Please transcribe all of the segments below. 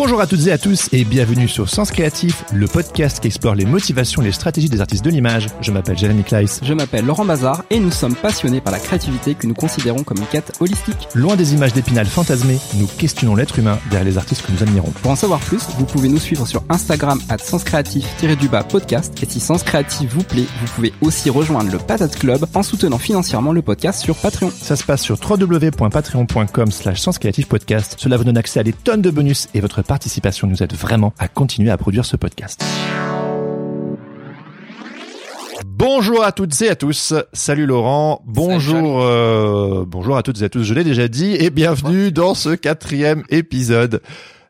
Bonjour à toutes et à tous et bienvenue sur Sens Créatif, le podcast qui explore les motivations et les stratégies des artistes de l'image. Je m'appelle Jérémy Kleiss. Je m'appelle Laurent Bazar et nous sommes passionnés par la créativité que nous considérons comme une quête holistique. Loin des images d'épinal fantasmées, nous questionnons l'être humain derrière les artistes que nous admirons. Pour en savoir plus, vous pouvez nous suivre sur Instagram at senscreatif-du-bas podcast et si Sens Créatif vous plaît, vous pouvez aussi rejoindre le Patate Club en soutenant financièrement le podcast sur Patreon. Ça se passe sur www.patreon.com slash podcast. Cela vous donne accès à des tonnes de bonus et votre participation nous aide vraiment à continuer à produire ce podcast. Bonjour à toutes et à tous. Salut Laurent. Bonjour, euh, bonjour à toutes et à tous. Je l'ai déjà dit et bienvenue dans ce quatrième épisode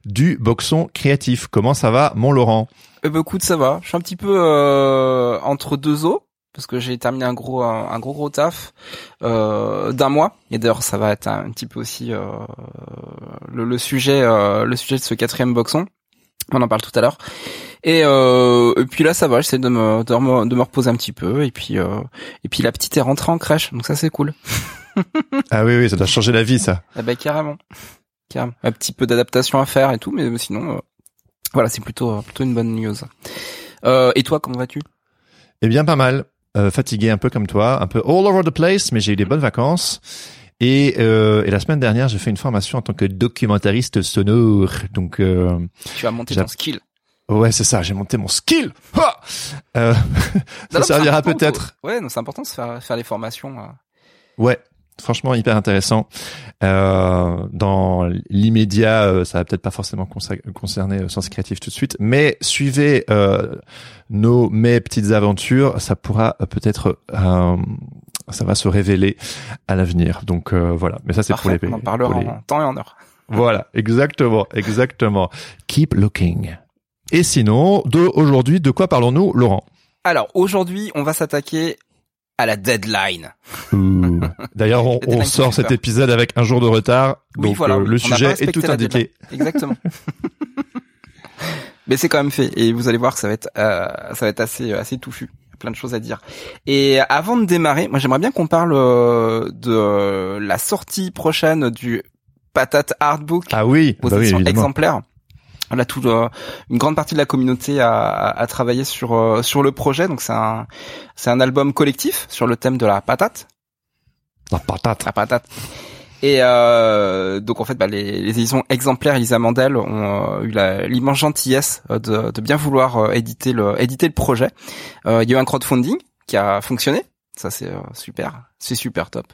du Boxon Créatif. Comment ça va, mon Laurent? Eh ben écoute, ça va. Je suis un petit peu euh, entre deux eaux parce que j'ai terminé un gros un, un gros gros taf euh, d'un mois. Et d'ailleurs ça va être un, petit peu aussi euh, le, le sujet euh, le sujet de ce quatrième boxon. On en parle tout à l'heure. Et, euh, et puis là ça va j'essaie de me, de me de me reposer un petit peu. Et puis euh, et puis la petite est rentrée en crèche donc ça c'est cool. Ah oui, oui, ça doit changer la vie, ça. ah bah carrément. Carrément. Un petit peu d'adaptation à faire et tout mais sinon euh, voilà c'est plutôt plutôt une bonne news. Euh, et toi comment vas-tu? Eh bien, pas mal. Euh, fatigué un peu comme toi, un peu all over the place, mais j'ai eu des bonnes vacances. Et, euh, et la semaine dernière, j'ai fait une formation en tant que documentariste sonore. Donc, euh, tu vas monter J'ai- ton skill ouais, c'est ça, j'ai monté mon skill. Ha euh, ça non, servira peut-être. Ouais, non, c'est important de faire, faire les formations. euh. Ouais, franchement hyper intéressant. Euh, dans l'immédiat, euh, ça va peut-être pas forcément concerner euh, Sens Créatif tout de suite, mais suivez euh, nos mes petites aventures, ça pourra euh, peut-être, euh, ça va se révéler à l'avenir. Donc euh, voilà, mais ça c'est pour les Parfait, on en parlera les- en temps et en heure. Voilà, exactement, exactement. Keep looking. Et sinon, de aujourd'hui, de quoi parlons-nous, Laurent? Alors, aujourd'hui, on va s'attaquer à la deadline. D'ailleurs, on, on sort cet épisode avec un jour de retard, Oui, donc voilà, euh, le sujet est tout indiqué. Exactement. Mais c'est quand même fait et vous allez voir que ça va être euh, ça va être assez assez touffu. Plein de choses à dire. Et avant de démarrer, moi j'aimerais bien qu'on parle euh, de euh, la sortie prochaine du Patate Artbook Ah oui, bah oui, exemplaires. Là, tout euh, une grande partie de la communauté a, a, a travaillé sur euh, sur le projet. Donc c'est un c'est un album collectif sur le thème de la patate, La patate. la patate. Et euh, donc en fait, bah, les, les éditions exemplaires Elisa Mandel ont euh, eu la- l'immense gentillesse euh, de, de bien vouloir euh, éditer le éditer le projet. Euh, il y a eu un crowdfunding qui a fonctionné. Ça c'est euh, super, c'est super top.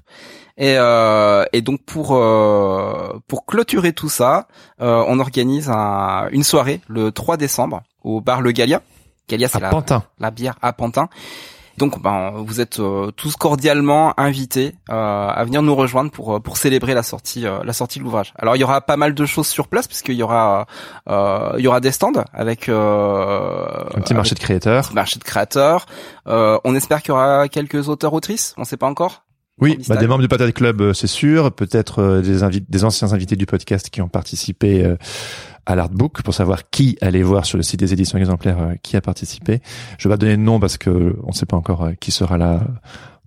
Et, euh, et donc pour euh, pour clôturer tout ça, euh, on organise un- une soirée le 3 décembre au bar Le Galia. Galia c'est la, Pantin. la bière à Pantin. Donc ben vous êtes euh, tous cordialement invités euh, à venir nous rejoindre pour euh, pour célébrer la sortie euh, la sortie de l'ouvrage. Alors il y aura pas mal de choses sur place puisqu'il y aura euh, il y aura des stands avec euh, Un petit marché de créateurs. marché de créateurs. Euh, on espère qu'il y aura quelques auteurs autrices. On sait pas encore? Oui, bah, des membres du Patate Club, c'est sûr. Peut-être des, des anciens invités du podcast qui ont participé euh, à l'artbook pour savoir qui allait voir sur le site des éditions exemplaires euh, qui a participé. Je vais pas donner de nom parce que on sait pas encore euh, qui sera là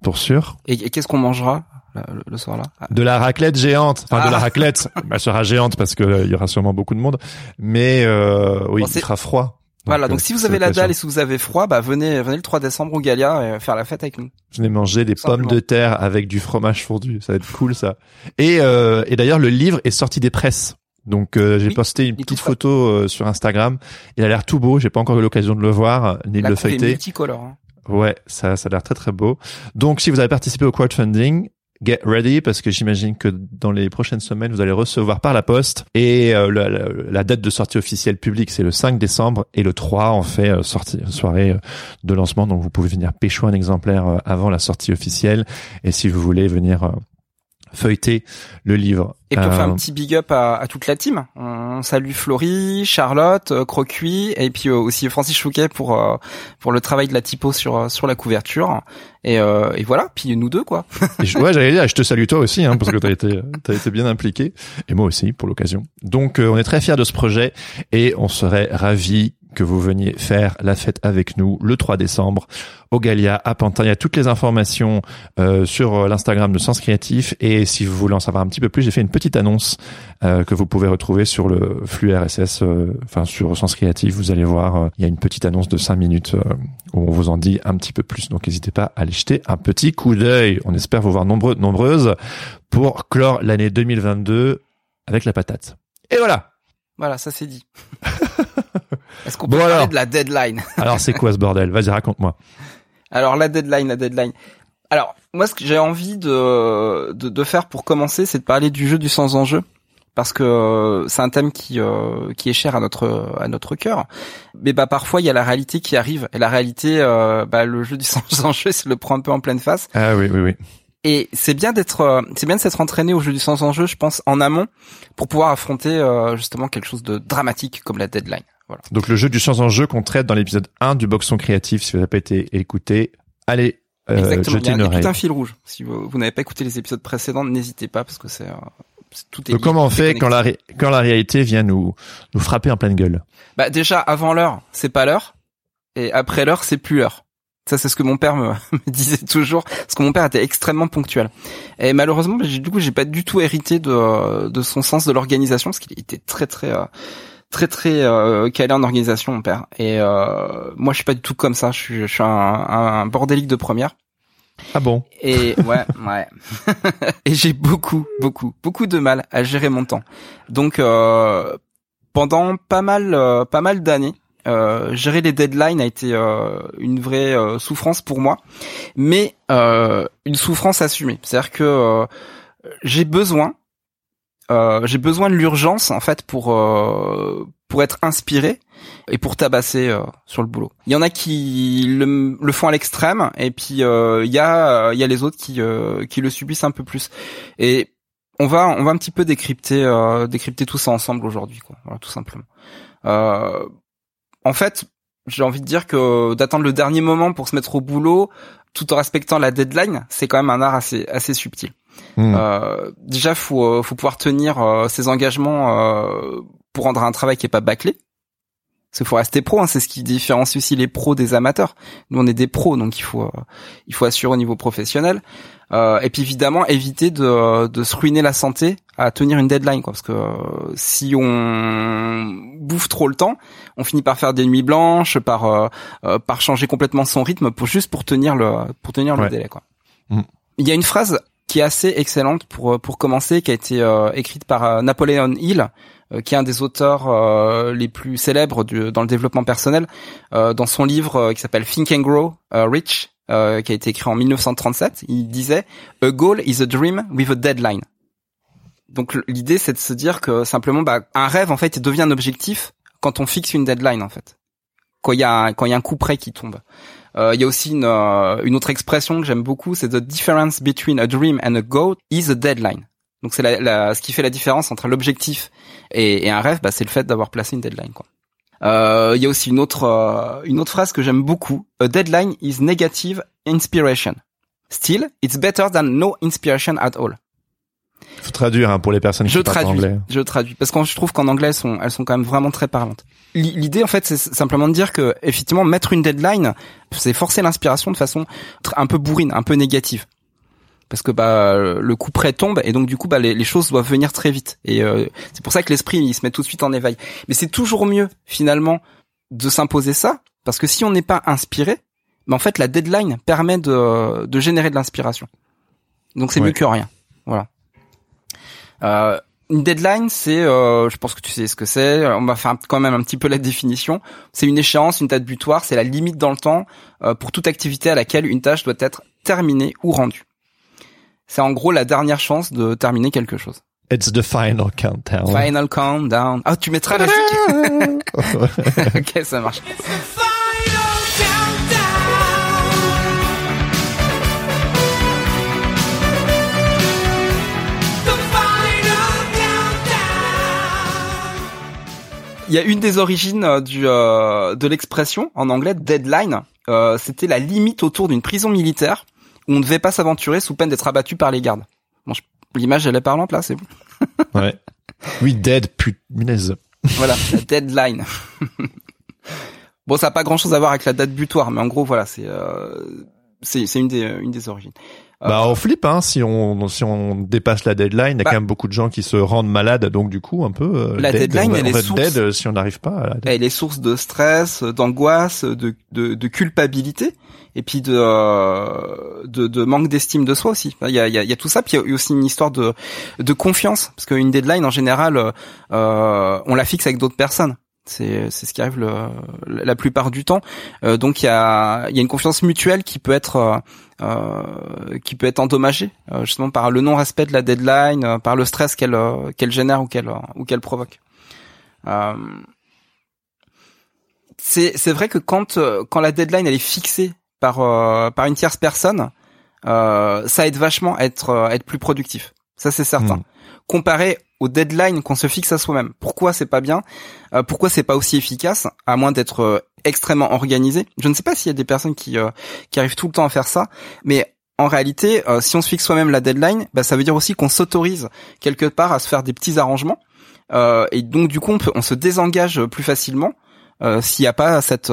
pour sûr. Et, et qu'est-ce qu'on mangera le, le soir là De la raclette géante, enfin de Ah. la raclette, bah, elle sera géante parce que euh, y aura sûrement beaucoup de monde, mais euh, oui, Bon, il fera froid. Voilà, donc si vous avez la dalle et si vous avez froid, bah venez venez le 3 décembre au Galia et faire la fête avec nous. Venez manger des pommes de terre avec du fromage fondu. Ça va être cool, ça. Et, euh, et d'ailleurs, le livre est sorti des presses. Donc, euh, j'ai Oui, posté une petite photo euh, sur Instagram. Il a l'air tout beau. J'ai pas encore eu l'occasion de le voir ni de La le couve est feuilleter. multicolore. hein. Ouais, ça, ça a l'air très très beau. Donc, si vous avez participé au crowdfunding get ready parce que j'imagine que dans les prochaines semaines, vous allez recevoir par la poste et euh, la, la, la, date de sortie officielle publique, c'est le 5 décembre et le 3, on fait euh, sortie, soirée euh, de lancement. Donc, vous pouvez venir pécho un exemplaire avant la sortie officielle et si vous voulez venir feuilleter le livre. Et pour faire un petit big up à, à, toute la team, on salue Florie, Charlotte, euh, Crocuit et puis aussi Francis Chouquet pour pour le travail de la typo sur sur la couverture. Et, euh, et voilà, puis nous deux quoi. je, ouais, j'allais dire, je te salue toi aussi hein, parce que t'as été t'as été bien impliqué et moi aussi pour l'occasion. Donc on est très fiers de ce projet et on serait ravis que vous veniez faire la fête avec nous le 3 décembre au Galia à Pantin. Il y a toutes les informations euh, sur l'Instagram de Sens Créatif et si vous voulez en savoir un petit peu plus, j'ai fait une petite annonce euh, que vous pouvez retrouver sur le flux RSS, euh, enfin sur Sens Créatif. Vous allez voir, il y a une petite annonce de 5 minutes où on vous en dit un petit peu plus. Donc n'hésitez pas à aller jeter un petit coup d'œil. On espère vous voir nombreux, nombreuses pour clore l'année 2022 avec la patate. Et voilà. Voilà, ça c'est dit. Est-ce qu'on peut parler de la deadline? Alors c'est quoi ce bordel? Vas-y, raconte-moi. Alors la deadline, la deadline. Alors moi, ce que j'ai envie de, de, de faire pour commencer, c'est de parler du jeu du sans enjeu parce que euh, c'est un thème qui euh, qui est cher à notre à notre cœur. Mais bah parfois il y a la réalité qui arrive et la réalité, euh, bah, le jeu du sans enjeu, c'est le prend un peu en pleine face. Ah oui oui oui. Et c'est bien d'être, c'est bien de s'être entraîné au jeu du sans enjeu, je pense, en amont, pour pouvoir affronter justement quelque chose de dramatique comme la deadline. Voilà. Donc le jeu du sans enjeu qu'on traite dans l'épisode 1 du Boxon créatif, si vous n'avez pas été écouté, allez euh, Exactement. Il y a, une tout un fil rouge. Si vous, vous n'avez pas écouté les épisodes précédents, n'hésitez pas parce que c'est tout est. Donc comment on fait quand la quand la réalité vient nous nous frapper en pleine gueule? Bah déjà avant l'heure, c'est pas l'heure, et après l'heure, c'est plus l'heure. Ça, c'est ce que mon père me, me, disait toujours, parce que mon père était extrêmement ponctuel. Et malheureusement, du coup, j'ai pas du tout hérité de, de son sens de l'organisation, parce qu'il était très, très, euh, très très euh, calé en organisation mon père. Et euh, moi je suis pas du tout comme ça. Je suis je suis un, un, bordélique de première. Ah bon? Et ouais ouais. Et j'ai beaucoup beaucoup beaucoup de mal à gérer mon temps. Donc euh, pendant pas mal euh, pas mal d'années euh, gérer les deadlines a été euh, une vraie euh, souffrance pour moi, mais euh, une souffrance assumée. C'est-à-dire que j'ai besoin euh, j'ai besoin de l'urgence en fait pour euh, pour être inspiré et pour tabasser euh, sur le boulot. Il y en a qui le, le font à l'extrême et puis il y a il y a les autres qui qui le subissent un peu plus. Et on va on va un petit peu décrypter décrypter tout ça ensemble aujourd'hui quoi. Voilà, tout simplement. en fait, j'ai envie de dire que d'attendre le dernier moment pour se mettre au boulot tout en respectant la deadline, c'est quand même un art assez assez subtil. Hmm. Euh, déjà, faut euh, faut pouvoir tenir euh, ses engagements euh, pour rendre un travail qui est pas bâclé. Parce qu'il faut rester pro, hein, c'est ce qui différencie aussi les pros des amateurs. Nous, on est des pros, donc il faut il faut assurer au niveau professionnel. et puis évidemment, éviter de, de se ruiner la santé à tenir une deadline, quoi, parce que si on bouffe trop le temps, on finit par faire des nuits blanches, par par changer complètement son rythme pour juste pour tenir le pour tenir le délai, quoi. Hmm. Il y a une phrase qui est assez excellente pour euh, pour commencer, qui a été euh, écrite par euh, Napoleon Hill, qui est un des auteurs les plus célèbres du, dans le développement personnel, dans son livre qui s'appelle Think and Grow Rich, qui a été écrit en 1937. Il disait A goal is a dream with a deadline. Donc l'idée c'est de se dire que simplement bah, un rêve en fait devient un objectif quand on fixe une deadline en fait. Quand il y a quand il y a un coup près qui tombe. Euh, il y a aussi une, euh, une autre expression que j'aime beaucoup, c'est the difference between a dream and a goal is a deadline. Donc c'est la, la, ce qui fait la différence entre l'objectif et, et, un rêve, bah, c'est le fait d'avoir placé une deadline. Euh, il y a aussi une autre une autre phrase que j'aime beaucoup. A deadline is negative inspiration. Still, it's better than no inspiration at all. Faut traduire hein, pour les personnes qui traduis, anglais. Je traduis parce que je trouve qu'en anglais elles sont elles sont quand même vraiment très parlantes. L'idée en fait c'est simplement de dire que effectivement mettre une deadline c'est forcer l'inspiration de façon un peu bourrine, un peu négative. Parce que bah le coup près tombe et donc du coup bah les, les choses doivent venir très vite et euh, c'est pour ça que l'esprit il se met tout de suite en éveil. Mais c'est toujours mieux finalement de s'imposer ça parce que si on n'est pas inspiré, mais en fait la deadline permet de, de générer de l'inspiration. Donc c'est mieux que rien. Voilà. Euh, une deadline, c'est, euh, je pense que tu sais ce que c'est. On va faire quand même un petit peu la définition. C'est une échéance, une date butoir, c'est la limite dans le temps euh, pour toute activité à laquelle une tâche doit être terminée ou rendue. C'est en gros la dernière chance de terminer quelque chose. It's the final countdown. Final countdown. Ah, tu mettras la musique. ok, ça marche. Il y a une des origines euh, du euh, de l'expression en anglais deadline. Euh, C'était la limite autour d'une prison militaire où on ne devait pas s'aventurer sous peine d'être abattu par les gardes. Bon, l'image elle est parlante là, c'est bon. ouais. Oui, dead, punaise. Voilà, la deadline. bon, ça n'a pas grand chose à voir avec la date butoir, mais en gros, voilà, c'est euh, c'est une des une des origines. Bah on flippe hein si on si on dépasse la deadline, il y a bah, quand même beaucoup de gens qui se rendent malades donc du coup un peu euh, la deadline elle est source dead si on n'arrive pas à la elle est source de stress, d'angoisse, de, de, de culpabilité et puis de euh, de, de, manque d'estime de soi aussi. Il y a, il y, a, il y a tout ça puis il y a aussi une histoire de de confiance parce qu'une deadline en général euh, on la fixe avec d'autres personnes. C'est c'est ce qui arrive le, la plupart du temps. Euh, donc il y a il y a une confiance mutuelle qui peut être euh, euh qui peut être endommagée euh, justement par le non respect de la deadline, euh, par le stress qu'elle qu'elle génère ou qu'elle ou qu'elle provoque. c'est c'est vrai que quand quand la deadline elle est fixée par par une tierce personne, ça aide vachement à être être plus productif. Ça c'est certain. Hmm. Comparé au deadline qu'on se fixe à soi-même. Pourquoi c'est pas bien? Euh, Pourquoi c'est pas aussi efficace À moins d'être euh, extrêmement organisé? Je ne sais pas s'il y a des personnes qui euh, qui arrivent tout le temps à faire ça, mais en réalité, si on se fixe soi-même la deadline, bah, ça veut dire aussi qu'on s'autorise quelque part à se faire des petits arrangements. et donc du coup, on, on se désengage plus facilement s'il n'y a pas cette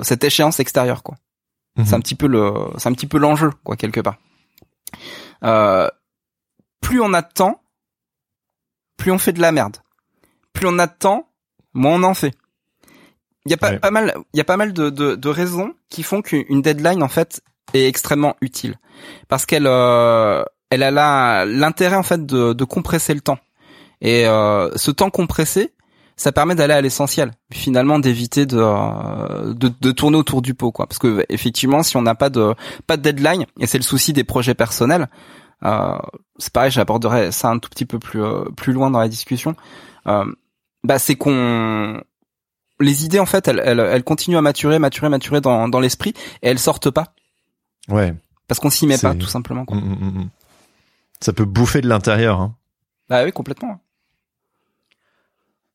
cette échéance extérieure, quoi. Mhm. C'est un petit peu le c'est un petit peu l'enjeu, quoi, quelque part. plus on a de temps, plus on fait de la merde. Plus on attend, moins on en fait. Il y a pas, pas mal, il y a pas mal de, de, de raisons qui font qu'une deadline en fait est extrêmement utile parce qu'elle euh, elle a l'intérêt en fait de, de compresser le temps et euh, ce temps compressé ça permet d'aller à l'essentiel finalement d'éviter de, euh, de, de tourner autour du pot quoi parce que effectivement si on n'a pas de pas de deadline et c'est le souci des projets personnels c'est pareil, j'aborderai ça un tout petit peu plus euh, plus loin dans la discussion. Euh, bah c'est qu'on les idées en fait, elles, elles, elles, continuent à maturer, maturer, maturer dans, dans l'esprit et elles sortent pas. Ouais. Parce qu'on s'y met pas tout simplement. Quoi. Mm, mm, mm, ça peut bouffer de l'intérieur. Hein. Bah oui, complètement.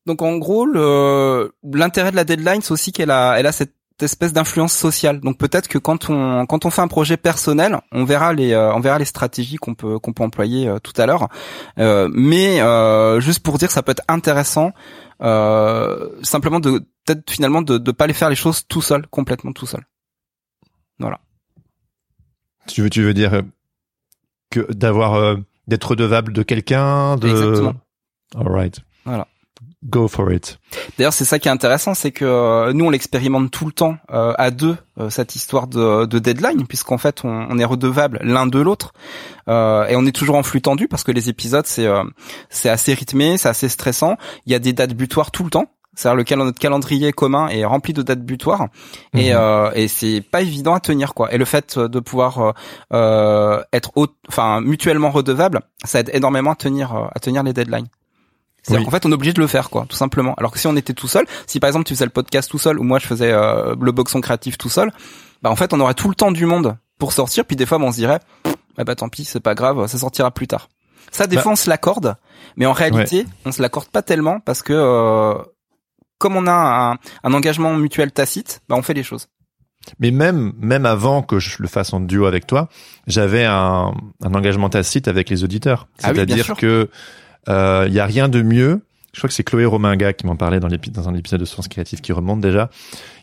Donc en gros, l'intérêt de la deadline, c'est aussi qu'elle a, elle a cette espèce d'influence sociale. Donc peut-être que quand on quand on fait un projet personnel, on verra les euh, on verra les stratégies qu'on peut qu'on peut employer euh, tout à l'heure. Euh, mais juste pour dire, ça peut être intéressant simplement de peut-être finalement de de pas les faire les choses tout seul, complètement tout seul. Voilà. Tu veux tu veux dire que d'avoir d'être redevable de quelqu'un de Exactement. All right. Voilà. Go for it. D'ailleurs, c'est ça qui est intéressant, c'est que euh, nous on l'expérimente tout le temps euh, à deux euh, cette histoire de, de deadline, puisqu'en fait on, on, est redevable l'un de l'autre et on est toujours en flux tendu parce que les épisodes c'est c'est assez rythmé, c'est assez stressant. Il y a des dates butoirs tout le temps. C'est-à-dire le notre calendrier commun est rempli de dates butoirs et, mhm. et c'est pas évident à tenir quoi. Et le fait de pouvoir être enfin mutuellement redevable, ça aide énormément à tenir à tenir les deadlines. C'est-à-dire qu'en fait, on est obligé de le faire, quoi, tout simplement. Alors que si on était tout seul, si par exemple tu faisais le podcast tout seul, ou moi je faisais euh, le boxon créatif tout seul, bah en fait, on aurait tout le temps du monde pour sortir. Puis des fois, bah, on se dirait, bah, bah tant pis, c'est pas grave, ça sortira plus tard. Ça, des bah fois, on se l'accorde, mais en réalité, on se l'accorde pas tellement parce que euh, comme on a un, un, engagement mutuel tacite, bah on fait les choses. Mais même même avant que je le fasse en duo avec toi, j'avais un, un engagement tacite avec les auditeurs. Ah C'est-à-dire que il euh, y a rien de mieux. Je crois que c'est Chloé Rominga qui m'en parlait dans, dans un épisode de Sens Créatif qui remonte déjà.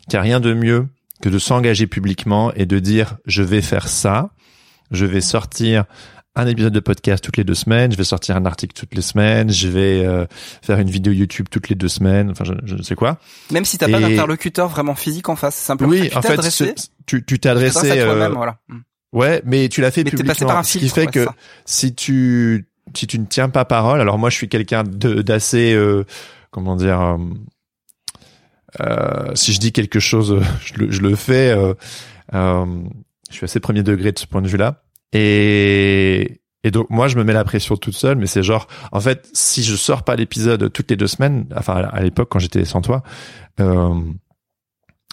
Il y a rien de mieux que de s'engager publiquement et de dire je vais faire ça, je vais sortir un épisode de podcast toutes les deux semaines, je vais sortir un article toutes les semaines, je vais euh, faire une vidéo YouTube toutes les deux semaines, enfin je, ne sais quoi. Même si t'as pas d'interlocuteur vraiment physique en face, simplement oui, en fait, tu tu t'es adressé. Euh, voilà. Ouais, mais tu l'as fait mais publiquement, par un filtre, ce qui fait que si tu si tu ne tiens pas parole, alors moi je suis quelqu'un d'assez, euh, comment dire, euh, euh, si je dis quelque chose, je le, fais. je suis assez premier degré de ce point de vue-là. Et donc moi je me mets la pression toute seule, mais c'est genre en fait si je sors pas l'épisode toutes les deux semaines, enfin à l'époque quand j'étais sans toi,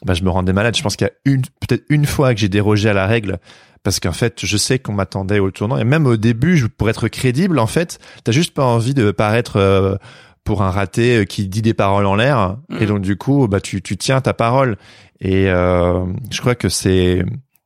bah, je me rendais malade. Je pense qu'il y a une peut-être une fois que j'ai dérogé à la règle parce qu'en fait je sais qu'on m'attendait au tournant. Et même au début pour être crédible en fait t'as juste pas envie de paraître euh, pour un raté qui dit des paroles en l'air. Et Mhm. donc du coup bah tu tu tiens ta parole. Et euh, je crois que c'est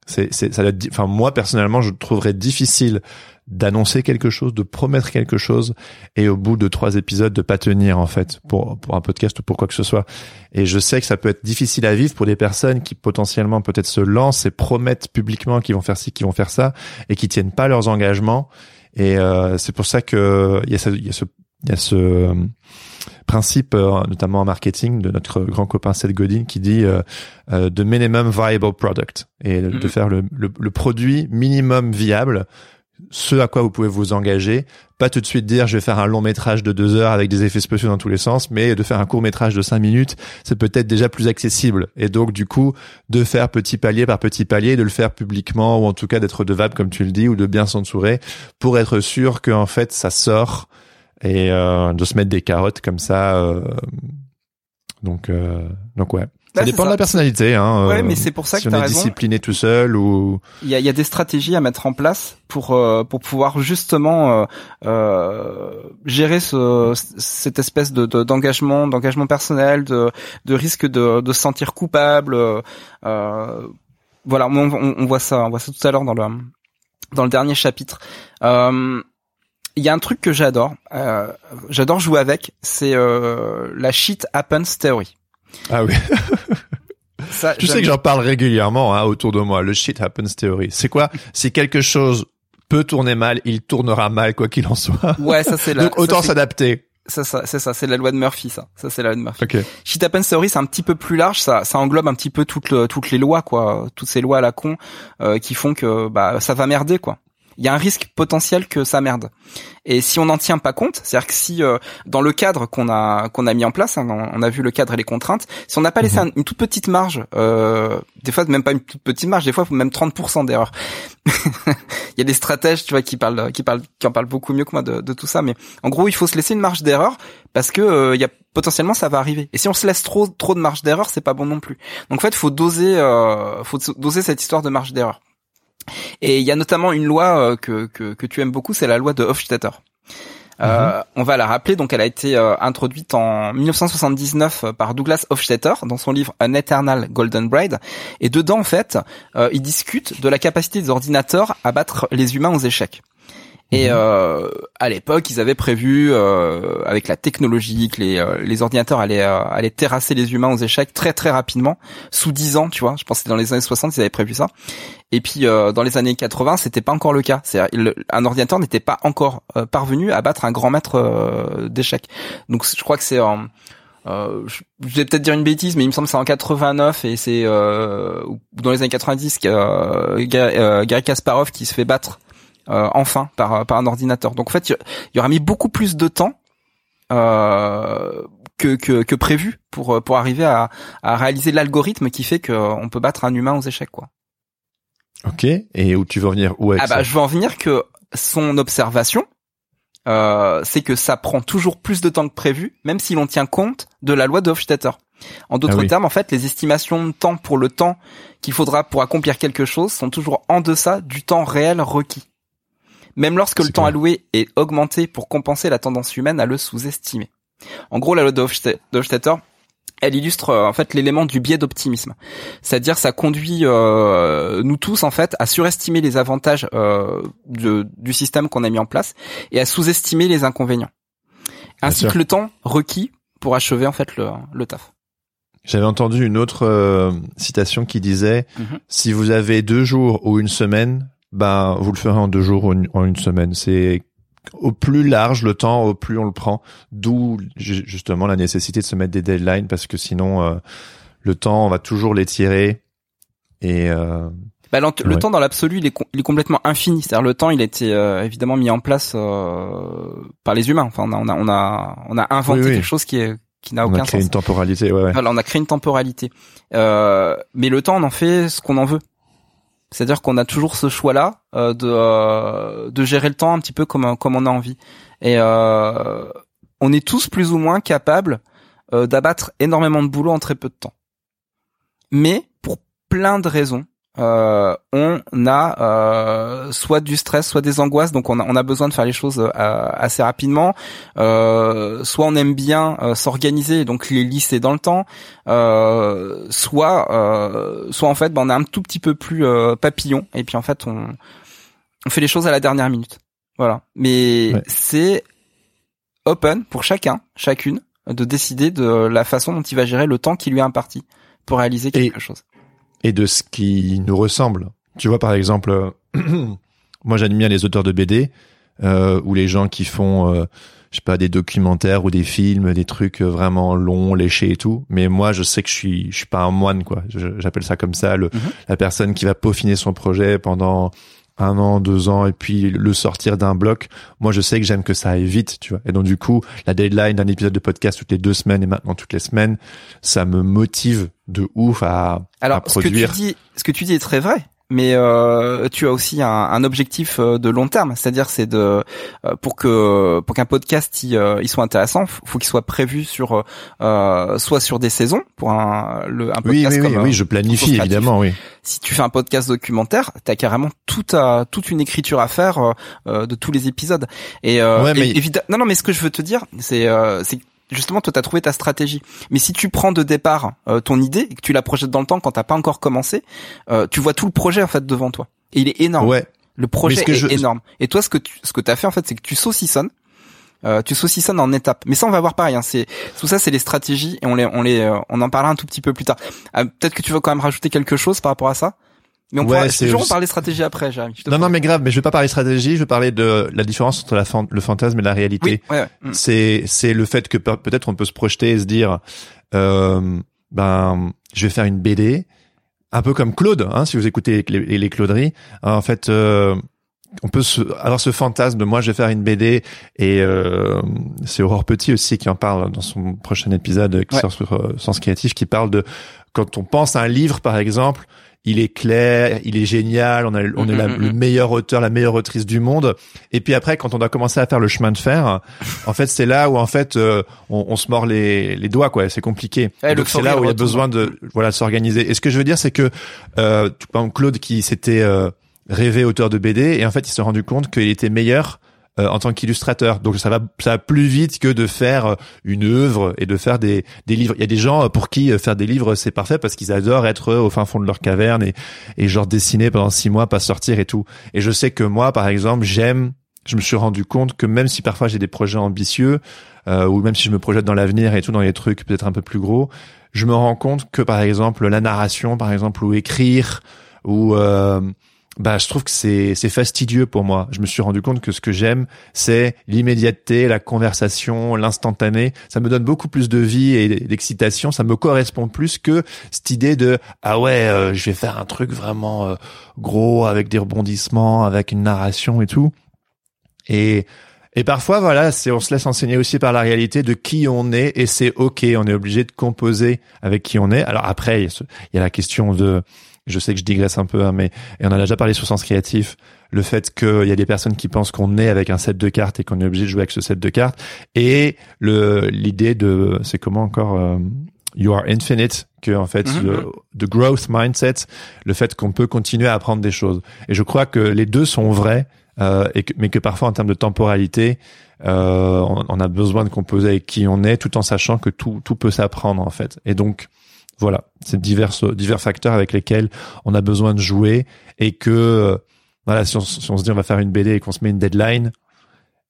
c'est c'est ça doit être enfin moi personnellement je trouverais difficile d'annoncer quelque chose de promettre quelque chose et au bout de trois épisodes de pas tenir en fait pour pour un podcast ou pour quoi que ce soit. Et je sais que ça peut être difficile à vivre pour des personnes qui potentiellement peut-être se lancent et promettent publiquement qu'ils vont faire ci qu'ils vont faire ça et qui tiennent pas leurs engagements. Et euh, c'est pour ça que il y a ce il y a ce il y a ce principe euh, notamment en marketing de notre grand copain Seth Godin qui dit euh, euh, de minimum viable product. Et de, de Mhm. faire le, le, le produit minimum viable ce à quoi vous pouvez vous engager. Pas tout de suite dire je vais faire un long métrage de deux heures avec des effets spéciaux dans tous les sens mais de faire un court métrage de cinq minutes c'est peut-être déjà plus accessible. Et donc du coup de faire petit palier par petit palier de le faire publiquement ou en tout cas d'être redevable comme tu le dis ou de bien s'entourer pour être sûr que en fait ça sort et euh, de se mettre des carottes comme ça euh, donc euh, donc ouais ça dépend de ça. la personnalité hein Ouais, euh, mais c'est pour ça si que on est raison. discipliné tout seul ou Il y a, il y a des stratégies à mettre en place pour euh, pour pouvoir justement euh, euh, gérer ce cette espèce de de- d'engagement d'engagement personnel de de risque de de se sentir coupable. euh, euh, voilà, on, on, on voit ça, on voit ça tout à l'heure dans le dans le dernier chapitre. Euh, il y a un truc que j'adore, euh, j'adore jouer avec, c'est euh, la shit happens theory. ah oui Ça, tu sais que j'en parle régulièrement hein, autour de moi le shit happens theory c'est quoi? Si quelque chose peut tourner mal il tournera mal quoi qu'il en soit Ouais, ça c'est la. donc autant s'adapter ça, ça, c'est ça, c'est la loi de Murphy, ça. Ça, c'est la loi de Murphy. ok Shit Happens Theory, c'est un petit peu plus large, ça, ça englobe un petit peu toutes, le- toutes les lois, quoi, toutes ces lois à la con euh, qui font que bah ça va merder, quoi. Il y a un risque potentiel que ça merde. Et si on n'en tient pas compte, c'est-à-dire que si euh, dans le cadre qu'on a qu'on a mis en place, hein, on a vu le cadre et les contraintes, si on n'a pas laissé un- une toute petite marge, euh, des fois même pas une toute petite marge, des fois même 30% d'erreur. Il y a des stratèges, tu vois, qui parlent, qui parlent, qui en parlent beaucoup mieux que moi de, de tout ça. Mais en gros, il faut se laisser une marge d'erreur parce que euh, il y a potentiellement ça va arriver. Et si on se laisse trop trop de marge d'erreur, c'est pas bon non plus. Donc en fait, faut doser, euh, faut doser cette histoire de marge d'erreur. Et il y a notamment une loi euh, que, que que tu aimes beaucoup, c'est la loi de Hofstadter. Euh, On va la rappeler, donc elle a été euh, introduite en 1979 par Douglas Hofstadter dans son livre An Eternal Golden Braid. Et dedans, en fait, euh, il discute de la capacité des ordinateurs à battre les humains aux échecs. Et euh, à l'époque, ils avaient prévu, euh, avec la technologie, que les, euh, les ordinateurs allaient, euh, allaient terrasser les humains aux échecs très très rapidement, sous 10 ans, tu vois. Je pense que c'était dans les années 60, ils avaient prévu ça. Et puis euh, dans les années 80, c'était pas encore le cas. C'est un ordinateur n'était pas encore euh, parvenu à battre un grand maître euh, d'échecs. Donc je crois que c'est en euh, je vais peut-être dire une bêtise, mais il me semble que c'est en 89 et c'est euh, dans les années 90 que euh, Ga- Garry Kasparov qui se fait battre enfin par par un ordinateur. Donc en fait, il y aura mis beaucoup plus de temps euh, que, que que prévu pour pour arriver à à réaliser l'algorithme qui fait qu'on peut battre un humain aux échecs quoi. ok et où tu veux en venir? Où avec Ah bah je veux en venir que son observation, euh, c'est que ça prend toujours plus de temps que prévu, même si l'on tient compte de la loi de Hofstadter. En d'autres Ah oui. termes, en fait, les estimations de temps pour le temps qu'il faudra pour accomplir quelque chose sont toujours en deçà du temps réel requis. Même lorsque le temps alloué est augmenté pour compenser la tendance humaine à le sous-estimer. En gros, la loi de Hofste- de Hofstadter, elle illustre euh, en fait l'élément du biais d'optimisme. C'est-à-dire ça conduit euh, nous tous en fait à surestimer les avantages euh, de- du système qu'on a mis en place et à sous-estimer les inconvénients. Ainsi que le temps requis pour achever en fait le, le taf. J'avais entendu une autre euh, citation qui disait Mhm. si vous avez deux jours ou une semaine, ben vous le ferez en deux jours ou une- en une semaine. C'est au plus large le temps, au plus on le prend. D'où ju- justement la nécessité de se mettre des deadlines parce que sinon euh, le temps on va toujours l'étirer et euh, Bah, Le Ouais. temps dans l'absolu, il est, com- il est complètement infini. C'est-à-dire le temps, il a été euh, évidemment mis en place euh, par les humains. Enfin, on a, on a, on a, on a inventé Oui, oui. quelque chose qui est qui n'a on aucun a créé sens. une temporalité. Ouais, ouais. Voilà, on a créé une temporalité. Euh, mais le temps, on en fait ce qu'on en veut. C'est-à-dire qu'on a toujours ce choix-là euh, de euh, de gérer le temps un petit peu comme comme on a envie. Et euh, on est tous plus ou moins capables d'abattre énormément de boulot en très peu de temps. Mais pour plein de raisons, euh, on a euh, soit du stress, soit des angoisses, donc on a, on a besoin de faire les choses euh, assez rapidement. Euh, soit on aime bien euh, s'organiser, donc les lisser dans le temps. soit, soit en fait, ben, on est un tout petit peu plus papillon, et puis en fait, on, on fait les choses à la dernière minute. Voilà. Mais c'est open pour chacun, chacune, de décider de la façon dont il va gérer le temps qui lui est imparti pour réaliser quelque chose et de ce qui nous ressemble. Tu vois, par exemple, moi j'admire les auteurs de BD euh, ou les gens qui font, euh, je sais pas, des documentaires ou des films, des trucs vraiment longs, léchés et tout. Mais moi, je sais que je suis, je suis pas un moine, quoi. J'appelle ça comme ça, le, mhm. la personne qui va peaufiner son projet pendant un an, deux ans, et puis le sortir d'un bloc. Moi, je sais que j'aime que ça aille vite, tu vois. Et donc, du coup, la deadline d'un épisode de podcast toutes les deux semaines et maintenant toutes les semaines, ça me motive de ouf à, Alors, produire. Ce que tu dis, ce que tu dis est très vrai mais euh, tu as aussi un, un, objectif euh, de long terme, c'est-à-dire c'est de euh, pour que pour qu'un podcast il, il, soit intéressant, faut qu'il soit prévu sur soit sur des saisons pour un le un podcast oui, oui, oui, oui, je planifie évidemment, oui. Si tu fais un podcast documentaire, t'as carrément toute toute une écriture à faire de tous les épisodes. Et, ouais, mais... non non, mais ce que je veux te dire, c'est c'est justement toi t'as trouvé ta stratégie. Mais si tu prends de départ euh, ton idée et que tu la projettes dans le temps quand t'as pas encore commencé, euh, tu vois tout le projet en fait devant toi. Et il est énorme. Ouais. Le projet est énorme. Et toi ce que tu ce que t'as fait en fait c'est que tu saucissonnes. Euh, tu saucissonnes en étapes. Mais ça on va voir pareil. Hein, c'est tout ça c'est les stratégies et on les on les on en parlera un tout petit peu plus tard. Peut-être que tu veux quand même rajouter quelque chose par rapport à ça? Mais on ouais, pourra toujours parler stratégie après, Jérémy. Non, non, mais grave, mais je vais pas parler stratégie, je vais parler de la différence entre la le fantasme et la réalité. Oui, ouais, mm. C'est, c'est le fait que peut-être on peut se projeter et se dire, euh, ben, je vais faire une BD, un peu comme Claude, hein, si vous écoutez les, les Clauderies. En fait, euh, on peut se, alors ce fantasme de moi je vais faire une BD et euh, c'est Aurore Petit aussi qui en parle dans son prochain épisode qui sort sur euh, Sens Créatif qui parle de quand on pense à un livre par exemple il est clair, il est génial, on, a, on est la, mm, mm, le mm. meilleur auteur, la meilleure autrice du monde. Et puis après, quand on a commencé à faire le chemin de fer, en fait, c'est là où en fait euh, on, on, se mord les, les doigts, quoi. C'est compliqué. Donc c'est là où il y a besoin de voilà s'organiser. Et ce que je veux dire, c'est que euh, Claude qui s'était euh, rêvé auteur de BD et en fait il s'est rendu compte qu'il était meilleur euh, en tant qu'illustrateur. Donc ça va ça va plus vite que de faire euh, une œuvre et de faire des, des livres. Il y a des gens euh, pour qui faire des livres c'est parfait parce qu'ils adorent être au fin fond de leur caverne et, et genre dessiner pendant six mois, pas sortir et tout. Et je sais que moi par exemple j'aime je me suis rendu compte que même si parfois j'ai des projets ambitieux euh, ou même si je me projette dans l'avenir et tout dans les trucs peut-être un peu plus gros, je me rends compte que par exemple la narration par exemple ou écrire ou euh, bah je trouve que c'est c'est fastidieux pour moi. Je me suis rendu compte que ce que j'aime, c'est l'immédiateté, la conversation, l'instantané. Ça me donne beaucoup plus de vie et d'excitation. Ça me correspond plus que cette idée de ah ouais, euh, je vais faire un truc vraiment euh, gros avec des rebondissements, avec une narration et tout. Et et parfois, voilà, c'est on se laisse enseigner aussi par la réalité de qui on est et c'est ok. On est obligé de composer avec qui on est. Alors après, il y a la question de je sais que je digresse un peu, hein, mais et on a déjà parlé sur Sens Créatif, le fait qu'il y a des personnes qui pensent qu'on est avec un set de cartes et qu'on est obligé de jouer avec ce set de cartes, et le l'idée de, c'est comment encore, euh, you are infinite, que en fait, mm-hmm. le the growth mindset, le fait qu'on peut continuer à apprendre des choses. Et je crois que les deux sont vrais, euh, et que, mais que parfois en termes de temporalité, euh, on, on, a besoin de composer avec qui on est, tout en sachant que tout tout peut s'apprendre en fait. Et donc voilà, c'est divers divers facteurs avec lesquels on a besoin de jouer et que euh, voilà, si on, se dit on va faire une BD et qu'on se met une deadline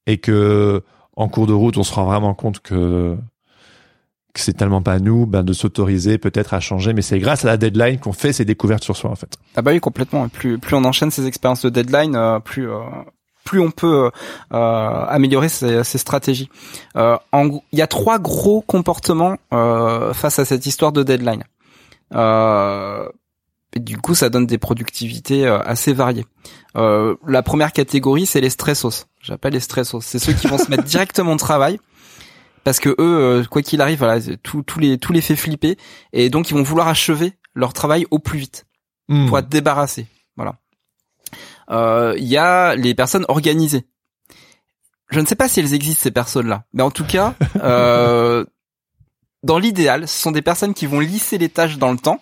et que en cours de route on se rend vraiment compte que que c'est tellement pas nous, ben de s'autoriser peut-être à changer, mais c'est grâce à la deadline qu'on fait ces découvertes sur soi en fait. Ah bah oui complètement. Plus plus on enchaîne ces expériences de deadline, euh, plus euh, plus on peut améliorer ses, stratégies. Euh, il y a trois gros comportements face à cette histoire de deadline. Euh, et du coup, ça donne des productivités euh, assez variées. Euh, la première catégorie, c'est les stressos. J'appelle les stressos. C'est ceux qui vont se mettre directement au travail parce que eux, euh, quoi qu'il arrive, voilà, tout, tout les tout les fait flipper et donc ils vont vouloir achever leur travail au plus vite hmm. pour être débarrassés. Voilà. Euh, Il y a les personnes organisées. Je ne sais pas si elles existent ces personnes-là, mais en tout cas, euh, dans l'idéal, ce sont des personnes qui vont lisser les tâches dans le temps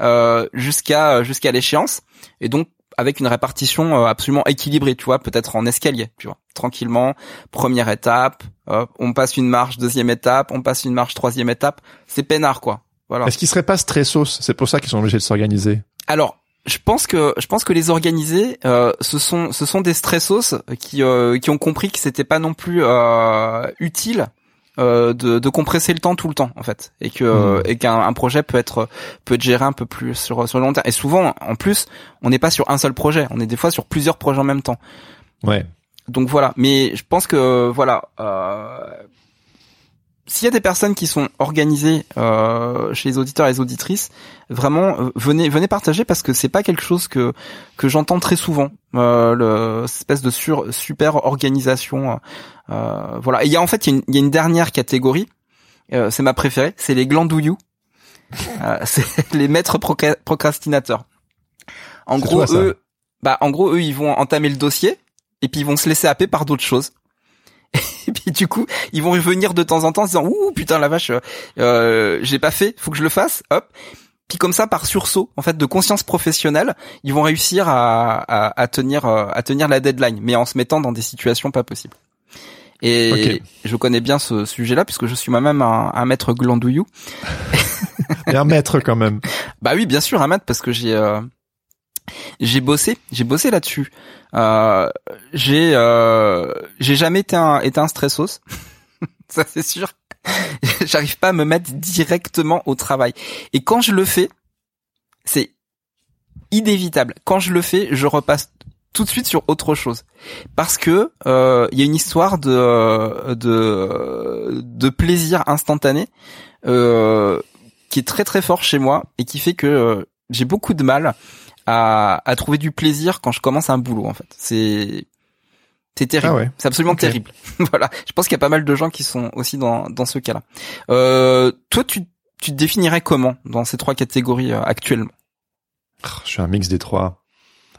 euh, jusqu'à jusqu'à l'échéance, et donc avec une répartition euh, absolument équilibrée, tu vois, peut-être en escalier, tu vois, tranquillement. Première étape, on passe une marche, deuxième étape, on passe une marche, troisième étape. C'est peinard, quoi. Voilà. Est-ce qu'ils seraient pas stressos C'est pour ça qu'ils sont obligés de s'organiser? Alors, je pense que je pense que les organisés, euh, ce sont ce sont des stressos qui euh, qui ont compris que c'était pas non plus euh, utile euh, de, de compresser le temps tout le temps en fait. Et que Hmm. et qu'un un projet peut être peut être géré un peu plus sur sur le long terme. Et souvent en plus on n'est pas sur un seul projet. On est des fois sur plusieurs projets en même temps. Ouais. donc voilà. Mais je pense que voilà euh, s'il y a des personnes qui sont organisées euh, chez les auditeurs et les auditrices, vraiment euh, venez venez partager parce que c'est pas quelque chose que que j'entends très souvent. Euh, le cette espèce de sur, super organisation. Euh, voilà. Et il y a en fait il y, a une- il y a une dernière catégorie. euh, c'est ma préférée. C'est les glandouillous. Euh, c'est les maîtres procrastinateurs. En gros toi, eux, bah en gros eux ils vont entamer le dossier et puis ils vont se laisser happer par d'autres choses. Et puis du coup, ils vont revenir de temps en temps en se disant ouh putain la vache, euh, euh, j'ai pas fait, faut que je le fasse, hop. Puis comme ça, par sursaut, en fait, de conscience professionnelle, ils vont réussir à, à, à tenir euh, à tenir la deadline, mais en se mettant dans des situations pas possibles. Et je connais bien ce sujet-là puisque je suis moi-même un, un maître glandouillou. Et un maître quand même. Bah oui, bien sûr, un maître parce que j'ai euh, j'ai bossé, j'ai bossé là-dessus. Euh, j'ai euh, j'ai jamais été un été un stressos, ça c'est sûr. J'arrive pas à me mettre directement au travail. Et quand je le fais, c'est inévitable. Quand je le fais, je repasse tout de suite sur autre chose parce que euh, il y a une histoire de euh, de de plaisir instantané euh, qui est très très fort chez moi et qui fait que euh, j'ai beaucoup de mal à, à trouver du plaisir quand je commence un boulot en fait. C'est c'est terrible. Ah ouais. C'est absolument terrible. voilà. Je pense qu'il y a pas mal de gens qui sont aussi dans dans ce cas-là. Euh, toi, tu tu te définirais comment dans ces trois catégories euh, actuellement? Oh, Je suis un mix des trois.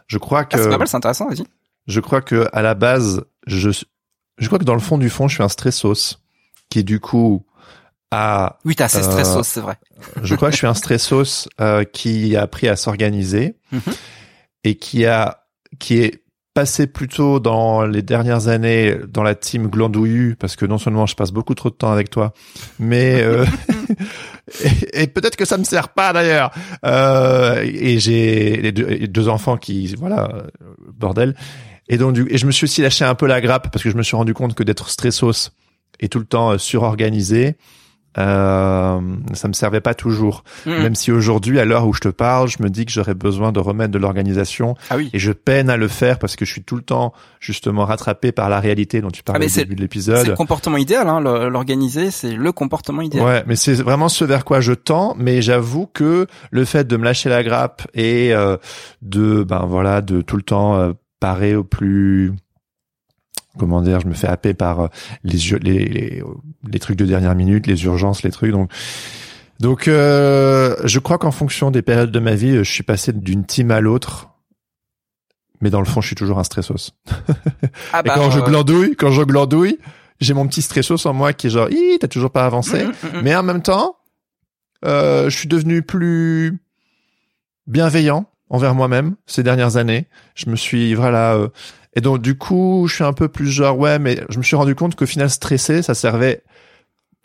Je crois que ah, C'est pas mal, c'est intéressant. Vas-y. je crois que à la base, je je crois que dans le fond du fond, je suis un stressos qui du coup a Oui, t'as assez Euh, stressos, c'est vrai. je crois que je suis un stressos euh, qui a appris à s'organiser Mhm. et qui a qui est passé plutôt dans les dernières années dans la team glandouillu parce que non seulement je passe beaucoup trop de temps avec toi mais euh, et, et peut-être que ça me sert pas d'ailleurs euh, et j'ai les deux, les deux enfants qui voilà euh, bordel et donc du et je me suis aussi lâché un peu la grappe parce que je me suis rendu compte que d'être stressos et tout le temps euh, surorganisé euh, ça me servait pas toujours. Mhm. Même si aujourd'hui, à l'heure où je te parle, je me dis que j'aurais besoin de remettre de l'organisation Ah oui. et je peine à le faire parce que je suis tout le temps justement rattrapé par la réalité dont tu parlais mais au c'est- début de C'est l'épisode. le comportement idéal, hein, l'organiser, c'est le comportement idéal. Ouais, mais c'est vraiment ce vers quoi je tends. Mais j'avoue que le fait de me lâcher la grappe et euh, de, ben voilà, de tout le temps euh, parer au plus, comment dire, je me fais happer par euh, les, les les les trucs de dernière minute, les urgences, les trucs. Donc donc euh, je crois qu'en fonction des périodes de ma vie, je suis passé d'une team à l'autre. Mais dans le fond, je suis toujours un stressos. Ah Et quand je glandouille, quand je glandouille, j'ai mon petit stressos en moi qui est genre, Ih, t'as toujours pas avancé. Mm, mm, mm. Mais en même temps, euh, je suis devenu plus bienveillant envers moi-même ces dernières années. Je me suis voilà euh, et donc du coup, je suis un peu plus genre ouais, mais je me suis rendu compte qu'au final stresser, ça servait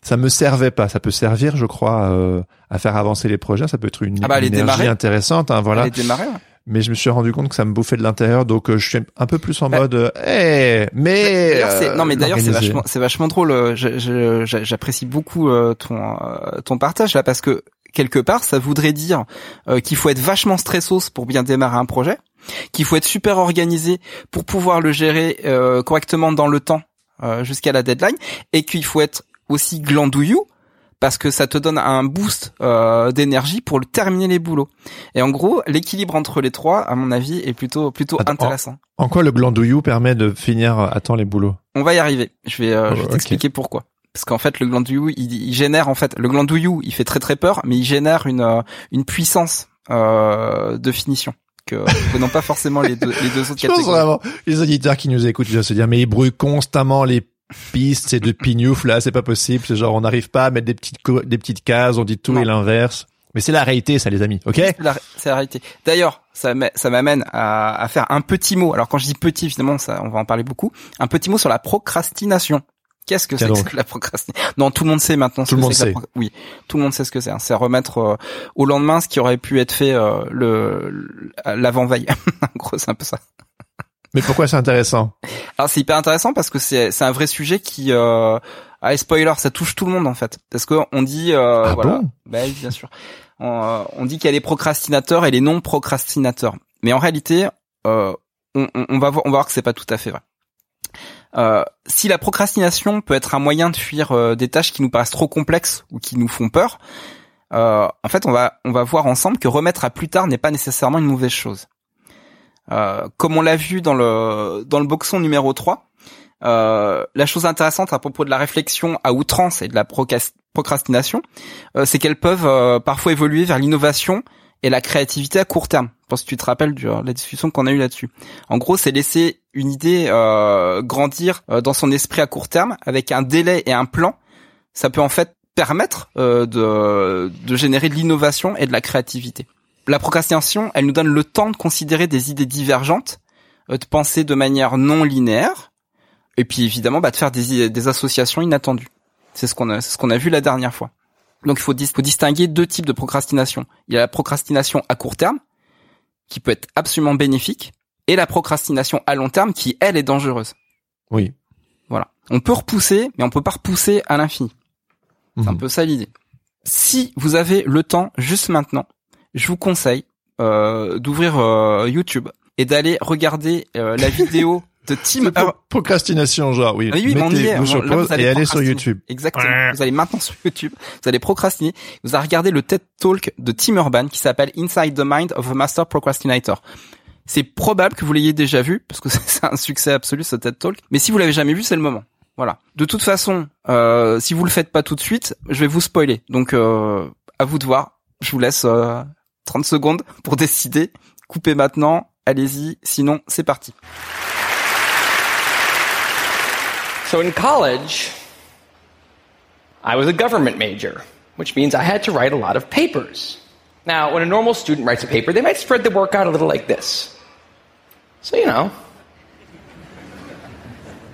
ça me servait pas, ça peut servir je crois euh, à faire avancer les projets, ça peut être une, Ah bah, une énergie démarrer. intéressante hein, voilà. Allez, démarrer, ouais. Mais je me suis rendu compte que ça me bouffait de l'intérieur donc euh, je suis un peu plus en Bah, mode euh, hey, mais euh, non, mais d'ailleurs, c'est l'organiser. vachement, c'est vachement drôle. euh, J'apprécie beaucoup euh, ton euh, ton partage là parce que quelque part, ça voudrait dire euh, qu'il faut être vachement stressos pour bien démarrer un projet, qu'il faut être super organisé pour pouvoir le gérer euh, correctement dans le temps euh, jusqu'à la deadline, et qu'il faut être aussi glandouillou parce que ça te donne un boost euh, d'énergie pour le terminer les boulots. Et en gros, l'équilibre entre les trois, à mon avis, est plutôt plutôt Attends, intéressant. En quoi le glandouillou permet de finir à temps les boulots? On va y arriver. Je vais, euh, Oh, je vais ok. t'expliquer pourquoi. Parce qu'en fait, le glandouillou, il, il génère en fait le glandouillou, il fait très très peur, mais il génère une euh, une puissance euh, de finition que, que non pas forcément les deux, les deux autres Je pense catégories. vraiment, les auditeurs qui nous écoutent, ils doivent se dire, mais ils brouillent constamment les pistes, c'est de pignouf, là, c'est pas possible. C'est genre, on n'arrive pas à mettre des petites, des petites cases, on dit tout Non. et l'inverse. Mais c'est la réalité, ça, les amis. Ok? C'est la, réalité. D'ailleurs, ça m'a- ça m'amène à, à faire un petit mot. Alors quand je dis petit, évidemment, ça, on va en parler beaucoup. Un petit mot sur la procrastination. Qu'est-ce que c'est que la procrastination? Non, tout le monde sait maintenant. ce Tout le que monde c'est que la sait. Oui, tout le monde sait ce que c'est. hein. C'est remettre euh, au lendemain ce qui aurait pu être fait euh, le le- l'avant veille. en gros, c'est un peu ça. Mais pourquoi c'est intéressant? Alors c'est hyper intéressant parce que c'est c'est un vrai sujet qui euh, ah, spoiler, ça touche tout le monde en fait. Parce que on dit euh, Ah voilà, bon? Bah bien sûr. On, euh, on dit qu'il y a les procrastinateurs et les non procrastinateurs. Mais en réalité, euh, on, on- on va voir on va voir que c'est pas tout à fait vrai. Euh, si la procrastination peut être un moyen de fuir euh, des tâches qui nous paraissent trop complexes ou qui nous font peur, euh, en fait, on va on va voir ensemble que remettre à plus tard n'est pas nécessairement une mauvaise chose. Euh, comme on l'a vu dans le dans le boxon numéro 3, euh, la chose intéressante à propos de la réflexion à outrance et de la procrastination, c'est qu'elles peuvent parfois évoluer vers l'innovation et la créativité à court terme. Je pense que tu te rappelles de la discussion qu'on a eue là-dessus. En gros, c'est laisser une idée euh, grandir euh, dans son esprit à court terme avec un délai et un plan. Ça peut en fait permettre euh, de, de générer de l'innovation et de la créativité. La procrastination, elle nous donne le temps de considérer des idées divergentes, euh, de penser de manière non linéaire, et puis évidemment bah, de faire des, des associations inattendues. C'est ce qu'on a, ce qu'on a vu la dernière fois. Donc il faut, dis- faut distinguer deux types de procrastination. Il y a la procrastination à court terme, qui peut être absolument bénéfique, et la procrastination à long terme, qui elle est dangereuse. Oui. Voilà. On peut repousser, mais on peut pas repousser à l'infini. C'est un Mhm. peu ça l'idée. Si vous avez le temps juste maintenant, je vous conseille euh, d'ouvrir euh, YouTube et d'aller regarder euh, la vidéo de Tim procrastination, genre, oui. Oui, oui, mais on y Mettez est. là, vous allez et allez sur. YouTube. Exactement. Vous allez maintenant sur YouTube, vous allez procrastiner. Vous allez regarder le TED Talk de Tim Urban qui s'appelle Inside the Mind of a Master Procrastinator. C'est probable que vous l'ayez déjà vu parce que c'est un succès absolu ce TED Talk. Mais si vous l'avez jamais vu, c'est le moment. Voilà. De toute façon, euh, si vous le faites pas tout de suite, je vais vous spoiler. Donc euh, à vous de voir. Je vous laisse euh, 30 secondes pour décider. Coupez maintenant. Allez-y. Sinon, c'est parti. So in college, I was a government major, which means I had to write a lot of papers. Now, when a normal student writes a paper, they might spread the work out a little like this. So, you know,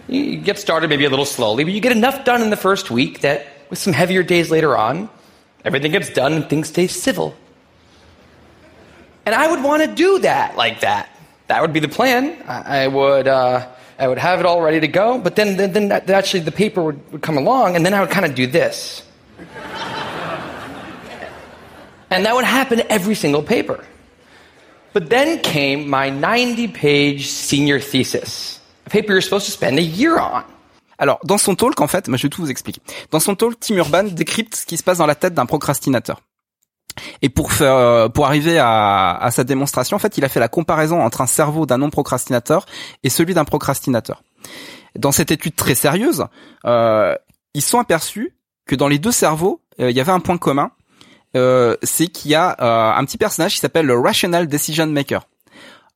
you get started maybe a little slowly, but you get enough done in the first week that with some heavier days later on, everything gets done and things stay civil. And I would want to do that like that. That would be the plan. I, would, uh, I would have it all ready to go, but then, then, then actually the paper would, would come along, and then I would kind of do this. and that would happen every single paper. But then came my 90 page senior thesis, a paper you're supposed to spend a year on. Alors, dans son talk, en fait, je vais tout vous expliquer. Dans son talk, Tim Urban décrypte ce qui se passe dans la tête d'un procrastinateur. Et pour faire, euh, pour arriver à, à sa démonstration, en fait, il a fait la comparaison entre un cerveau d'un non-procrastinateur et celui d'un procrastinateur. Dans cette étude très sérieuse, euh, ils sont aperçus que dans les deux cerveaux, euh, il y avait un point commun, euh, c'est qu'il y a un petit personnage qui s'appelle le rational decision maker.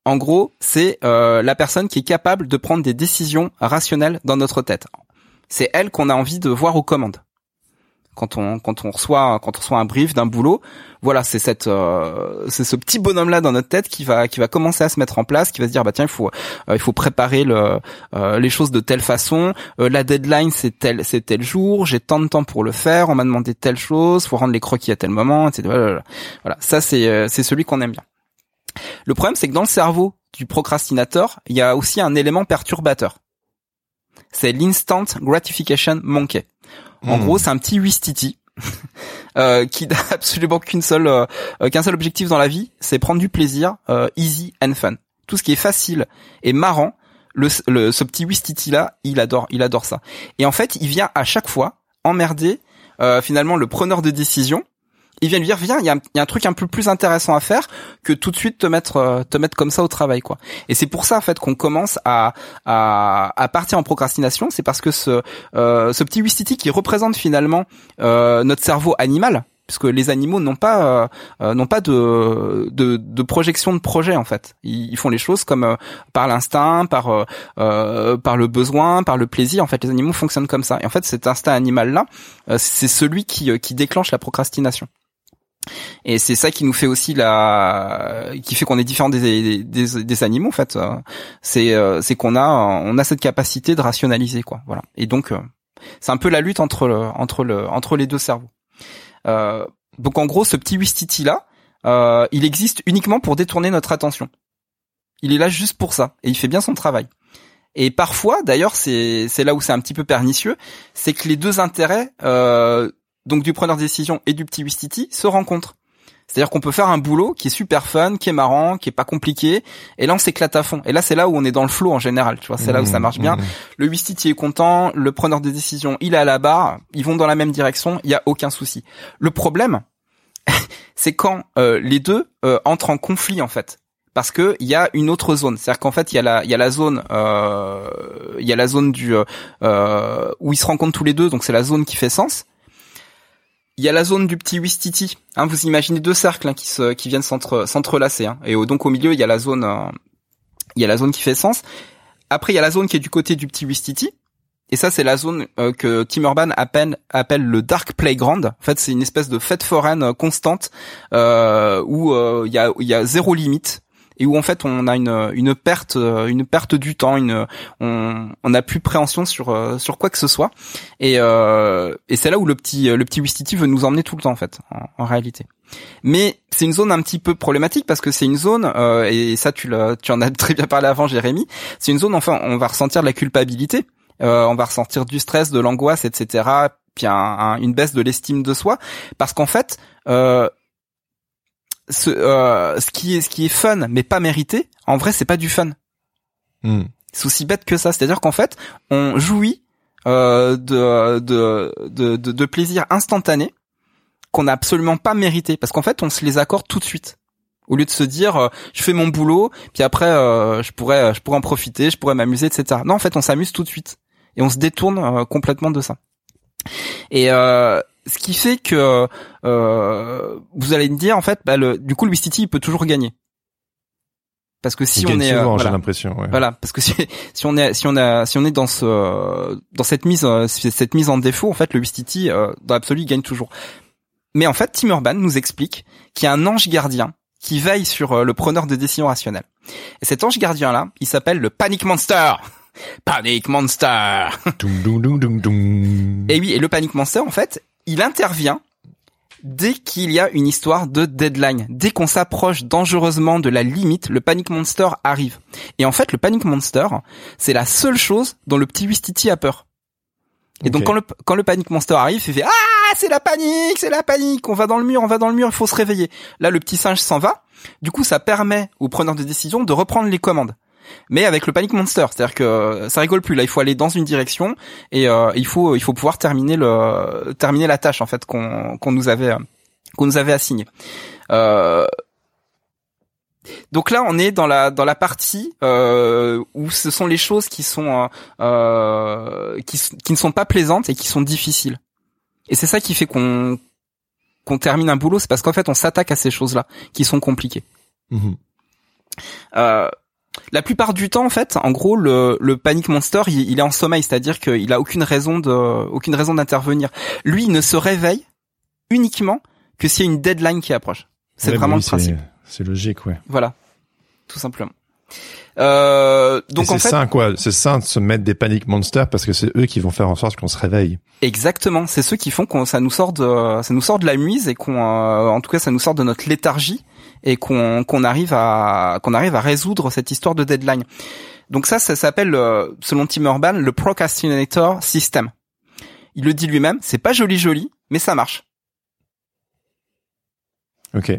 En gros, c'est la personne qui est capable de prendre des décisions rationnelles dans notre tête. C'est elle qu'on a envie de voir aux commandes. Quand on quand on reçoit quand on reçoit un brief d'un boulot, voilà, c'est cette euh, c'est ce petit bonhomme là dans notre tête qui va qui va commencer à se mettre en place, qui va se dire bah tiens il faut euh, il faut préparer le euh, les choses de telle façon, Euh, la deadline c'est tel c'est tel jour, j'ai tant de temps pour le faire, on m'a demandé telle chose, faut rendre les croquis à tel moment, etc. Voilà, voilà. ça c'est euh, c'est celui qu'on aime bien. Le problème, c'est que dans le cerveau du procrastinateur, il y a aussi un élément perturbateur. C'est l'instant gratification monkey. En Hmm. gros, c'est un petit Wistiti euh, qui n'a absolument qu'une seule, euh, euh, qu'un seul objectif dans la vie, c'est prendre du plaisir, euh, easy and fun. Tout ce qui est facile et marrant, le, le- ce petit Wistiti là, il adore, il adore ça. Et en fait, il vient à chaque fois emmerder euh, finalement le preneur de décision. Il vient lui dire viens, il y, a un- truc un peu plus intéressant à faire que tout de suite te mettre euh, te mettre comme ça au travail quoi. Et c'est pour ça en fait qu'on commence à, à à partir en procrastination, c'est parce que ce euh, ce petit Wistiti qui représente finalement euh, notre cerveau animal, puisque les animaux n'ont pas euh, euh, n'ont pas de, de, de projection de projet en fait. Ils, font les choses comme euh, par l'instinct, par euh, par le besoin, par le plaisir. En fait, les animaux fonctionnent comme ça. Et en fait, cet instinct animal là, c'est celui qui qui déclenche la procrastination. Et c'est ça qui nous fait aussi la, qui fait qu'on est différent des, des, des, animaux en fait. C'est c'est qu'on a on a cette capacité de rationaliser quoi. Voilà. Et donc c'est un peu la lutte entre le, entre le entre les deux cerveaux. Euh, donc en gros, ce petit Wistiti là, euh, il existe uniquement pour détourner notre attention. Il est là juste pour ça et il fait bien son travail. Et parfois, d'ailleurs, c'est c'est là où c'est un petit peu pernicieux, c'est que les deux intérêts, euh, donc du preneur de décision et du petit Wistiti, se rencontrent. C'est-à-dire qu'on peut faire un boulot qui est super fun, qui est marrant, qui est pas compliqué, et là on s'éclate à fond. Et là c'est là où on est dans le flow en général, tu vois, c'est là où ça mmh, marche bien. Mmh. Le Wistiti est content, le preneur de décision, il est à la barre, ils vont dans la même direction, il y a aucun souci. Le problème, c'est quand euh, les deux euh, entrent en conflit en fait parce que il y a une autre zone. C'est-à-dire qu'en fait, il y a la il y a la zone euh, il y a la zone du euh, où ils se rencontrent tous les deux, donc c'est la zone qui fait sens il y a la zone du petit Wistiti. Hein, vous imaginez deux cercles hein, qui se, qui viennent s'entrelacer. Hein, et donc au milieu, il y a la zone, euh, il y a la zone qui fait sens. Après, il y a la zone qui est du côté du petit Wistiti. Et ça, c'est la zone euh, que Tim Urban appelle, appelle le Dark Playground. En fait, c'est une espèce de fête foraine euh, constante où il y, a, y a zéro limite et où en fait on a une, une perte une perte du temps une on on n'a plus préhension sur euh, sur quoi que ce soit. Et euh, et c'est là où le petit le petit Wistiti veut nous emmener tout le temps en fait en, réalité. Mais c'est une zone un petit peu problématique parce que c'est une zone euh, et ça tu tu en as très bien parlé avant Jérémy c'est une zone enfin on va ressentir de la culpabilité on va ressentir du stress de l'angoisse etc puis une baisse de l'estime de soi. Parce qu'en fait euh, ce, euh, ce qui est ce qui est fun mais pas mérité, en vrai c'est pas du fun. Hmm. C'est aussi bête que ça, c'est-à-dire qu'en fait on jouit euh, de, de, de, de, plaisir instantané qu'on n'a absolument pas mérité parce qu'en fait on se les accorde tout de suite. Au lieu de se dire euh, je fais mon boulot puis après euh, je pourrais je pourrais en profiter je pourrais m'amuser etc non en fait on s'amuse tout de suite. Et on se détourne complètement de ça. Et ce qui fait que euh, vous allez me dire en fait, bah, le, du coup le Wistiti il peut toujours gagner. Parce que si on est, souvent, euh, voilà, l'impression, voilà, parce que si, si on est, si on a, si on est dans ce, dans cette mise, euh, cette mise en défaut, en fait, le Wistiti, euh, dans l'absolu, il gagne toujours. Mais en fait, Tim Urban nous explique qu'il y a un ange gardien qui veille sur euh, le preneur de décision rationnelle. Et cet ange gardien là, il s'appelle le Panic Monster. Panic Monster. et oui, et le Panic Monster, en fait, il intervient dès qu'il y a une histoire de deadline. Dès qu'on s'approche dangereusement de la limite, le Panic Monster arrive. Et en fait, le Panic Monster, c'est la seule chose dont le petit Wistiti a peur. Et donc quand le, quand le Panic Monster arrive, il fait ah c'est la panique, c'est la panique, on va dans le mur, on va dans le mur, il faut se réveiller. Là le petit singe s'en va. Du coup ça permet aux preneurs de décision de reprendre les commandes mais avec le Panic Monster, c'est-à-dire que ça rigole plus. Là, il faut aller dans une direction et euh, il faut il faut pouvoir terminer le terminer la tâche en fait qu'on qu'on nous avait qu'on nous avait assignée. Euh, donc là, on est dans la dans la partie euh, où ce sont les choses qui sont euh, qui qui ne sont pas plaisantes et qui sont difficiles. Et c'est ça qui fait qu'on qu'on termine un boulot, c'est parce qu'en fait on s'attaque à ces choses-là qui sont compliquées. Mmh. Euh, la plupart du temps, en fait, en gros, le, le panic monster, il, est en sommeil, c'est-à-dire qu'il a aucune raison de, aucune raison d'intervenir. Lui, il ne se réveille uniquement que s'il y a une deadline qui approche. C'est vraiment le principe. C'est logique, ouais. Voilà, tout simplement. Euh, donc en fait, c'est ça quoi, c'est ça de se mettre des panic monsters parce que c'est eux qui vont faire en sorte qu'on se réveille. Exactement, c'est ceux qui font qu'on ça nous sort de ça nous sort de la mise et qu'on euh, en tout cas ça nous sort de notre léthargie et qu'on qu'on arrive à qu'on arrive à résoudre cette histoire de deadline. Donc ça, ça s'appelle, euh, selon Tim Urban, le procrastinator system. Il le dit lui-même, c'est pas joli joli, mais ça marche. Ok.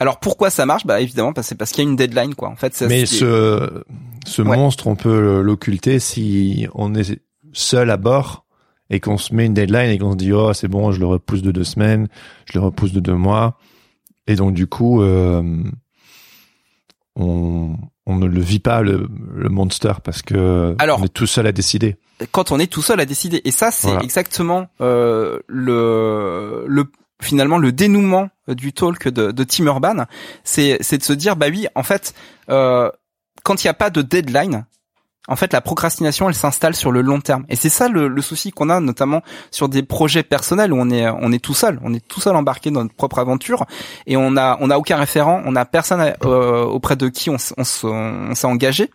Alors pourquoi ça marche? Bah évidemment c'est parce qu'il y a une deadline quoi. En fait, mais ce ce monstre, on peut l'occulter si on est seul à bord et qu'on se met une deadline et qu'on se dit oh c'est bon, je le repousse de deux semaines, je le repousse de deux mois. Et donc du coup, euh, on, on ne le vit pas le, le monster parce que Alors, on est tout seul à décider. Quand on est tout seul à décider, et ça c'est exactement euh, le, le finalement le dénouement du talk de, de Tim Urban, c'est c'est de se dire bah oui, en fait, euh, quand il n'y a pas de deadline, en fait, la procrastination, elle s'installe sur le long terme. Et c'est ça le, le souci qu'on a, notamment sur des projets personnels où on est, on est tout seul, on est tout seul embarqué dans notre propre aventure et on a, on a aucun référent, on a personne euh, auprès de qui on, on, s'est engagé.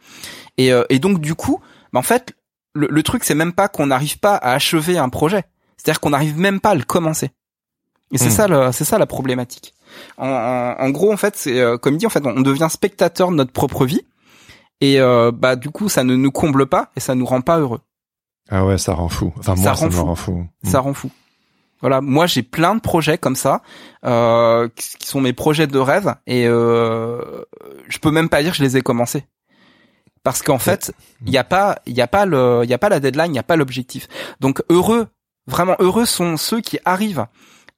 Et, euh, et donc du coup, bah, en fait, le, le truc, c'est même pas qu'on n'arrive pas à achever un projet. C'est-à-dire qu'on n'arrive même pas à le commencer. Et c'est hmm. ça, c'est ça la problématique. En, en, gros, en fait, c'est euh, comme dit, en fait, on devient spectateur de notre propre vie, et euh, bah du coup, ça ne nous comble pas et ça nous rend pas heureux. Ah ouais, ça rend fou. Enfin moi, ça, me rend fou. Ça rend fou. Voilà, moi j'ai plein de projets comme ça, euh, qui sont mes projets de rêve, et euh, je peux même pas dire que je les ai commencés parce qu'en fait, il n'y a pas, il y a pas le, il y a pas la deadline, il n'y a pas l'objectif. Donc heureux, vraiment heureux sont ceux qui arrivent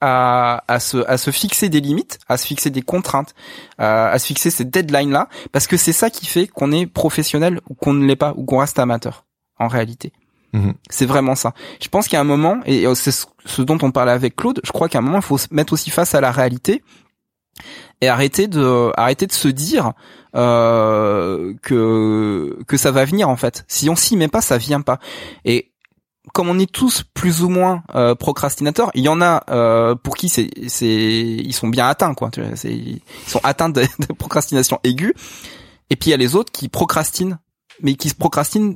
à, à, se, à se fixer des limites, à se fixer des contraintes, à, se fixer ces deadlines là, parce que c'est ça qui fait qu'on est professionnel ou qu'on ne l'est pas ou qu'on reste amateur en réalité. Mhm. C'est vraiment ça. Je pense qu'il y a un moment, et c'est ce dont on parlait avec Claude, je crois qu'à un moment, il faut se mettre aussi face à la réalité et arrêter de arrêter de se dire euh, que que ça va venir en fait. Si on s'y met pas, ça vient pas. Et comme on est tous plus ou moins euh, procrastinateurs, il y en a euh, pour qui c'est c'est ils sont bien atteints quoi. C'est ils sont atteints de, de, procrastination aiguë. Et puis il y a les autres qui procrastinent, mais qui se procrastinent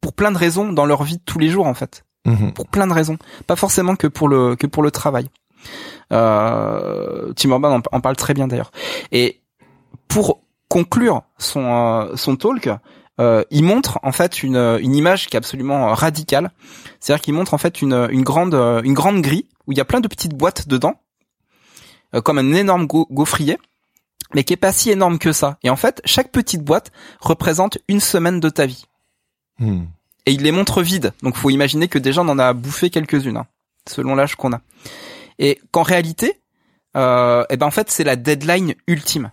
pour plein de raisons dans leur vie de tous les jours en fait. Mhm. Pour plein de raisons, pas forcément que pour le que pour le travail. Euh, Tim Urban en, parle très bien d'ailleurs. Et pour conclure son euh, son talk, euh, il montre en fait une, une image qui est absolument radicale. C'est-à-dire qu'il montre en fait une, une grande une grande grille où il y a plein de petites boîtes dedans, euh, comme un énorme gaufrier, mais qui est pas si énorme que ça. Et en fait, chaque petite boîte représente une semaine de ta vie. Hmm. Et il les montre vides. Donc, faut imaginer que déjà on en a bouffé quelques-unes, hein, selon l'âge qu'on a. Et qu'en réalité, euh, eh ben en fait, c'est la deadline ultime.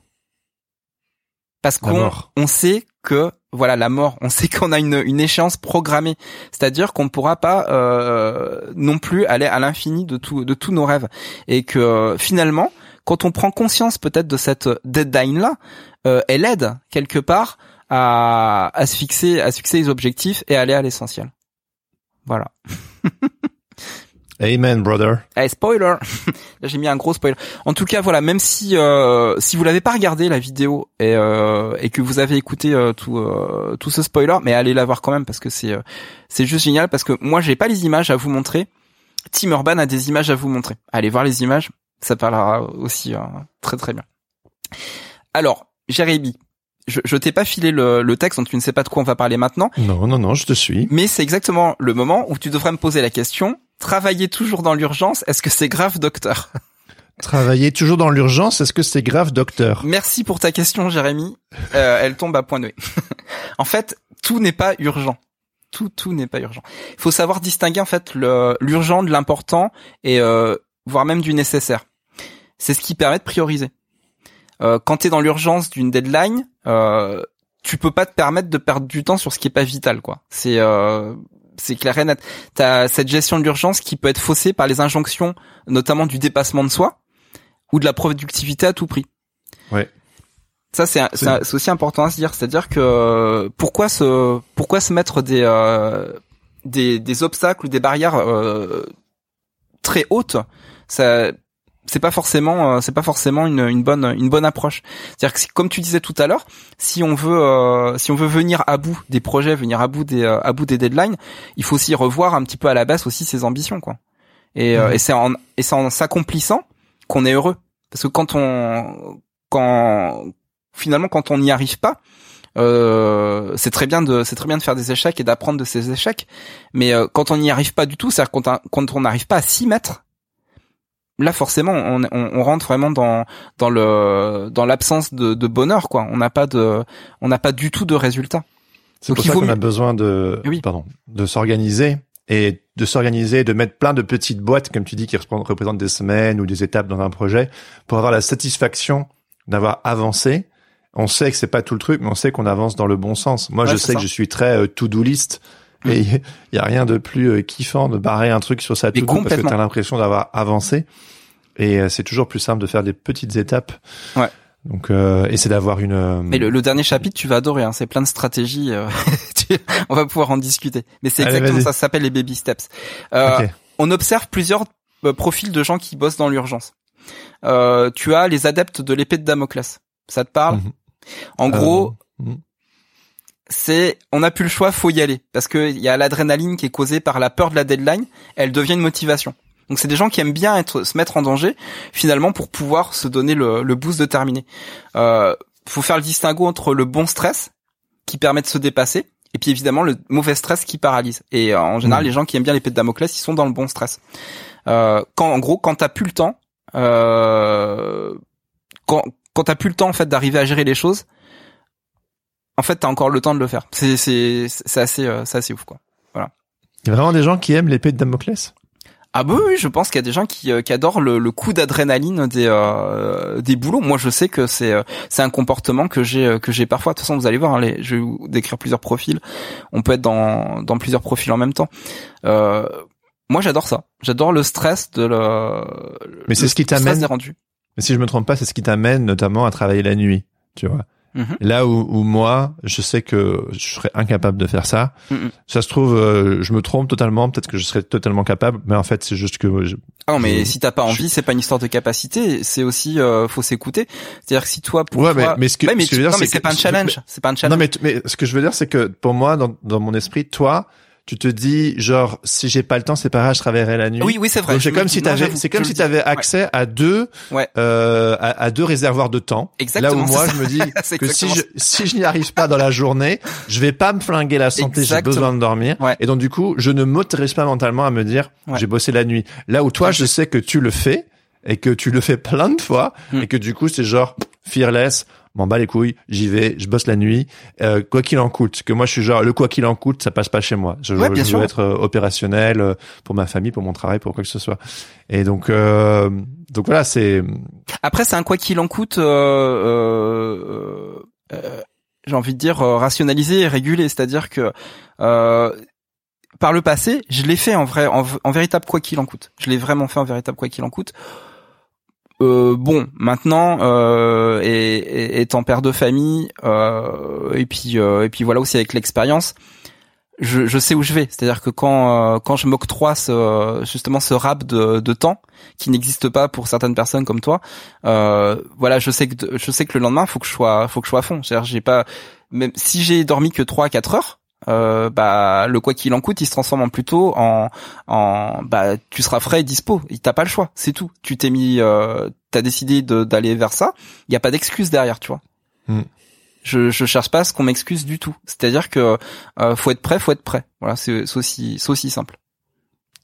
Parce qu'on on sait que voilà la mort, on sait qu'on a une, une échéance programmée, c'est-à-dire qu'on ne pourra pas euh, non plus aller à l'infini de tout de tous nos rêves et que finalement, quand on prend conscience peut-être de cette deadline là, euh, elle aide quelque part à, à se fixer à se fixer les objectifs et aller à l'essentiel. Voilà. Amen, brother. Hey, spoiler. Là, j'ai mis un gros spoiler. En tout cas, voilà, même si euh, si vous l'avez pas regardé la vidéo et euh, et que vous avez écouté euh, tout euh, tout ce spoiler, mais allez la voir quand même parce que c'est euh, c'est juste génial parce que moi j'ai pas les images à vous montrer. Tim Urban a des images à vous montrer. Allez voir les images, ça parlera aussi très très bien. Alors, Jérémy, je, je t'ai pas filé le, le, texte, donc tu ne sais pas de quoi on va parler maintenant. Non, non, non, je te suis. Mais c'est exactement le moment où tu devrais me poser la question. Travailler toujours dans l'urgence, est-ce que c'est grave, docteur? Travailler toujours dans l'urgence, est-ce que c'est grave, docteur? Merci pour ta question, Jérémy. Euh, elle tombe à point nommé. en fait, tout n'est pas urgent. Tout, tout n'est pas urgent. Il faut savoir distinguer en fait l'urgent de l'important et euh, voire même du nécessaire. C'est ce qui permet de prioriser. Euh, quand tu es dans l'urgence d'une deadline, euh, tu peux pas te permettre de perdre du temps sur ce qui est pas vital, quoi. C'est euh, c'est clair et net. T'as cette gestion de l'urgence qui peut être faussée par les injonctions, notamment du dépassement de soi ou de la productivité à tout prix. Ouais. Ça c'est c'est aussi important à se dire, c'est-à-dire que pourquoi se pourquoi se mettre des euh, des, des obstacles ou des barrières euh, très hautes, ça c'est pas forcément euh, c'est pas forcément une, une bonne une bonne approche. C'est-à-dire que comme tu disais tout à l'heure, si on veut euh, si on veut venir à bout des projets, venir à bout des euh, à bout des deadlines, il faut aussi revoir un petit peu à la baisse aussi ses ambitions quoi. Et, et c'est en et c'est en s'accomplissant qu'on est heureux parce que quand on quand finalement quand on n'y arrive pas euh, c'est très bien de c'est très bien de faire des échecs et d'apprendre de ces échecs mais quand on n'y arrive pas du tout c'est-à-dire quand, quand on n'arrive pas à s'y mettre là forcément on, on, rentre vraiment dans dans le dans l'absence de, de, bonheur quoi. On n'a pas de on n'a pas du tout de résultat. C'est pour ça qu'on a besoin de pardon de s'organiser et de s'organiser de mettre plein de petites boîtes comme tu dis qui représentent des semaines ou des étapes dans un projet pour avoir la satisfaction d'avoir avancé. On sait que c'est pas tout le truc mais on sait qu'on avance dans le bon sens. Moi je sais que je suis très euh, to-do list et il y a rien de plus euh, kiffant de barrer un truc sur sa to-do parce que tu as l'impression d'avoir avancé. et euh, c'est toujours plus simple de faire des petites étapes. Ouais. Donc, euh, et c'est d'avoir une. euh, Mais le, le dernier chapitre, tu vas adorer. Hein, c'est plein de stratégies. euh, on va pouvoir en discuter. Mais c'est exactement ça. Ça s'appelle les baby steps. Euh. On observe plusieurs profils de gens qui bossent dans l'urgence. Euh, tu as les adeptes de l'épée de Damoclès. Ça te parle? Mhm. En gros, mhm. C'est on n'a plus le choix, faut y aller parce que il y a l'adrénaline qui est causée par la peur de la deadline, elle devient une motivation. Donc c'est des gens qui aiment bien être se mettre en danger finalement pour pouvoir se donner le, le boost de terminer. Euh, faut faire le distinguo entre le bon stress qui permet de se dépasser et puis évidemment le mauvais stress qui paralyse. Et euh, en général Mhm. les gens qui aiment bien l'épée de Damoclès ils sont dans le bon stress. Euh, quand en gros quand t'as plus le temps, euh, quand quand t'as plus le temps en fait d'arriver à gérer les choses, en fait t'as encore le temps de le faire. C'est c'est c'est assez euh, c'est assez ouf quoi. Il y a vraiment des gens qui aiment l'épée de Damoclès? Ah bah oui, je pense qu'il y a des gens qui, euh, qui adorent le, le coup d'adrénaline des euh, des boulots. Moi, je sais que c'est euh, c'est un comportement que j'ai euh, que j'ai parfois. De toute façon, vous allez voir, hein, les, je vais vous décrire plusieurs profils. On peut être dans dans plusieurs profils en même temps. Euh, moi, j'adore ça. J'adore le stress de le. Mais c'est ce qui t'amène-. Mais si je me trompe pas, c'est ce qui t'amène notamment à travailler la nuit. Tu vois. Mhm. Là où, où moi, je sais que je serais incapable de faire ça. Mhm. Ça se trouve, euh, je me trompe totalement. Peut-être que je serais totalement capable, mais en fait, c'est juste que je- Ah non, mais Je- si t'as pas envie, c'est pas une histoire de capacité. C'est aussi euh, faut s'écouter. C'est-à-dire que si toi pour Ouais, toi, mais ce que- Ouais, mais ce que je veux dire, c'est pas un challenge. C'est pas un challenge. Non, mais, mais ce que je veux dire, c'est que pour moi, dans, dans mon esprit, toi, tu te dis genre, si j'ai pas le temps, c'est pas grave, je travaillerai la nuit. oui, oui, c'est vrai. C'est comme me- si non, t'avais, j'avoue, c'est comme si t'avais. Ouais. accès à deux, Ouais. euh, à, à deux réservoirs de temps. Exactement, Là où moi, je me dis que si je, si je n'y arrive pas dans la journée, je vais pas me flinguer la santé, j'ai besoin de dormir. Ouais. Et donc, du coup, je ne m'autorise pas mentalement à me dire, j'ai bossé la nuit. Là où toi, je sais que tu le fais et que tu le fais plein de fois Hmm. et que du coup, c'est genre, fearless, m'en bats les couilles, j'y vais, je bosse la nuit, euh, quoi qu'il en coûte. Que moi, je suis genre, le quoi qu'il en coûte, ça passe pas chez moi. Je, Ouais, je bien veux être euh, opérationnel euh, pour ma famille, pour mon travail, pour quoi que ce soit. Et donc, euh, donc voilà, c'est, Après, c'est un quoi qu'il en coûte. Euh, euh, j'ai envie de dire rationalisé et régulé, c'est-à-dire que euh, par le passé, je l'ai fait en vrai, en, en véritable quoi qu'il en coûte. Je l'ai vraiment fait en véritable quoi qu'il en coûte. Euh, bon, maintenant, euh, et, et- étant père de famille, euh, et puis euh, et puis voilà aussi avec l'expérience, je, je sais où je vais. C'est-à-dire que quand euh, quand je m'octroie ce, justement ce rap de, de temps qui n'existe pas pour certaines personnes comme toi, voilà, je sais que je sais que le lendemain, faut que je sois faut que je sois à fond. C'est-à-dire j'ai pas même si j'ai dormi que 3 à 4 heures, euh, bah le quoi qu'il en coûte, il se transforme en plutôt en en bah tu seras frais et dispo. Il t'a pas le choix, c'est tout. Tu t'es mis euh, t'as décidé d'aller vers ça, il y a pas d'excuse derrière, tu vois. Hmm. Je je cherche pas à ce qu'on m'excuse du tout. C'est-à-dire que euh, faut être prêt, faut être prêt. Voilà, c'est c'est aussi c'est aussi simple.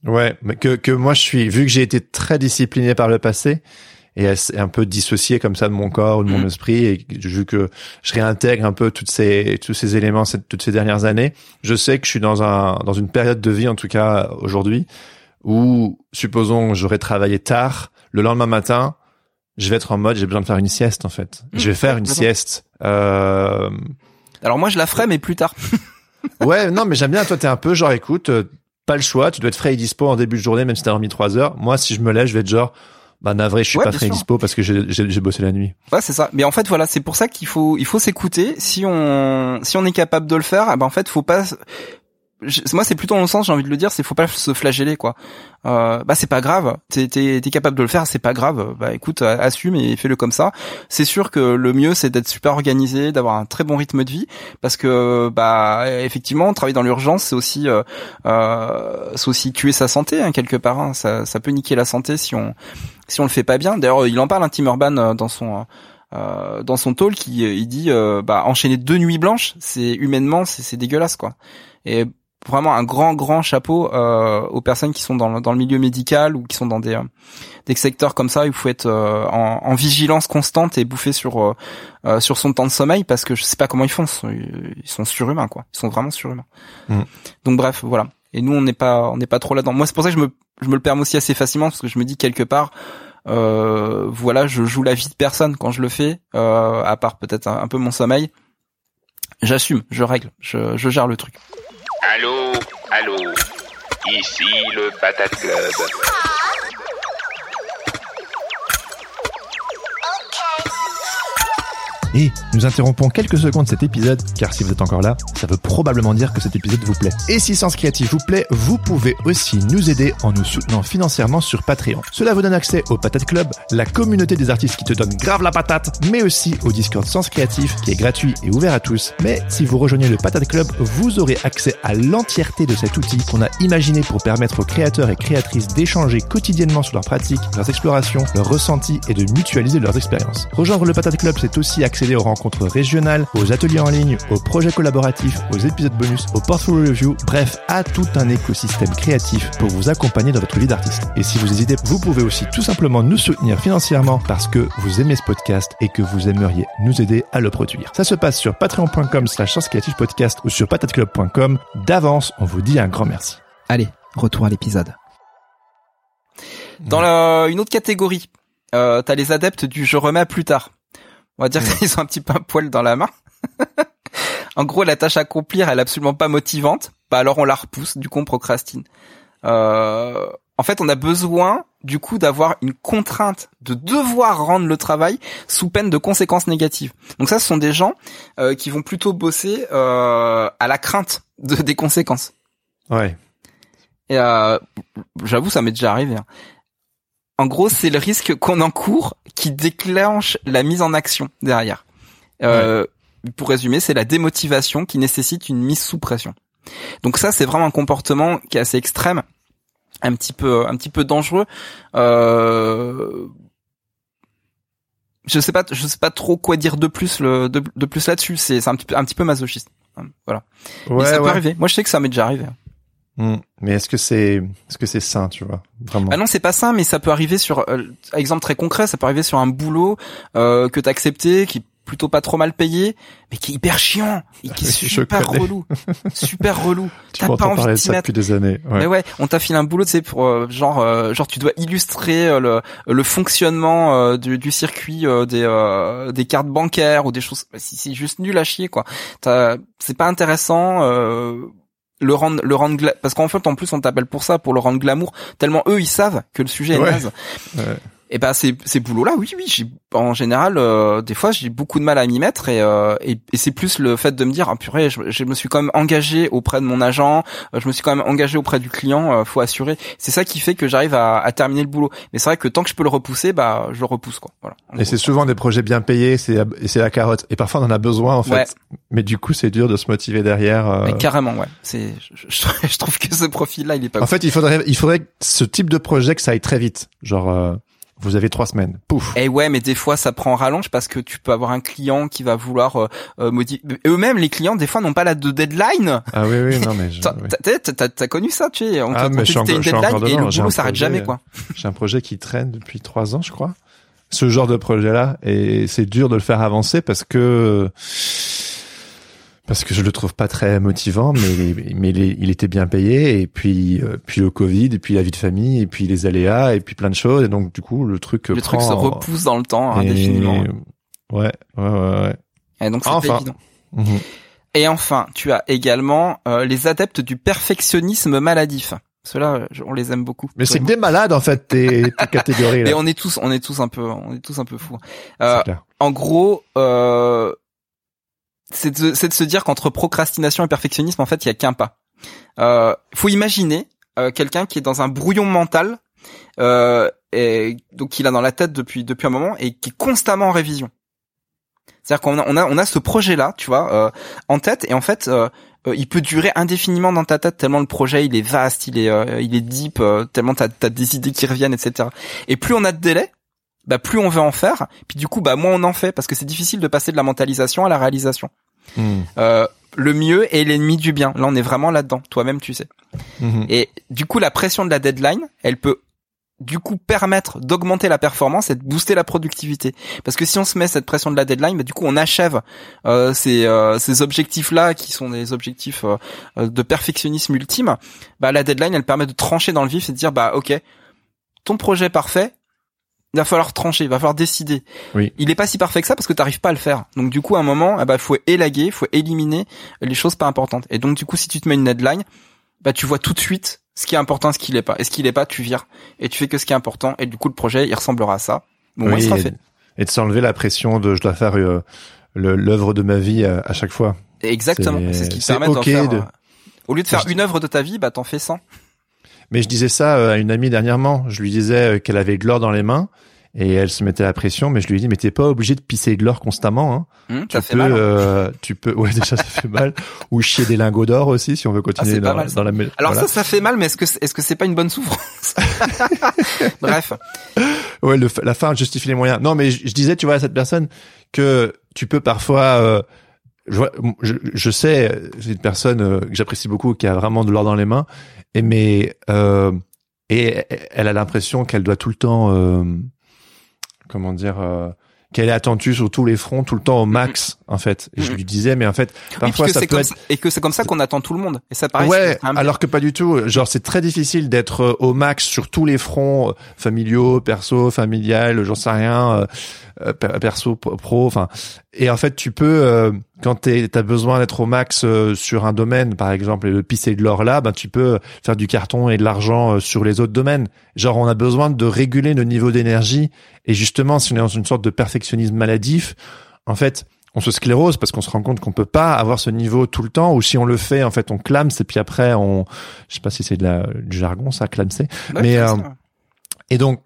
Ouais, mais que, que moi je suis, vu que j'ai été très discipliné par le passé et assez- un peu dissocié comme ça de mon corps ou de mon Mhm. esprit et vu que je réintègre un peu toutes ces, tous ces éléments cette- toutes ces dernières années, je sais que je suis dans un, dans une période de vie, en tout cas aujourd'hui, où, supposons, j'aurais travaillé tard, le lendemain matin, je vais être en mode, j'ai besoin de faire une sieste, en fait. Mhm. Je vais faire une sieste. Euh, Alors moi je la ferai mais plus tard. Ouais, non, mais j'aime bien. Toi, t'es un peu genre, écoute, euh, pas le choix. Tu dois être frais et dispo en début de journée, même si t'as dormi trois heures. Moi, si je me lève, je vais être genre, bah navré, je suis Ouais, pas sûr. dispo parce que j'ai bossé la nuit. Ouais, c'est ça. Mais en fait, voilà, c'est pour ça qu'il faut, il faut s'écouter. Si on, si on est capable de le faire, eh ben en fait, faut pas. Moi, c'est plutôt dans le sens, j'ai envie de le dire, c'est faut pas se flageller, quoi. Euh, bah, c'est pas grave. T'es, t'es, capable de le faire, c'est pas grave. Bah, écoute, euh, assume et fais-le comme ça. C'est sûr que le mieux, c'est d'être super organisé, d'avoir un très bon rythme de vie, parce que, bah, effectivement, travailler dans l'urgence, c'est aussi, euh, euh, c'est aussi tuer sa santé, hein, quelque part. hein. Ça, ça peut niquer la santé si on, si on le fait pas bien. D'ailleurs, il en parle, un Tim Urban, euh, dans son, euh, dans son talk, il, il dit, euh, bah, enchaîner deux nuits blanches, c'est humainement, c'est dégueulasse, quoi. Et vraiment un grand, grand chapeau euh, aux personnes qui sont dans le, dans le milieu médical ou qui sont dans des, euh, des secteurs comme ça. où Il faut être euh, en, en vigilance constante et bouffer sur, euh, euh, sur son temps de sommeil parce que je sais pas comment ils font. Ils sont surhumains, quoi. Ils sont vraiment surhumains. Mm. Donc bref, voilà. Et nous, on n'est pas, on n'est pas trop là-dedans. Moi, c'est pour ça que je me, je me le permets aussi assez facilement parce que je me dis quelque part, euh, voilà, je joue la vie de personne quand je le fais, euh, à part peut-être un, un peu mon sommeil. J'assume, je règle, je, je gère le truc. Allô, allô, ici le Patate Club. Et nous interrompons quelques secondes cet épisode, car si vous êtes encore là, ça veut probablement dire que cet épisode vous plaît. Et si Sens Créatif vous plaît, vous pouvez aussi nous aider en nous soutenant financièrement sur Patreon. Cela vous donne accès au Patate Club, la communauté des artistes qui te donne grave la patate, mais aussi au Discord Sens Créatif, qui est gratuit et ouvert à tous. Mais si vous rejoignez le Patate Club, vous aurez accès à l'entièreté de cet outil qu'on a imaginé pour permettre aux créateurs et créatrices d'échanger quotidiennement sur leurs pratiques, leurs explorations, leurs ressentis et de mutualiser leurs expériences. Rejoindre le Patate Club, c'est aussi accéder aux rencontres régionales, aux ateliers en ligne, aux projets collaboratifs, aux épisodes bonus, aux portfolio review, bref, à tout un écosystème créatif pour vous accompagner dans votre vie d'artiste. Et si vous hésitez, vous pouvez aussi tout simplement nous soutenir financièrement parce que vous aimez ce podcast et que vous aimeriez nous aider à le produire. Ça se passe sur patreon.com slash podcast ou sur patateclub.com. D'avance, on vous dit un grand merci. Allez, retour à l'épisode. Dans la- une autre catégorie, euh, t'as les adeptes du je remets plus tard. On va dire qu'ils ont un petit peu un poil dans la main. en gros, la tâche à accomplir, elle est absolument pas motivante. Bah alors on la repousse, du coup on procrastine. Euh, en fait, on a besoin du coup d'avoir une contrainte de devoir rendre le travail sous peine de conséquences négatives. Donc ça, ce sont des gens euh, qui vont plutôt bosser euh, à la crainte de, des conséquences. Ouais. Et euh, j'avoue, ça m'est déjà arrivé. hein. En gros, c'est le risque qu'on encourt qui déclenche la mise en action derrière. Euh, Pour résumer, c'est la démotivation qui nécessite une mise sous pression. Donc ça, c'est vraiment un comportement qui est assez extrême, un petit peu, un petit peu dangereux. Euh, je sais pas, je sais pas trop quoi dire de plus le, de, de plus là-dessus. C'est, un petit peu, un petit peu masochiste. Voilà. Mais Ouais, ça peut arriver. Moi, je sais que ça m'est déjà arrivé. Hmm. Mais est-ce que c'est, est-ce que c'est sain, tu vois, vraiment? Ah non, c'est pas ça, mais ça peut arriver sur, euh, exemple très concret, ça peut arriver sur un boulot euh, que t'as accepté, qui est plutôt pas trop mal payé, mais qui est hyper chiant, et qui est Oui, super relou, super relou. Tu T'as pas envie parler de ça depuis des années. Ouais. Mais ouais, on t'a filé un boulot, tu sais, pour euh, genre, euh, genre tu dois illustrer euh, le, le fonctionnement euh, du, du circuit euh, des euh, des cartes bancaires ou des choses. bah, c'est juste nul à chier quoi. C'est pas intéressant. Euh, le rendre le rendre gla- parce qu'en fait en plus on t'appelle pour ça pour le rendre glamour tellement eux ils savent que le sujet est naze Ouais. Et ben ces ces boulots là oui oui j'ai en général euh, des fois j'ai beaucoup de mal à m'y mettre et euh, et, et c'est plus le fait de me dire ah purée je, je me suis quand même engagé auprès de mon agent euh, je me suis quand même engagé auprès du client euh, faut assurer c'est ça qui fait que j'arrive à, à terminer le boulot mais c'est vrai que tant que je peux le repousser bah je le repousse quoi voilà Et c'est souvent des projets bien payés, c'est c'est la carotte. Et parfois on en a besoin en fait. Ouais. Mais du coup c'est dur de se motiver derrière. euh. Mais carrément ouais c'est je, je- je trouve que ce profil là il est pas En fait il faudrait, il faudrait que ce type de projet que ça aille très vite. Genre euh, vous avez trois semaines, pouf. Et ouais, mais des fois ça prend rallonge parce que tu peux avoir un client qui va vouloir euh, euh, modi- Eux-mêmes, les clients, des fois, n'ont pas la de deadline. Ah oui oui non mais je- T'as oui. connu ça, tu sais On Ah, mais je suis encore- une je suis encore deadline et le j'ai boulot un s'arrête projet, jamais, quoi. j'ai un projet qui traîne depuis trois ans je crois. Ce genre de projet là et c'est dur de le faire avancer parce que parce que je le trouve pas très motivant, mais mais il, était bien payé et puis euh, puis le Covid et puis la vie de famille et puis les aléas et puis plein de choses et donc du coup le truc Le truc se prend- repousse dans le temps, et- indéfiniment. Ouais ouais ouais ouais. Et donc c'est Enfin. évident. Mhm. Et enfin, tu as également euh, les adeptes du perfectionnisme maladif. Ceux-là, on les aime beaucoup. Mais c'est que des malades en fait tes, tes catégories Et là. on est tous, on est tous un peu, on est tous un peu fous. Euh, en gros, euh, c'est de, de se dire qu'entre procrastination et perfectionnisme, en fait, il y a qu'un pas. Euh, faut imaginer euh, quelqu'un qui est dans un brouillon mental, euh, et donc qu'il a dans la tête depuis depuis un moment et qui est constamment en révision. C'est-à-dire qu'on a on a on a ce projet-là, tu vois, euh, en tête, et en fait. euh, euh, il peut durer indéfiniment dans ta tête tellement le projet il est vaste, il est euh, il est deep, tellement t'as as des idées qui reviennent, etc. Et plus on a de délai, bah plus on veut en faire, puis du coup bah moins on en fait parce que c'est difficile de passer de la mentalisation à la réalisation. Mhm. Euh, le mieux est l'ennemi du bien. Là on est vraiment là-dedans, toi-même tu sais. Mhm. Et du coup la pression de la deadline, elle peut du coup permettre d'augmenter la performance et de booster la productivité. Parce que si on se met cette pression de la deadline, bah, du coup on achève euh, ces, euh, ces objectifs-là qui sont des objectifs euh, de perfectionnisme ultime. Bah, la deadline, elle permet de trancher dans le vif et de dire bah ok, ton projet parfait, il va falloir trancher, il va falloir décider. Oui. Il est pas si parfait que ça parce que t'arrives pas à le faire. Donc du coup à un moment, il bah, faut élaguer, faut éliminer les choses pas importantes. Et donc du coup si tu te mets une deadline, bah tu vois tout de suite ce qui est important, ce qui l'est pas. Et ce qui l'est pas, tu vires. Et tu fais que ce qui est important. Et du coup, le projet, il ressemblera à ça. Bon, moi, il Oui, sera et, fait. et de s'enlever la pression de je dois faire euh, l'œuvre de ma vie à, à chaque fois. Exactement. C'est- ce qui permet d'en ok faire. de- euh, Au lieu de faire Je- une œuvre de ta vie, bah t'en fais 100. Mais je disais ça euh, à une amie dernièrement. Je lui disais euh, qu'elle avait de l'or dans les mains et elle se mettait la pression. Mais je lui ai dit, mais t'es pas obligé de pisser de l'or constamment. Hein. Hum, Tu ça fait peux, mal. hein. euh, tu peux, ouais déjà ça fait mal. Ou chier des lingots d'or aussi si on veut continuer Ah, pas dans, mal, dans la. Alors voilà. ça, ça fait mal, mais est-ce que est-ce que c'est pas une bonne souffrance? Bref. Ouais, le, la fin justifie les moyens. Non, mais je, je disais, tu vois, à cette personne que tu peux parfois. euh, je, sais, c'est une personne euh, que j'apprécie beaucoup, qui a vraiment de l'or dans les mains, et mais euh, et elle a l'impression qu'elle doit tout le temps, euh, comment dire, euh, qu'elle est attendue sur tous les fronts, tout le temps au max, en fait. Et je Mhm. lui disais, mais en fait, parfois ça peut comme être ça, et que c'est comme ça qu'on attend tout le monde. Et ça pareil. ouais, alors que pas du tout. Genre, c'est très difficile d'être euh, au max sur tous les fronts euh, familiaux, perso, familial, j'en sais rien, euh, euh, per- perso, pro-. Enfin, et en fait, tu peux euh, quand t'as besoin d'être au max euh, sur un domaine, par exemple, et de pisser de l'or là, ben tu peux faire du carton et de l'argent sur les autres domaines. Genre, on a besoin de réguler le niveau d'énergie. Et justement, si on est dans une sorte de perfectionnisme maladif, en fait, on se sclérose parce qu'on se rend compte qu'on peut pas avoir ce niveau tout le temps ou si on le fait en fait on clame et puis après on je sais pas si c'est de la du jargon ça clamser Ouais, mais, euh, et donc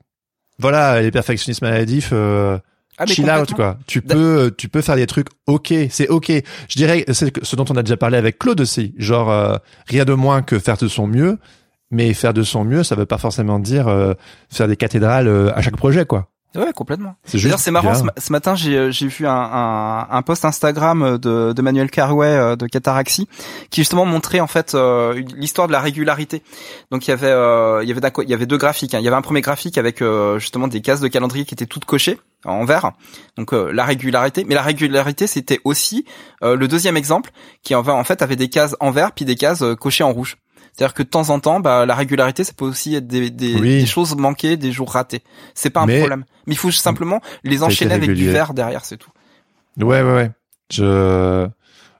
voilà les perfectionnistes maladifs euh, Ah, chill out quoi. Tu peux tu peux faire des trucs ok c'est ok. Je dirais c'est ce dont on a déjà parlé avec Claude aussi. Genre euh, rien de moins que faire de son mieux mais faire de son mieux ça veut pas forcément dire euh, faire des cathédrales euh, à chaque projet quoi Ouais, complètement. c'est D'ailleurs, c'est marrant. Ce, ma- ce matin, j'ai euh, j'ai vu un, un, un post Instagram de, de Manuel Carouet euh, de Cataraxie qui justement montrait en fait euh, l'histoire de la régularité. Donc il y avait euh, il y avait il y avait deux graphiques. hein. Il y avait un premier graphique avec euh, justement des cases de calendrier qui étaient toutes cochées en vert. Donc euh, la régularité, mais la régularité c'était aussi euh, le deuxième exemple qui en, va- en fait avait des cases en vert puis des cases cochées en rouge. C'est-à-dire que de temps en temps, bah, la régularité, ça peut aussi être des, des, Oui. des choses manquées, des jours ratés. C'est pas un Mais- problème. Mais il faut simplement les enchaîner avec du vert derrière, c'est tout. Ouais, ouais, ouais. Je,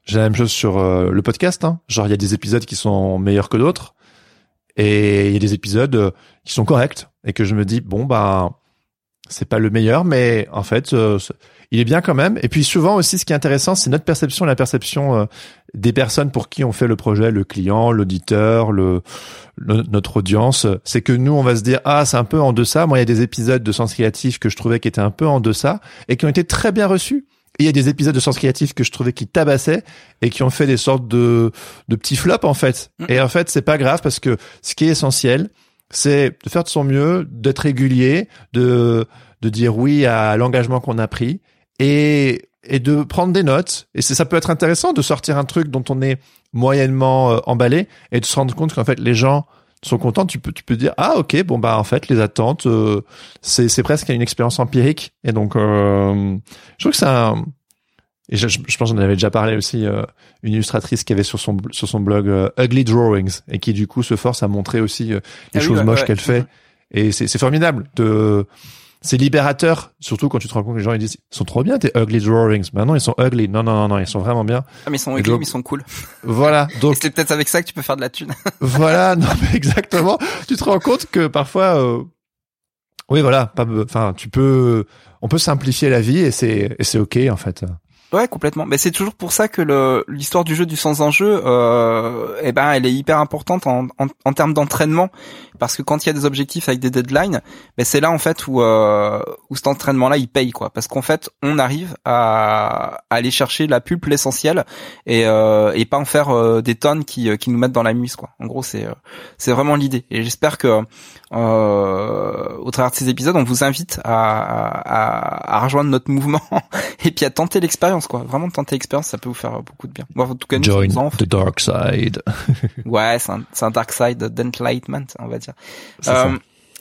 j'ai la même chose sur euh, le podcast. Hein. Genre, il y a des épisodes qui sont meilleurs que d'autres, et il y a des épisodes euh, qui sont corrects, et que je me dis bon bah, c'est pas le meilleur, mais en fait, euh, il est bien quand même. Et puis souvent aussi, ce qui est intéressant, c'est notre perception, la perception euh, des personnes pour qui on fait le projet, le client, l'auditeur, le, le- notre audience. C'est que nous, on va se dire ah, c'est un peu en deçà. Moi, il y a des épisodes de Sens Créatif que je trouvais qui étaient un peu en deçà et qui ont été très bien reçus. Et il y a des épisodes de Sens Créatif que je trouvais qui tabassaient et qui ont fait des sortes de, de petits flops en fait. Mhm. Et en fait, c'est pas grave parce que ce qui est essentiel, c'est de faire de son mieux, d'être régulier, de de dire oui à l'engagement qu'on a pris et et de prendre des notes. Et ça peut être intéressant de sortir un truc dont on est moyennement euh, emballé et de se rendre compte qu'en fait les gens sont contents. Tu peux tu peux dire ah ok bon bah en fait les attentes euh, c'est c'est presque une expérience empirique et donc euh, je trouve que c'est un et je, je je pense que j'en avais déjà parlé aussi euh, une illustratrice qui avait sur son sur son blog euh, Ugly Drawings et qui du coup se force à montrer aussi euh, les Ah oui, choses moches ouais. qu'elle fait et c'est c'est formidable de c'est libérateur surtout quand tu te rends compte que les gens ils disent ils sont trop bien tes ugly drawings maintenant ils sont ugly non non non non ils sont vraiment bien Ah, mais ils sont ugly, donc- mais ils sont cool. voilà donc c'est peut-être avec ça que tu peux faire de la thune. voilà, non mais exactement. tu te rends compte que parfois, euh, oui voilà, pas, enfin tu peux, on peut simplifier la vie et c'est et c'est ok en fait. Ouais, complètement. Mais c'est toujours pour ça que le l'histoire du jeu du sans enjeu, euh, eh ben, elle est hyper importante en, en, en termes d'entraînement, parce que quand il y a des objectifs avec des deadlines, ben c'est là en fait où euh, où cet entraînement-là il paye quoi, parce qu'en fait on arrive à, à aller chercher la pulpe, l'essentiel, et euh, et pas en faire euh, des tonnes qui euh, qui nous mettent dans la muse quoi. En gros c'est euh, c'est vraiment l'idée. Et j'espère que euh, au travers de ces épisodes, on vous invite à, à, à rejoindre notre mouvement et puis à tenter l'expérience, quoi. Vraiment tenter l'expérience, ça peut vous faire beaucoup de bien. Moi, en tout cas, nous, fait. the dark side. Ouais, c'est un, un dark side d'enlightenment, on va dire. Euh,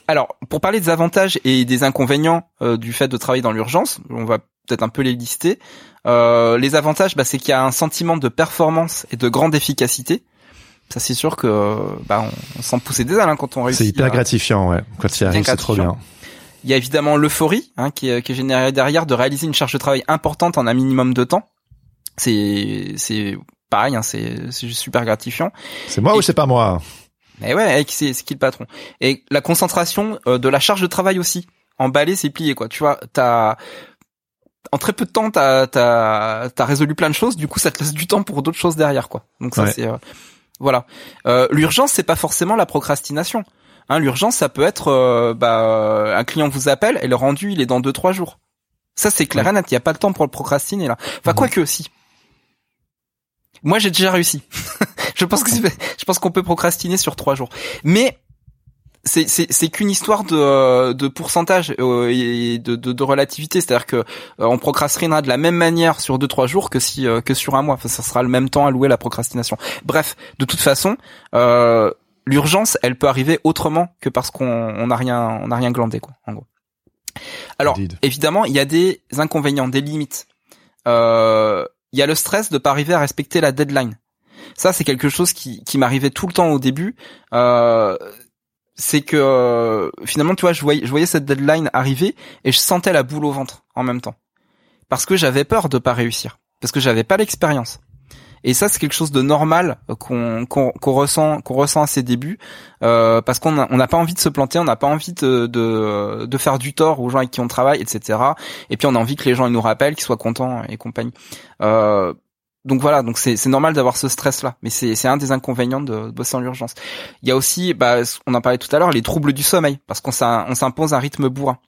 alors, pour parler des avantages et des inconvénients euh, du fait de travailler dans l'urgence, on va peut-être un peu les lister. Euh, les avantages, bah, c'est qu'il y a un sentiment de performance et de grande efficacité. Ça, c'est sûr que bah, on, on sent pousser des ailes hein, quand on réussit. C'est hyper à- gratifiant ouais. Quand il arrive c'est trop bien. Il y a évidemment l'euphorie hein, qui, est, qui est générée derrière de réaliser une charge de travail importante en un minimum de temps. C'est c'est pareil, hein, c'est super gratifiant. C'est moi Et- ou c'est pas moi? Et ouais, avec- c'est c'est qui le patron? Et la concentration euh, de la charge de travail aussi. Emballer, c'est plié quoi. Tu vois, t'as en très peu de temps, t'as t'as t'as résolu plein de choses. Du coup, ça te laisse du temps pour d'autres choses derrière, quoi. Donc ça, Ouais. c'est euh, voilà. Euh, L'urgence, c'est pas forcément la procrastination. Hein, L'urgence, ça peut être euh, bah, un client vous appelle et le rendu, il est dans deux trois jours. Ça, c'est clair et net. Il y a pas le temps pour le procrastiner là. Enfin, quoi que si. Moi, j'ai déjà réussi. je pense que je pense qu'on peut procrastiner sur trois jours. Mais c'est c'est c'est qu'une histoire de de pourcentage euh, et de de, de relativité. C'est-à-dire que euh, on procrastinera de la même manière sur deux trois jours que si euh, que sur un mois. Enfin, ça sera le même temps alloué à la procrastination. Bref, de toute façon, euh, l'urgence, elle peut arriver autrement que parce qu'on on n'a rien on n'a rien glandé quoi. En gros. Alors Indeed. évidemment, il y a des inconvénients, des limites. Euh, Il y a le stress de pas arriver à respecter la deadline. Ça, c'est quelque chose qui, m'arrivait tout le temps au début. Euh, c'est que euh, finalement, tu vois, je voyais, je voyais cette deadline arriver et je sentais la boule au ventre en même temps, parce que j'avais peur de pas réussir, parce que j'avais pas l'expérience. Et ça, c'est quelque chose de normal qu'on ressent qu'on ressent à ses débuts, euh, parce qu'on n'a pas envie de se planter, on n'a pas envie de, de de faire du tort aux gens avec qui on travaille, etc. Et puis on a envie que les gens ils nous rappellent, qu'ils soient contents et compagnie. Euh, donc voilà, donc c'est normal d'avoir ce stress là, mais c'est un des inconvénients de bosser en urgence. Il y a aussi, bah, on en parlait tout à l'heure, les troubles du sommeil, parce qu'on s'im- on s'impose un rythme bourrin.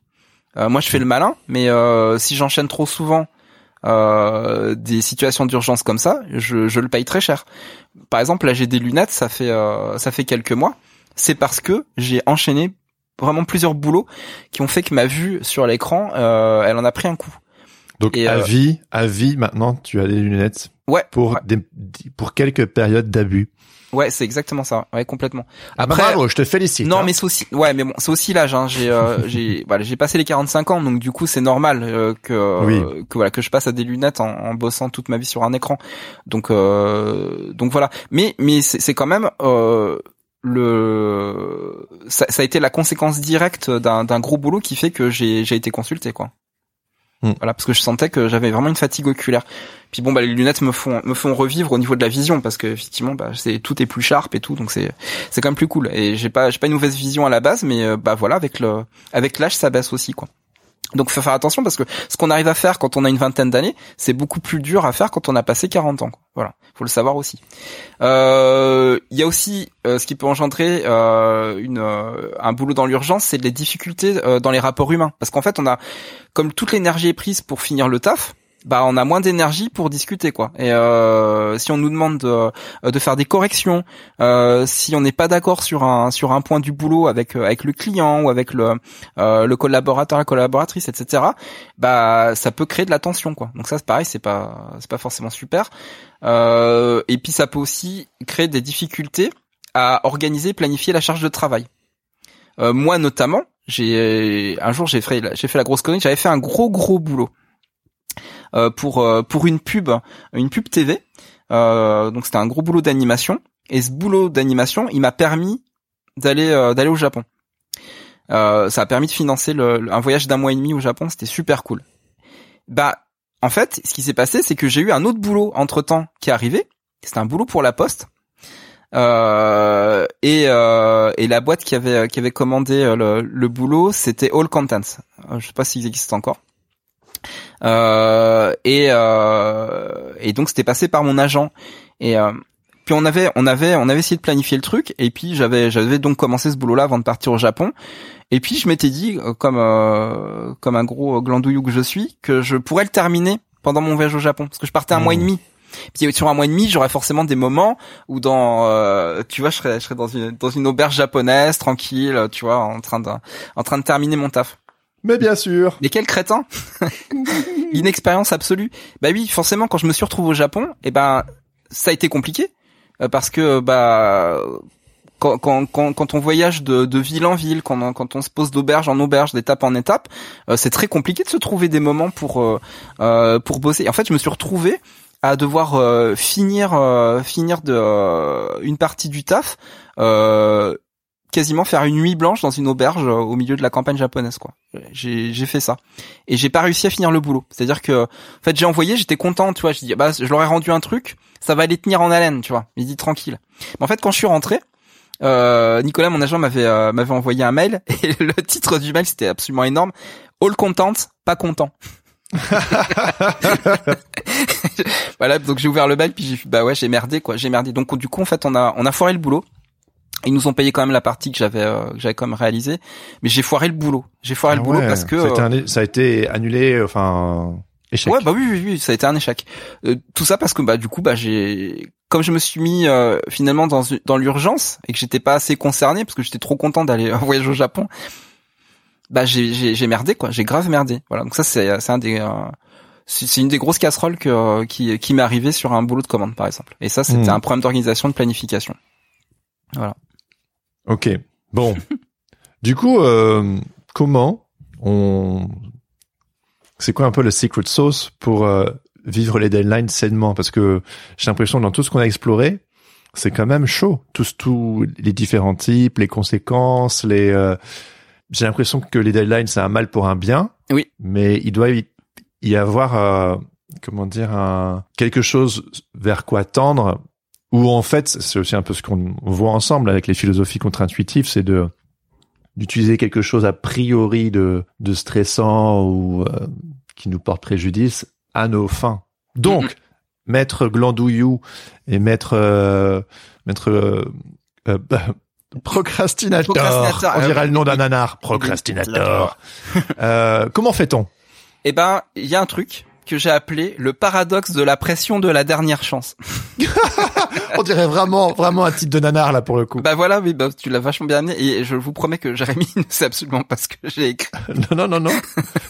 Euh, moi, je fais le malin, mais euh, si j'enchaîne trop souvent euh, des situations d'urgence comme ça, je, je le paye très cher. Par exemple, là, j'ai des lunettes, ça fait euh, ça fait quelques mois. C'est parce que j'ai enchaîné vraiment plusieurs boulots qui ont fait que ma vue sur l'écran, euh, elle en a pris un coup. Donc Et, à vie, à vie maintenant, tu as des lunettes Ouais, pour ouais. des pour quelques périodes d'abus. Ouais, c'est exactement ça. Ouais, complètement. Après, Après, bravo, je te félicite. Non, hein. mais c'est aussi, ouais, mais bon, c'est aussi l'âge. Hein. J'ai, euh, j'ai, voilà, j'ai passé les 45 ans, donc du coup, c'est normal euh, que, Oui. euh, que voilà, que je passe à des lunettes en, en bossant toute ma vie sur un écran. Donc, euh, donc voilà. Mais, mais c'est, quand même euh, le, ça, ça a été la conséquence directe d'un, d'un gros boulot qui fait que j'ai, j'ai été consulté, quoi. Hmm. Voilà, parce que je sentais que j'avais vraiment une fatigue oculaire. Puis bon, bah les lunettes me font me font revivre au niveau de la vision parce que effectivement, bah c'est tout est plus sharp et tout, donc c'est c'est quand même plus cool. Et j'ai pas j'ai pas une mauvaise vision à la base, mais euh, bah voilà, avec le avec l'âge, ça baisse aussi quoi. Donc faut faire attention parce que ce qu'on arrive à faire quand on a une vingtaine d'années, c'est beaucoup plus dur à faire quand on a passé 40 ans. Quoi. Voilà, faut le savoir aussi. Euh, Il y a aussi euh, ce qui peut engendrer euh, un boulot dans l'urgence, c'est les difficultés dans les rapports humains. Parce qu'en fait, on a comme toute l'énergie est prise pour finir le taf, bah on a moins d'énergie pour discuter quoi. Et euh, si on nous demande de, de faire des corrections, euh, si on n'est pas d'accord sur un sur un point du boulot avec euh, avec le client ou avec le euh, le collaborateur, la collaboratrice, etc. Bah ça peut créer de la tension quoi. Donc ça c'est pareil, c'est pas c'est pas forcément super. Euh, et puis ça peut aussi créer des difficultés à organiser, planifier la charge de travail. Euh, moi notamment, j'ai un jour j'ai fait j'ai fait la grosse connerie, j'avais fait un gros gros boulot euh, pour euh, pour une pub, une pub TV. Euh, donc c'était un gros boulot d'animation et ce boulot d'animation, il m'a permis d'aller euh, d'aller au Japon. Euh, ça a permis de financer le, un voyage d'un mois et demi au Japon, c'était super cool. Bah en fait, ce qui s'est passé, c'est que j'ai eu un autre boulot entre temps qui est arrivé. C'était un boulot pour la Poste. Euh, et, euh, et la boîte qui avait qui avait commandé euh, le, le boulot, c'était All Contents. Euh, Je sais pas s'ils existent encore. Euh, et euh, et donc c'était passé par mon agent. Et euh, puis on avait on avait on avait essayé de planifier le truc. Et puis j'avais j'avais donc commencé ce boulot-là avant de partir au Japon. Et puis je m'étais dit, euh, comme euh, comme un gros glandouillou que je suis, que je pourrais le terminer pendant mon voyage au Japon, parce que je partais un Mmh. mois et demi. Puis sur un mois et demi, j'aurais forcément des moments où dans, euh, tu vois, je serais, je serais dans une dans une auberge japonaise, tranquille, tu vois, en train de en train de terminer mon taf. Mais bien sûr. Mais quel crétin L'inexpérience absolue. Bah oui, forcément, quand je me suis retrouvé au Japon, eh ben, ça a été compliqué euh, parce que bah quand, quand, quand, quand on voyage de, de ville en ville, quand on, quand on se pose d'auberge en auberge, d'étape en étape, euh, c'est très compliqué de se trouver des moments pour euh, euh, pour bosser. Et en fait, je me suis retrouvé à devoir euh, finir euh, finir de euh, une partie du taf, euh, quasiment faire une nuit blanche dans une auberge euh, au milieu de la campagne japonaise quoi. J'ai j'ai fait ça et j'ai pas réussi à finir le boulot. C'est-à-dire que en fait, j'ai envoyé, j'étais content, tu vois, je dis bah je leur ai rendu un truc, ça va les tenir en haleine, tu vois. Il dit tranquille. Mais en fait, quand je suis rentré, euh, Nicolas, mon agent, m'avait euh, m'avait envoyé un mail et le titre du mail c'était absolument énorme. All content, pas content. voilà, donc j'ai ouvert le bac puis j'ai bah ouais j'ai merdé quoi, j'ai merdé. Donc du coup en fait on a on a foiré le boulot. Ils nous ont payé quand même la partie que j'avais euh, que j'avais quand même réalisée, mais j'ai foiré le boulot. J'ai foiré Ah le boulot parce que ça a, été euh, ça a été annulé, enfin échec. Ouais, bah oui, oui, oui, ça a été un échec. Euh, tout ça parce que bah du coup, bah j'ai, comme je me suis mis euh, finalement dans dans l'urgence et que j'étais pas assez concerné parce que j'étais trop content d'aller en voyage au Japon, bah j'ai j'ai j'ai merdé quoi, j'ai grave merdé. Voilà, donc ça c'est c'est un des euh, c'est une des grosses casseroles que euh, qui qui m'est arrivée sur un boulot de commande par exemple. Et ça c'était Hmm. un problème d'organisation, de planification. Ok. Bon. du coup, euh, comment on... C'est quoi un peu le secret sauce pour euh, vivre les deadlines sainement? Parce que j'ai l'impression que dans tout ce qu'on a exploré, c'est quand même chaud. Tous, tous les différents types, les conséquences, les... euh, J'ai l'impression que les deadlines, c'est un mal pour un bien. Oui. Mais il doit y y avoir, euh, comment dire, un... quelque chose vers quoi tendre ou en fait, c'est aussi un peu ce qu'on voit ensemble avec les philosophies contre-intuitives, c'est de d'utiliser quelque chose a priori de, de stressant ou euh, qui nous porte préjudice à nos fins. Donc, maître Glandouillou et maître euh, maître euh, euh, procrastinateur, Procrastinateur, on euh, dirait le nom d'un nanar, procrastinateur. Euh, comment fait-on Eh ben, il y a un truc que j'ai appelé le paradoxe de la pression de la dernière chance. On dirait vraiment vraiment un type de nanar là pour le coup. Bah voilà, oui, bah, tu l'as vachement bien amené et je vous promets que Jérémy ne sait absolument pas ce que j'ai écrit. Non non non non.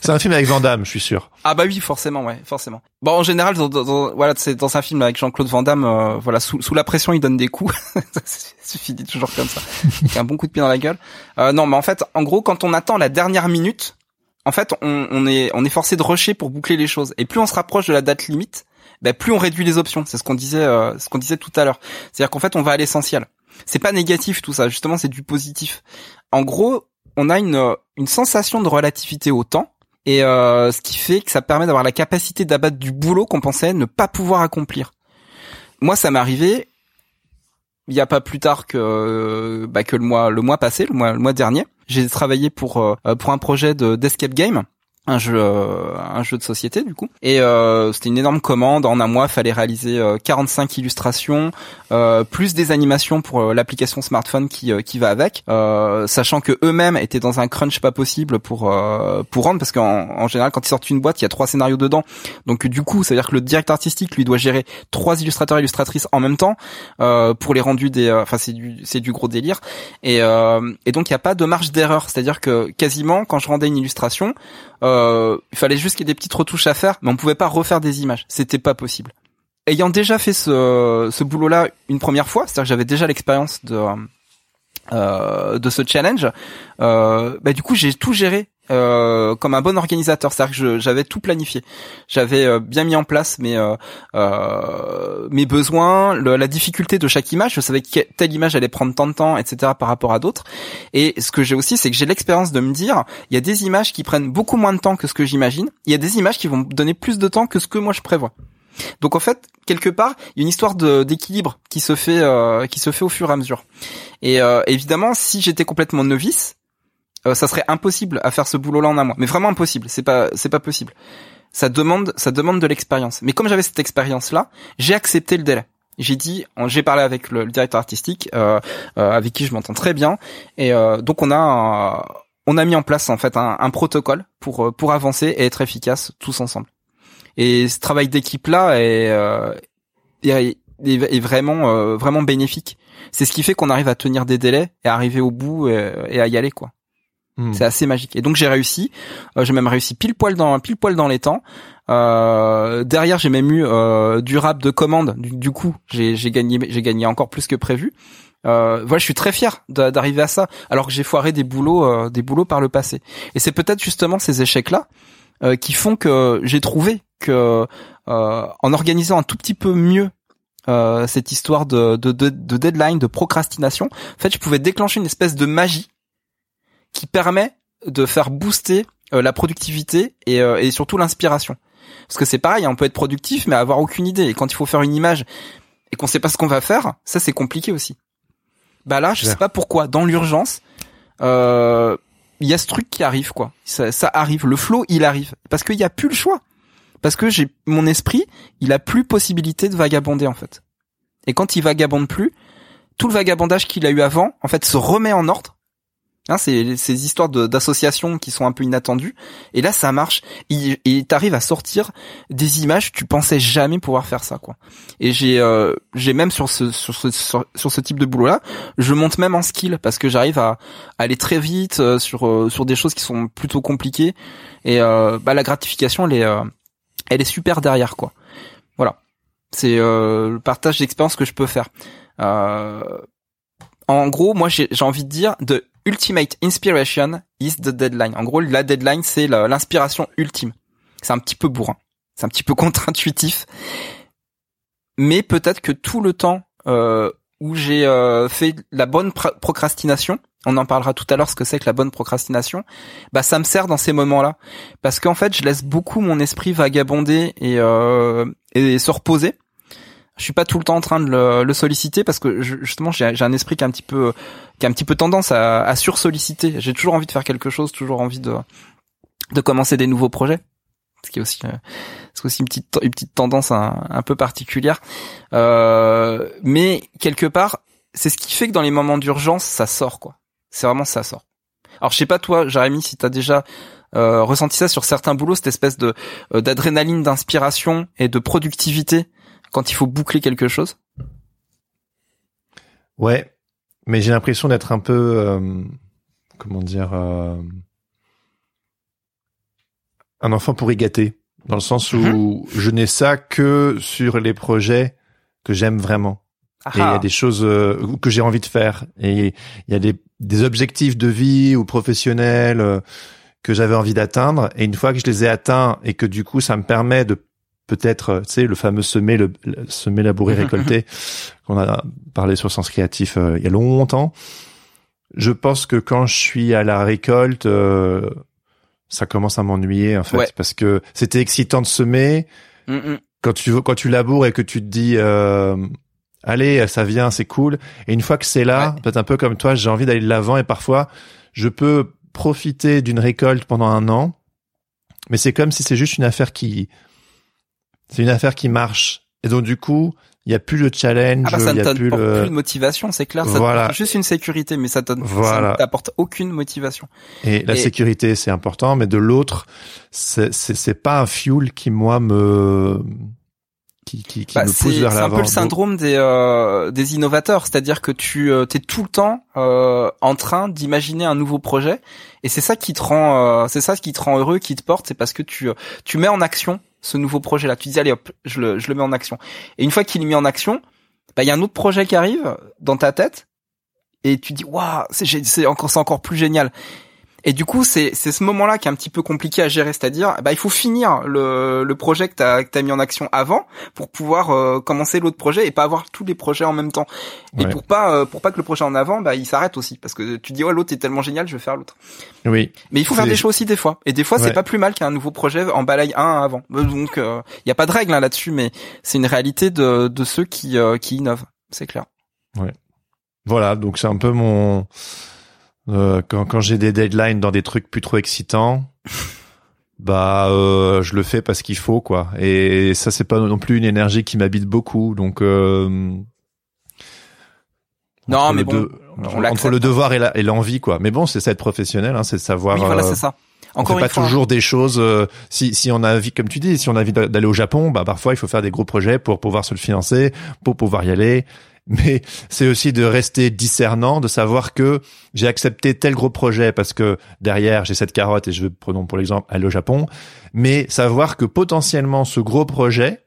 C'est un film avec Van Damme, je suis sûr. Ah bah oui, forcément, ouais, forcément. Bon, en général, dans, dans- voilà, c'est dans un film avec Jean-Claude Van Damme, euh, voilà, sous, sous la pression, il donne des coups. ça finit toujours comme ça, avec un bon coup de pied dans la gueule. Euh, non, mais en fait, en gros, quand on attend la dernière minute, en fait, on, est on est forcé de rusher pour boucler les choses. Et plus on se rapproche de la date limite, bah, plus on réduit les options. C'est ce qu'on disait, euh, ce qu'on disait tout à l'heure. C'est-à-dire qu'en fait, on va à l'essentiel. C'est pas négatif tout ça, justement, c'est du positif. En gros, on a une euh, une sensation de relativité au temps. Et euh, ce qui fait que ça permet d'avoir la capacité d'abattre du boulot qu'on pensait ne pas pouvoir accomplir. Moi, ça m'est arrivé il y a pas plus tard que euh, bah, que le mois le mois passé, le mois le mois dernier. J'ai travaillé pour euh, pour un projet de d'escape game, un jeu euh, un jeu de société du coup. Et euh, c'était une énorme commande. En un mois, fallait réaliser euh, 45 illustrations, euh, plus des animations pour euh, l'application smartphone qui qui va avec, sachant que eux-mêmes étaient dans un crunch pas possible pour pour rendre parce qu'en en général quand ils sortent une boîte, il y a trois scénarios dedans. Donc du coup, ça veut dire que le directeur artistique lui doit gérer trois illustrateurs et illustratrices en même temps pour les rendus des enfin c'est du c'est du gros délire et et donc il y a pas de marge d'erreur, c'est-à-dire que quasiment quand je rendais une illustration, euh, il fallait juste qu'il y ait des petites retouches à faire, mais on pouvait pas refaire des images, c'était pas possible. Ayant déjà fait ce, ce boulot-là une première fois, c'est-à-dire que j'avais déjà l'expérience de euh, de ce challenge, euh, bah du coup j'ai tout géré euh, comme un bon organisateur, c'est-à-dire que j'avais tout planifié, j'avais euh, bien mis en place mes euh, euh, mes besoins, la difficulté de chaque image, je savais que telle image allait prendre tant de temps, etc. par rapport à d'autres. Et ce que j'ai aussi, c'est que j'ai l'expérience de me dire, il y a des images qui prennent beaucoup moins de temps que ce que j'imagine, il y a des images qui vont me donner plus de temps que ce que moi je prévois. Donc en fait, quelque part, il y a une histoire d'équilibre qui se fait euh, qui se fait au fur et à mesure. Et euh, évidemment, si j'étais complètement novice, euh, ça serait impossible à faire ce boulot-là en un mois. Mais vraiment impossible. C'est pas c'est pas possible. Ça demande ça demande de l'expérience. Mais comme j'avais cette expérience-là, j'ai accepté le délai. J'ai dit, j'ai parlé avec le, directeur artistique, euh, euh, avec qui je m'entends très bien, et euh, donc on a on a mis en place en fait un, un protocole pour euh, pour avancer et être efficace tous ensemble. Et ce travail d'équipe là est, euh, est, est- est vraiment vraiment bénéfique. C'est ce qui fait qu'on arrive à tenir des délais et arriver au bout et, et à y aller quoi. Hmm. C'est assez magique. Et donc j'ai réussi. Euh, j'ai même réussi pile poil dans pile poil dans les temps. Euh, derrière j'ai même eu euh, du rap de commande. Du, coup j'ai gagné j'ai gagné encore plus que prévu. Euh, voilà, je suis très fier d'a- d'arriver à ça, alors que j'ai foiré des boulots, euh, des boulots par le passé. Et c'est peut-être justement ces échecs-là euh, qui font que j'ai trouvé que en organisant un tout petit peu mieux cette histoire de, de, de, de deadline, de procrastination, en fait, je pouvais déclencher une espèce de magie qui permet de faire booster euh, la productivité et, euh, et surtout l'inspiration. Parce que c'est pareil, hein, on peut être productif mais avoir aucune idée. Et quand il faut faire une image et qu'on sait pas ce qu'on va faire, ça c'est compliqué aussi. Bah là, je sais pas pourquoi, dans l'urgence, euh, il y a ce truc qui arrive quoi. Ça, ça arrive, le flow il arrive parce qu'il y a plus le choix. parce que j'ai mon esprit, il a plus possibilité de vagabonder en fait. Et quand il vagabonde plus, tout le vagabondage qu'il a eu avant, en fait, se remet en ordre. Hein, c'est ces histoires d'associations qui sont un peu inattendues. Et là, ça marche. Et t'arrives à sortir des images, tu pensais jamais pouvoir faire ça, quoi. Et j'ai, euh, j'ai même sur ce, sur ce, sur, ce type de boulot-là, je monte même en skill parce que j'arrive à, aller très vite euh, sur, euh, sur des choses qui sont plutôt compliquées. Et bah, la gratification, elle est, elle est super derrière, quoi. Voilà. C'est le partage d'expérience que je peux faire. en gros, moi, j'ai envie de dire de ultimate inspiration is the deadline. En gros, la deadline, c'est l'inspiration ultime. C'est un petit peu bourrin. C'est un petit peu contre-intuitif. Mais peut-être que tout le temps euh, où j'ai euh, fait la bonne procrastination, on en parlera tout à l'heure ce que c'est que la bonne procrastination, bah ça me sert dans ces moments-là. Parce qu'en fait, je laisse beaucoup mon esprit vagabonder et, euh, et se reposer je suis pas tout le temps en train de le, solliciter parce que justement j'ai un esprit qui a un petit peu qui a un petit peu tendance à, à sursolliciter. J'ai toujours envie de faire quelque chose, toujours envie de de commencer des nouveaux projets. Ce qui est aussi euh, c'est aussi une petite une petite tendance un, un peu particulière. Euh, mais quelque part, c'est ce qui fait que dans les moments d'urgence, ça sort quoi. C'est vraiment ça sort. Alors je sais pas toi, Jérémy, si t'as déjà euh, ressenti ça sur certains boulots, cette espèce de euh, d'adrénaline, d'inspiration et de productivité quand il faut boucler quelque chose Ouais, mais j'ai l'impression d'être un peu, euh, comment dire, euh, un enfant pourri gâté, dans le sens où mhm. je n'ai ça que sur les projets que j'aime vraiment. Et il y a des choses euh, que j'ai envie de faire. Et il y a des, des objectifs de vie ou professionnels que j'avais envie d'atteindre. Et une fois que je les ai atteints et que du coup ça me permet de peut-être, euh, tu sais, le fameux semer, le, semer, labourer, récolter, qu'on a parlé sur Sens Créatif euh, il y a longtemps. Je pense que quand je suis à la récolte, euh, ça commence à m'ennuyer en fait, parce que c'était excitant de semer. Quand tu quand tu laboures et que tu te dis, allez, ça vient, c'est cool. Et une fois que c'est là, peut-être un peu comme toi, j'ai envie d'aller de l'avant et parfois je peux profiter d'une récolte pendant un an, mais c'est comme si c'est juste une affaire qui c'est une affaire qui marche. Et donc du coup, il y a plus le challenge, ah bah, ça a plus le plus de motivation, c'est clair, ça voilà. juste une sécurité mais ça ne voilà. t'apporte aucune motivation. Et la sécurité c'est important mais de l'autre c'est c'est pas un fuel qui moi me qui, qui, qui bah, me pousse vers l'avant. C'est un peu le syndrome des euh, des innovateurs, c'est-à-dire que tu euh, es tout le temps euh, en train d'imaginer un nouveau projet et c'est ça qui te rend euh, c'est ça qui te rend heureux, qui te porte, c'est parce que tu tu mets en action ce nouveau projet là. Tu dis allez hop, je le, je le mets en action. Et une fois qu'il est mis en action, bah il y a un autre projet qui arrive dans ta tête et tu dis waouh, c'est c'est encore c'est encore plus génial. Et du coup, c'est c'est ce moment-là qui est un petit peu compliqué à gérer, c'est-à-dire bah il faut finir le, le projet que t'as que as mis en action avant pour pouvoir euh, commencer l'autre projet et pas avoir tous les projets en même temps. Et pour pas euh, pour pas que le projet en avant bah il s'arrête aussi parce que tu dis ouais l'autre est tellement génial, je vais faire l'autre. Oui. Mais il faut faire des choix aussi des fois. Et des fois c'est pas plus mal qu'un nouveau projet en balaye un avant. Donc il euh, y a pas de règle hein, là-dessus, mais c'est une réalité de de ceux qui qui innovent, c'est clair. Ouais. Voilà, donc c'est un peu mon euh, quand, quand j'ai des deadlines dans des trucs plus trop excitants, bah euh, je le fais parce qu'il faut quoi. Et ça c'est pas non plus une énergie qui m'habite beaucoup, donc. Euh, non, mais bon, entre le devoir et l'envie quoi. Mais bon, c'est ça être professionnel, hein, c'est savoir. Oui, voilà, c'est ça. Encore on fait pas toujours des choses. Euh, si si on a envie, comme tu dis, si on a envie d'aller au Japon, bah parfois il faut faire des gros projets pour pouvoir se le financer, pour pouvoir y aller mais c'est aussi de rester discernant, de savoir que j'ai accepté tel gros projet parce que derrière j'ai cette carotte et je veux, prenons pour l'exemple, aller au Japon, mais savoir que potentiellement ce gros projet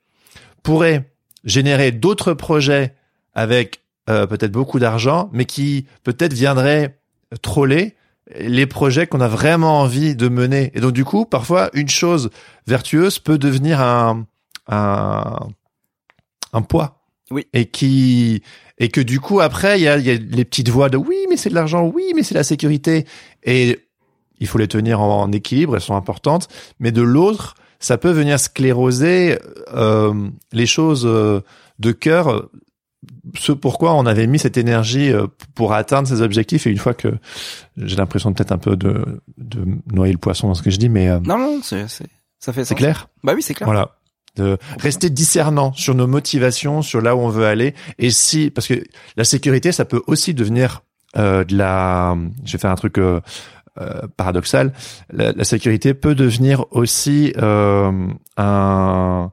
pourrait générer d'autres projets avec euh, peut-être beaucoup d'argent, mais qui peut-être viendraient troller les projets qu'on a vraiment envie de mener. Et donc du coup, parfois, une chose vertueuse peut devenir un, un, un poids oui. Et qui et que du coup après il y a, y a les petites voix de oui mais c'est de l'argent, oui mais c'est la sécurité et il faut les tenir en, équilibre, elles sont importantes. Mais de l'autre, ça peut venir scléroser euh, les choses euh, de cœur, ce pourquoi on avait mis cette énergie euh, pour atteindre ces objectifs. Et une fois que j'ai l'impression peut-être un peu de, de noyer le poisson dans ce que je dis, mais non non c'est Ça fait C'est clair? Bah oui, c'est clair. Voilà. De rester discernant sur nos motivations, sur là où on veut aller. Et si, parce que la sécurité, ça peut aussi devenir euh, de la. Je vais faire un truc euh, euh, paradoxal. La, sécurité peut devenir aussi un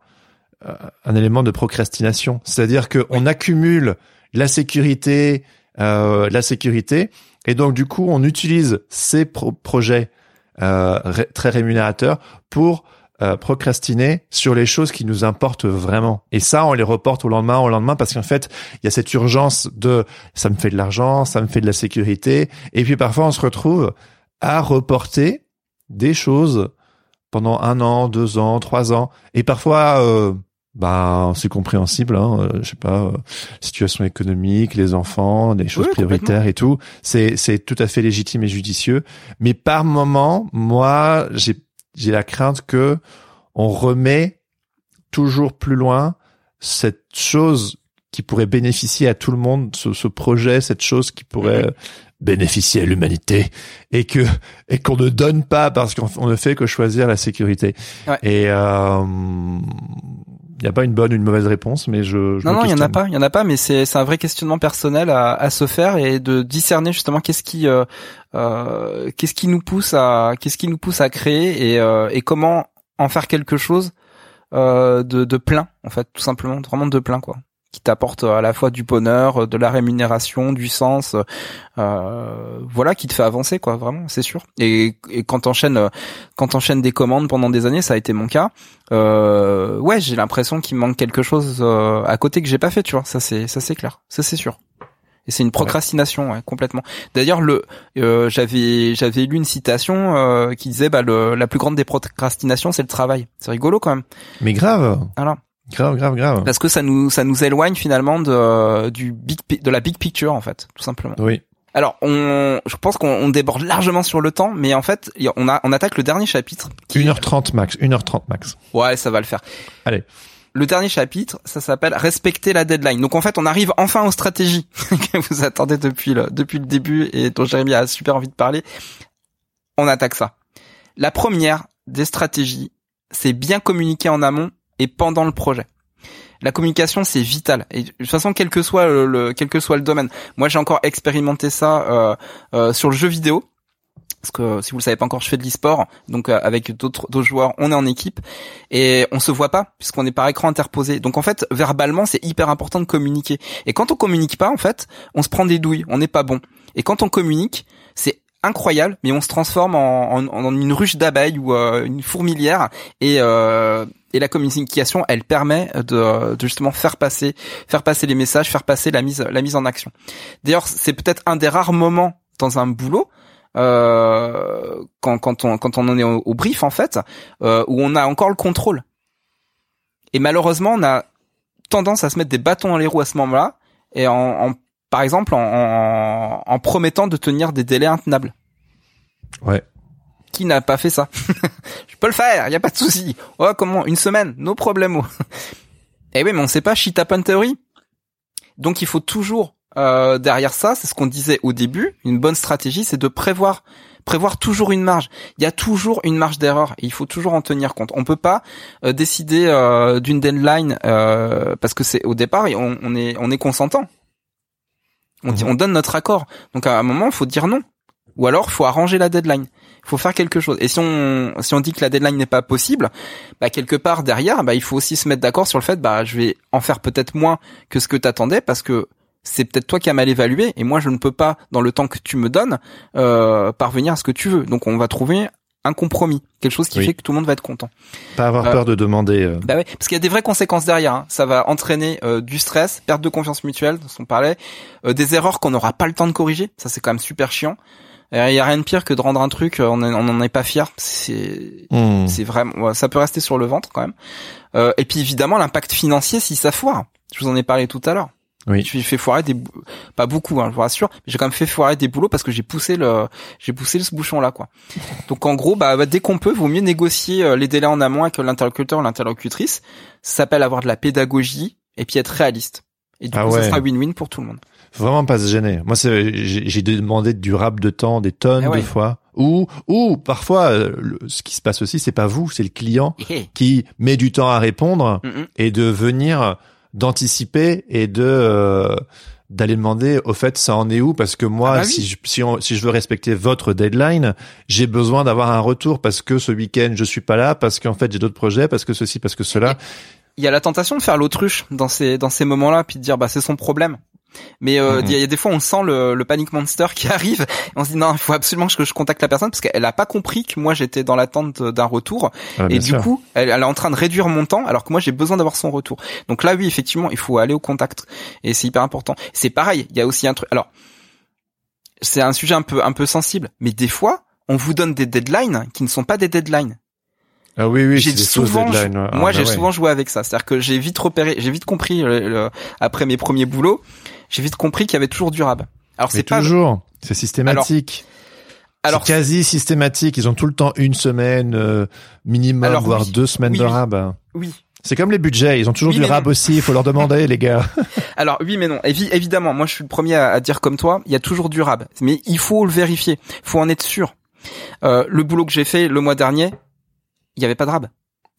un élément de procrastination. C'est-à-dire que on accumule la sécurité, la sécurité, et donc du coup, on utilise ces pro- projets très rémunérateurs pour euh, procrastiner sur les choses qui nous importent vraiment. Et ça, on les reporte au lendemain, au lendemain, parce qu'en fait, il y a cette urgence de ça me fait de l'argent, ça me fait de la sécurité, et puis parfois on se retrouve à reporter des choses pendant un an, deux ans, trois ans, et parfois, euh, bah, c'est compréhensible. Hein, euh, je sais pas, euh, situation économique, les enfants, des choses Oui, prioritaires et tout. C'est c'est tout à fait légitime et judicieux. Mais par moment, moi, j'ai j'ai la crainte que on remet toujours plus loin cette chose qui pourrait bénéficier à tout le monde, ce, ce projet, cette chose qui pourrait bénéficier à l'humanité et que et qu'on ne donne pas parce qu'on on ne fait que choisir la sécurité. Ouais. Et euh, n'y a pas une bonne ou une mauvaise réponse, mais je, je Non, me non, il y en a pas, il y en a pas, mais c'est c'est un vrai questionnement personnel à, à se faire et de discerner justement qu'est-ce qui euh, euh, qu'est-ce qui nous pousse à qu'est-ce qui nous pousse à créer et euh, et comment en faire quelque chose euh, de de plein en fait, tout simplement, vraiment de plein quoi, qui t'apporte à la fois du bonheur, de la rémunération, du sens, euh, voilà, qui te fait avancer quoi, vraiment, c'est sûr. Et, et quand t'enchaînes quand t'enchaînes des commandes pendant des années, ça a été mon cas. Euh, ouais, j'ai l'impression qu'il manque quelque chose euh, à côté que j'ai pas fait, tu vois. Ça c'est ça c'est clair, ça c'est sûr. Et c'est une procrastination, ouais, complètement. D'ailleurs, le euh, j'avais j'avais lu une citation euh, qui disait bah le, la plus grande des procrastinations c'est le travail. C'est rigolo quand même. Mais grave, Voilà. Grave, grave, grave. Parce que ça nous ça nous éloigne finalement de du big de la big picture en fait, tout simplement. Oui. Alors, on je pense qu'on on déborde largement sur le temps, mais en fait, on a on attaque le dernier chapitre. qui- 1h30 max, 1h30 max. Ouais, ça va le faire. Allez. Le dernier chapitre, ça s'appelle respecter la deadline. Donc en fait, on arrive enfin aux stratégies que vous attendez depuis le depuis le début et dont Jérémy a super envie de parler. On attaque ça. La première des stratégies, c'est bien communiquer en amont et pendant le projet. La communication, c'est vital. Et de toute façon, quel que soit le, le- quel que soit le domaine. Moi, j'ai encore expérimenté ça euh, euh, sur le jeu vidéo. Parce que si vous le savez pas encore, je fais de l'e-sport, donc euh, avec d'autres d'autres joueurs, on est en équipe et on se voit pas puisqu'on est par écran interposé. Donc en fait, verbalement, c'est hyper important de communiquer. Et quand on communique pas, en fait, on se prend des douilles, on n'est pas bon. Et quand on communique, c'est incroyable, mais on se transforme en, une ruche d'abeilles ou euh, une fourmilière et euh, et la communication, elle permet de, justement faire passer, faire passer les messages, faire passer la mise, la mise en action. D'ailleurs, c'est peut-être un des rares moments dans un boulot euh, quand, quand on quand on en est au, au brief en fait, euh, où on a encore le contrôle. Et malheureusement, on a tendance à se mettre des bâtons dans les roues à ce moment-là, et en- par exemple en, en, en promettant de tenir des délais intenables. Ouais. Qui n'a pas fait ça? Je peux le faire, y a pas de souci. Oh comment Une semaine, no problemo. Eh oui, mais on sait pas shit happen theory. Donc il faut toujours euh, derrière ça, c'est ce qu'on disait au début, une bonne stratégie, c'est de prévoir prévoir toujours une marge. Il y a toujours une marge d'erreur et il faut toujours en tenir compte. On peut pas euh, décider euh, d'une deadline euh, parce que c'est au départ on est on est consentant. On, dit- Mhm. on donne notre accord. Donc à un moment, il faut dire non. Ou alors, il faut arranger la deadline. Il faut faire quelque chose. Et si on si on dit que la deadline n'est pas possible, bah quelque part derrière, bah il faut aussi se mettre d'accord sur le fait, bah je vais en faire peut-être moins que ce que t'attendais parce que c'est peut-être toi qui as mal évalué et moi je ne peux pas dans le temps que tu me donnes euh, parvenir à ce que tu veux. Donc on va trouver un compromis, quelque chose qui Oui. fait que tout le monde va être content. Pas avoir Euh, peur de demander. euh, Bah ouais, parce qu'il y a des vraies conséquences derrière. hein. Ça va entraîner euh, du stress, perte de confiance mutuelle, dont on parlait, euh, des erreurs qu'on n'aura pas le temps de corriger. Ça c'est quand même super chiant. Euh, Il y a rien de pire que de rendre un truc, euh, on en- on n'en est pas fier. C'est hmm. c'est vraiment, ça peut rester sur le ventre quand même. Euh, et puis évidemment l'impact financier si ça foire. Je vous en ai parlé tout à l'heure. Oui. J'ai fait foirer des, pas beaucoup, hein, je vous rassure, mais j'ai quand même fait foirer des boulots parce que j'ai poussé le, j'ai poussé ce bouchon là quoi. Donc en gros, bah, bah, dès qu'on peut, vaut mieux négocier euh, les délais en amont avec l'interlocuteur ou l'interlocutrice. Ça s'appelle avoir de la pédagogie et puis être réaliste. Et du Ah coup, ça ouais. sera win-win pour tout le monde. Faut vraiment pas se gêner. Moi, j'ai, demandé du rap de temps des tonnes Ah ouais. de fois Ou ou parfois euh, le- ce qui se passe aussi, c'est pas vous, c'est le client Eh, qui met du temps à répondre mm, et de venir d'anticiper et de euh, d'aller demander au fait ça en est où? Parce que moi Ah bah oui. si je, si, on- si je veux respecter votre deadline j'ai besoin d'avoir un retour parce que ce week-end je suis pas là parce qu'en fait j'ai d'autres projets parce que ceci parce que cela Il y a la tentation de faire l'autruche dans ces dans ces moments-là, puis de dire bah c'est son problème. Mais euh, Mhm. il y, a des fois on sent le, le panic monster qui arrive. Et on se dit non, il faut absolument que je contacte la personne parce qu'elle a pas compris que moi j'étais dans l'attente d'un retour. Ah, et du sûr. coup, elle, elle est en train de réduire mon temps alors que moi j'ai besoin d'avoir son retour. Donc là, oui, effectivement, il faut aller au contact et c'est hyper important. C'est pareil, il y a aussi un truc. Alors, c'est un sujet un peu un peu sensible, mais des fois, on vous donne des deadlines qui ne sont pas des deadlines. ah oui oui j'ai souvent, ouais. Ah, moi bah j'ai ouais. souvent joué avec ça. C'est-à-dire que j'ai vite repéré, j'ai vite compris le- le- après mes premiers boulots, j'ai vite compris qu'il y avait toujours du rab. Alors c'est pas toujours c'est systématique alors quasi systématique ils ont tout le temps une semaine euh, minimum Alors, voire oui. deux semaines Oui, de rab oui. c'est comme les budgets ils ont toujours du rab non. aussi il faut leur demander les gars Alors oui mais non. Évi- évidemment, moi je suis le premier à, à dire comme toi, il y a toujours du rab, mais il faut le vérifier, faut en être sûr. Euh, le boulot que j'ai fait le mois dernier, il y avait pas de rab.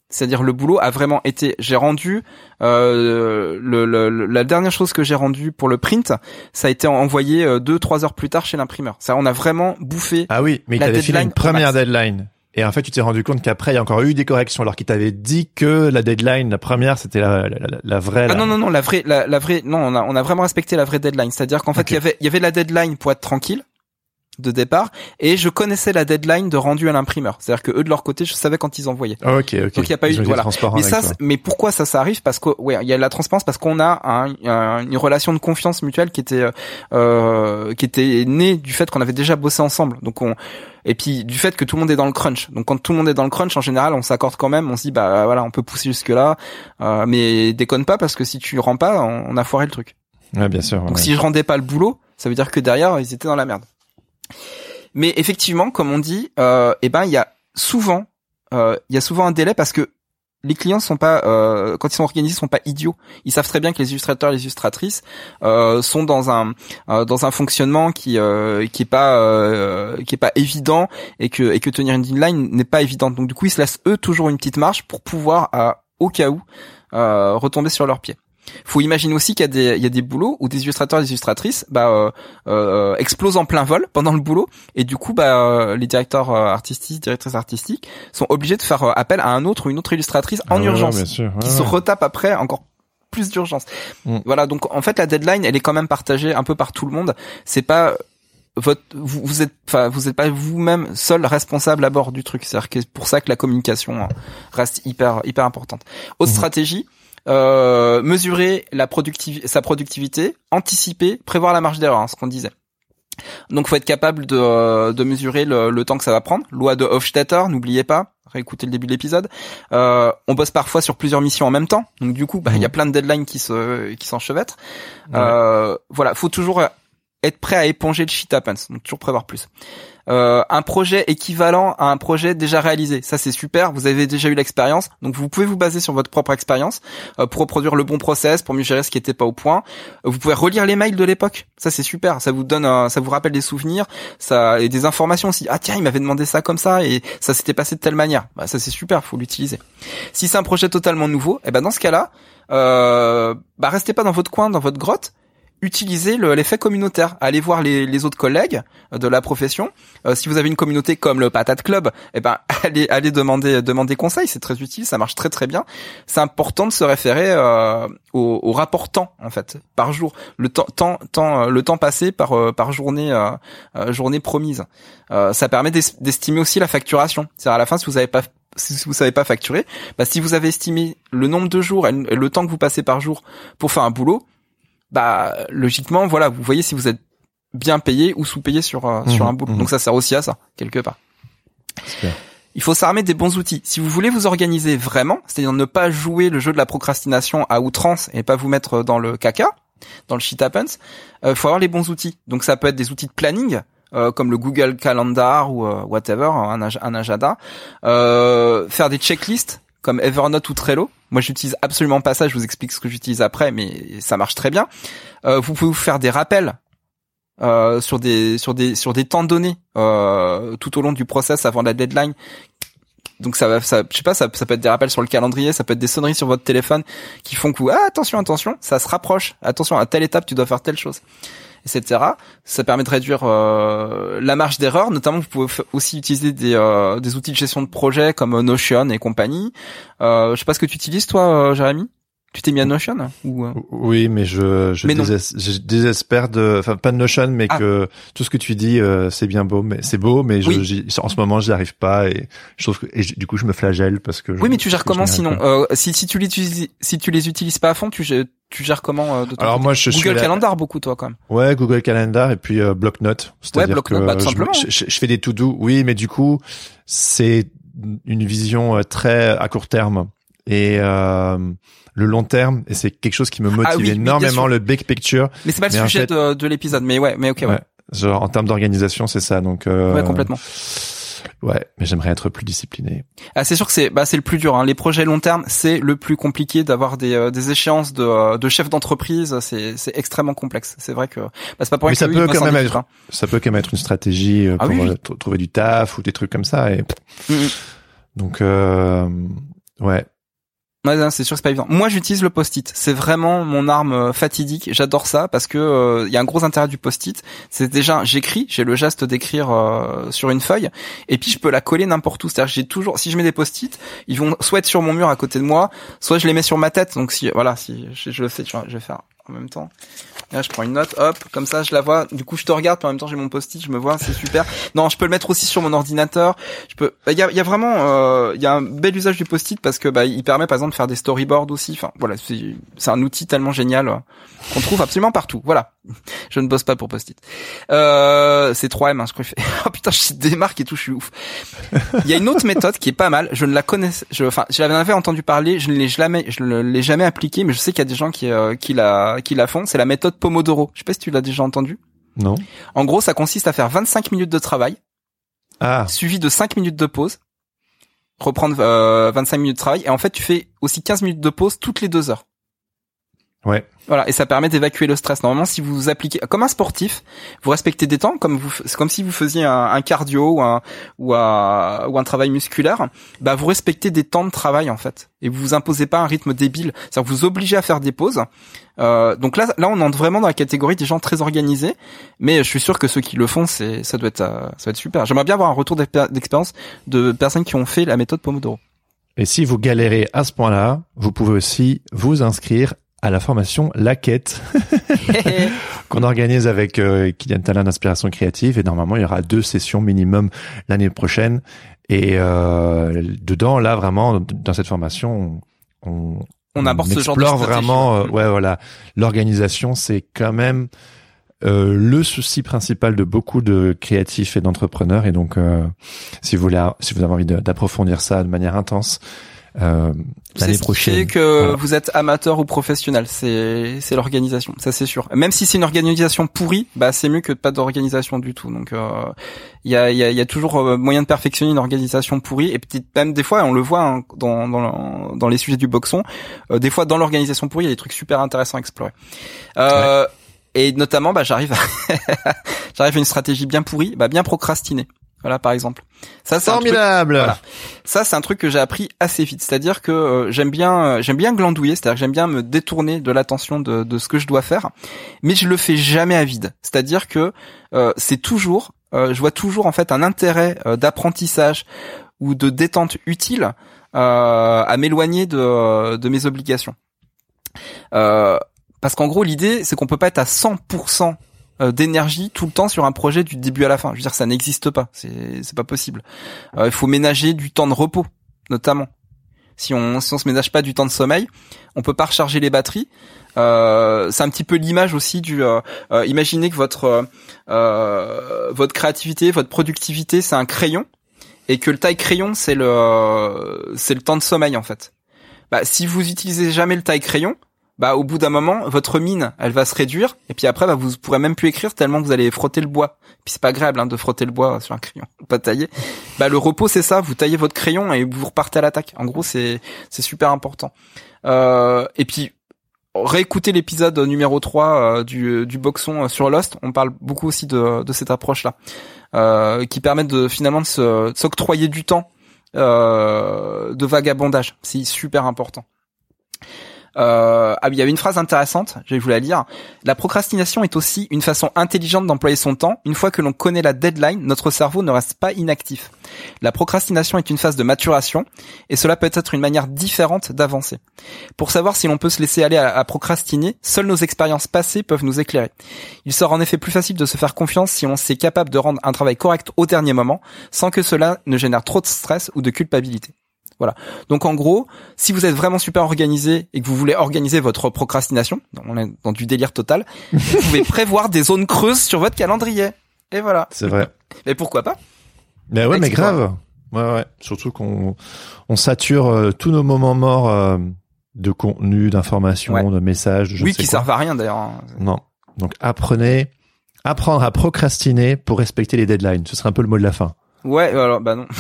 C'est-à-dire le boulot a vraiment été. J'ai rendu euh, le, le- la dernière chose que j'ai rendue pour le print, ça a été envoyé euh, deux trois heures plus tard chez l'imprimeur. Ça, on a vraiment bouffé. Ah oui, mais La filé une première deadline. Et en fait, tu t'es rendu compte qu'après, il y a encore eu des corrections, alors qu'il t'avait dit que la deadline, la première, c'était la, la, la- la vraie. Ah non non non la vraie la, la vraie non on a on a vraiment respecté la vraie deadline. C'est-à-dire qu'en fait il y avait il y avait la deadline pour être tranquille de départ et je connaissais la deadline de rendu à l'imprimeur. C'est-à-dire que eux de leur côté je savais quand ils envoyaient. Ah, ok, ok. Donc, il y a pas Ils eu- voilà. Mais ça, mais pourquoi ça, ça arrive? Parce que ouais, il y a la transparence parce qu'on a un- un- une relation de confiance mutuelle qui était euh, qui était née du fait qu'on avait déjà bossé ensemble. Donc on et puis du fait que tout le monde est dans le crunch. Donc quand tout le monde est dans le crunch, en général, on s'accorde quand même. On se dit bah voilà, on peut pousser jusque là, euh, mais déconne pas parce que si tu rends pas, on, on a foiré le truc. Ouais, bien sûr. Donc ouais. si je rendais pas le boulot, ça veut dire que derrière ils étaient dans la merde. Mais effectivement, comme on dit, euh, eh ben il y a souvent, euh, il y a souvent un délai parce que les clients sont pas, euh, quand ils sont organisés, sont pas idiots. Ils savent très bien que les illustrateurs, les illustratrices euh, sont dans un euh, dans un fonctionnement qui euh, qui est pas qui est pas évident et que et que tenir une deadline n'est pas évident. Donc du coup, ils se laissent eux toujours une petite marge pour pouvoir, à, au cas où, retomber sur leurs pieds. Faut imaginer aussi qu'il y a des il y a des boulots où des illustrateurs et des illustratrices bah euh, euh, explosent en plein vol pendant le boulot et du coup bah euh, les directeurs euh, artistiques, directrices artistiques sont obligés de faire euh, appel à un autre ou une autre illustratrice Ah en ouais, urgence ouais, bien sûr. qui se retape après encore plus d'urgence. Mm. Voilà, donc en fait la deadline, elle est quand même partagée un peu par tout le monde. C'est pas votre vous, vous êtes enfin vous êtes pas vous-même seul responsable à bord du truc. C'est pour ça que la communication euh, reste hyper hyper importante. Autre Mhm. stratégie euh, mesurer la productiv- sa productivité, anticiper, prévoir la marge d'erreur, hein, ce qu'on disait. Donc, faut être capable de, euh, de mesurer le, le temps que ça va prendre. Loi de Hofstetter, n'oubliez pas, réécoutez le début de l'épisode. Euh, on bosse parfois sur plusieurs missions en même temps, donc du coup, bah, il y a plein de deadlines qui se qui s'enchevêtrent. Ouais. Euh, voilà, faut toujours être prêt à éponger le shit happens, donc toujours prévoir plus. Euh, un projet équivalent à un projet déjà réalisé, ça c'est super. Vous avez déjà eu l'expérience, donc vous pouvez vous baser sur votre propre expérience euh, pour reproduire le bon process, pour mieux gérer ce qui était pas au point. Euh, Vous pouvez relire les mails de l'époque, ça c'est super. Ça vous donne, un- ça vous rappelle des souvenirs, ça et des informations aussi. Ah tiens, il m'avait demandé ça comme ça et ça s'était passé de telle manière. Bah, ça c'est super, faut l'utiliser. Si c'est un projet totalement nouveau, eh ben dans ce cas-là, euh, bah restez pas dans votre coin, dans votre grotte. Utilisez le- l'effet communautaire. Allez voir les, les autres collègues euh, de la profession. Euh, si vous avez une communauté comme le Patate Club, eh ben allez allez demander demander conseil. C'est très utile, ça marche très très bien. C'est important de se référer euh, au, au rapport temps en fait par jour. Le temps temps temps euh, le temps passé par euh, par journée euh, journée promise. Ça permet d'es- d'estimer aussi la facturation. C'est à la fin si vous avez pas si vous savez pas facturer, bah si vous avez estimé le nombre de jours et le temps que vous passez par jour pour faire un boulot, bah logiquement voilà, vous voyez si vous êtes bien payé ou sous-payé sur euh, sur Mhm, un boulot. mhm. Donc ça sert aussi à ça quelque part. Super. Il faut s'armer des bons outils. Si vous voulez vous organiser vraiment, c'est-à-dire ne pas jouer le jeu de la procrastination à outrance et pas vous mettre dans le caca, dans le shit happens, euh, faut avoir les bons outils. Donc ça peut être des outils de planning, euh, comme le Google Calendar ou euh, whatever, un, un agenda. Euh, faire des checklists comme Evernote ou Trello. Moi, j'utilise absolument pas ça. Je vous explique ce que j'utilise après, mais ça marche très bien. Euh, vous pouvez vous faire des rappels euh, sur des sur des sur des temps donnés euh, tout au long du process avant la deadline. Donc ça va, ça, je sais pas, ça, ça peut être des rappels sur le calendrier, ça peut être des sonneries sur votre téléphone qui font que ah, attention, attention, ça se rapproche, attention, à telle étape tu dois faire telle chose, etc. Ça permet de réduire euh, la marge d'erreur, notamment vous pouvez aussi utiliser des, euh, des outils de gestion de projet comme Notion et compagnie. Euh, je sais pas ce que tu utilises toi, euh, Jérémy? Tu t'es mis à Notion ou euh Oui, mais je, je, Mais je désespère de, enfin pas de Notion, mais Ah. que tout ce que tu dis, euh, c'est bien beau, mais c'est beau, mais je, Oui. en ce moment, j'y arrive pas et je trouve que, et du coup, je me flagelle parce que. je- Oui, mais tu gères comment sinon euh, Si si tu les si tu les utilises pas à fond, tu tu gères comment euh, de Alors moi, je suis Google la- Calendar beaucoup toi quand même. Ouais, Google Calendar et puis euh, Blocknote. C'est-à-dire Blocknote, bah, tout je- simplement. je, fais des to-do. Oui, mais du coup, c'est une vision euh, très à court terme et euh, le long terme. Et c'est quelque chose qui me motive Ah oui, bien énormément, le big picture. Mais c'est pas le Mais en sujet fait- de, de l'épisode. Mais ouais, mais ok, ouais, Ouais. Genre en termes d'organisation, c'est ça. Donc euh, ouais, complètement. Ouais, mais j'aimerais être plus discipliné. Ah, c'est sûr que c'est bah c'est le plus dur. Hein. Les projets long terme, c'est le plus compliqué d'avoir des, euh, des échéances de, euh, de chef d'entreprise. C'est c'est extrêmement complexe. C'est vrai que bah, c'est pas pour Mais ça peut quand même être- hein. Ça peut quand même être une stratégie euh, Ah pour oui, oui. euh, tr- trouver du taf ou des trucs comme ça. Et Mhm. donc euh, ouais. Ouais, c'est sûr c'est pas évident. Moi, j'utilise le post-it. C'est vraiment mon arme euh, fatidique. J'adore ça parce que euh, il y a un gros intérêt du post-it. C'est déjà, j'écris, j'ai le geste d'écrire euh, sur une feuille, et puis je peux la coller n'importe où. C'est-à-dire, j'ai toujours, si je mets des post-it, ils vont soit être sur mon mur à côté de moi, soit je les mets sur ma tête. Donc si, voilà, si je, le vois, je vais faire en même temps. Là, je prends une note, hop, comme ça, je la vois. Du coup, je te regarde, en même temps, j'ai mon post-it, je me vois, c'est super. Non, je peux le mettre aussi sur mon ordinateur. Je peux. Il y a, il y a vraiment, euh, il y a un bel usage du post-it parce que bah, il permet par exemple de faire des storyboards aussi. Enfin, voilà, c'est un outil tellement génial euh, qu'on trouve absolument partout. Voilà. Je ne bosse pas pour post-it. Euh, c'est 3M, hein, je préfère. Oh putain, je marques et tout, je suis ouf. Il y a une autre méthode qui est pas mal. Je ne la connais, je, enfin, je l'avais entendu parler, je ne l'ai jamais, je ne l'ai jamais appliquée, mais je sais qu'il y a des gens qui, euh, qui la, qui la font. C'est la méthode Pomodoro. Je sais pas si tu l'as déjà entendu. Non. En gros, ça consiste à faire 25 minutes de travail, Ah. suivi de 5 minutes de pause, reprendre euh, 25 minutes de travail, et en fait, tu fais aussi 15 minutes de pause toutes les deux heures. Ouais. Voilà, et ça permet d'évacuer le stress. Normalement, si vous appliquez comme un sportif, vous respectez des temps, comme vous, c'est comme si vous faisiez un, un cardio ou un ou un ou un travail musculaire. Bah, vous respectez des temps de travail en fait, et vous vous imposez pas un rythme débile. C'est-à-dire que vous vous obligez à faire des pauses. Euh, donc là, là, on entre vraiment dans la catégorie des gens très organisés. Mais je suis sûr que ceux qui le font, c'est ça doit être euh, ça doit être super. J'aimerais bien avoir un retour d'expé- d'expérience de personnes qui ont fait la méthode Pomodoro. Et si vous galérez à ce point-là, vous pouvez aussi vous inscrire à la formation La Quête qu'on organise avec euh, Kylian Talin d'Inspiration Créative. Et normalement, il y aura deux sessions minimum l'année prochaine. Et euh, dedans, là, vraiment, dans cette formation, on, On aborde ce genre de vraiment, euh, ouais, voilà, l'organisation, c'est quand même euh, le souci principal de beaucoup de créatifs et d'entrepreneurs. Et donc, euh, si vous voulez, si vous avez envie d'approfondir ça de manière intense, euh, C'est l'année prochaine. fait que Voilà. vous êtes amateur ou professionnel, c'est c'est l'organisation, ça c'est sûr. Même si c'est une organisation pourrie, bah c'est mieux que pas d'organisation du tout. Donc euh, il y a il y a, il y a toujours euh, moyen de perfectionner une organisation pourrie et peut-être même des fois on le voit hein, dans dans dans les sujets du boxon, euh, des fois dans l'organisation pourrie il y a des trucs super intéressants à explorer. Euh, Et notamment bah j'arrive à j'arrive à une stratégie bien pourrie, bah bien procrastiner. Voilà par exemple. Ça c'est un truc- Formidable. Voilà. Ça, c'est un truc que j'ai appris assez vite. C'est-à-dire que euh, j'aime bien, euh, j'aime bien glandouiller. C'est-à-dire que j'aime bien me détourner de l'attention de, de ce que je dois faire, mais je le fais jamais à vide. C'est-à-dire que euh, c'est toujours, euh, je vois toujours en fait un intérêt d'apprentissage ou de détente utile euh, à m'éloigner de, de mes obligations. Euh, parce qu'en gros, l'idée, c'est qu'on peut pas être à 100% euh, d'énergie tout le temps sur un projet du début à la fin. Je veux dire, ça n'existe pas. C'est pas possible. Euh, il faut ménager du temps de repos, notamment. Si on si on se ménage pas du temps de sommeil, on peut pas recharger les batteries. Euh, c'est un petit peu l'image aussi du. euh, euh, imaginez que votre euh, euh, votre créativité, votre productivité, c'est un crayon, et que le taille crayon, c'est le euh, c'est le temps de sommeil en fait. Bah, si vous utilisez jamais le taille crayon, bah au bout d'un moment, votre mine, elle va se réduire, et puis après, bah, vous pourrez même plus écrire tellement vous allez frotter le bois. Puis c'est pas agréable hein, de frotter le bois sur un crayon, pas tailler. Bah le repos, c'est ça. Vous taillez votre crayon et vous repartez à l'attaque. En gros, c'est c'est super important. Euh, et puis réécoutez l'épisode numéro 3 euh, du, du boxon euh, sur Lost. On parle beaucoup aussi de, de cette approche-là, euh, qui permet de finalement de s'octroyer du temps euh, de vagabondage. C'est super important. Euh, ah, il y avait une phrase intéressante, je vais vous la lire. La procrastination est aussi une façon intelligente d'employer son temps. Une fois que l'on connaît la deadline, notre cerveau ne reste pas inactif. La procrastination est une phase de maturation et cela peut être une manière différente d'avancer. Pour savoir si l'on peut se laisser aller à, procrastiner, seules nos expériences passées peuvent nous éclairer. Il sera en effet plus facile de se faire confiance si on s'est capable de rendre un travail correct au dernier moment sans que cela ne génère trop de stress ou de culpabilité. Voilà. Donc en gros, si vous êtes vraiment super organisé et que vous voulez organiser votre procrastination, on est dans du délire total, vous pouvez prévoir des zones creuses sur votre calendrier. Et voilà. C'est vrai. Mais pourquoi pas Mais ouais, mais grave. Ouais, ouais. Surtout qu'on on sature euh, tous nos moments morts euh, de contenu, d'informations, Ouais. de messages, de je Oui, sais qui quoi. servent à rien d'ailleurs. hein. Non. Donc apprenez, apprendre à procrastiner pour respecter les deadlines. Ce serait un peu le mot de la fin. Ouais, alors bah non.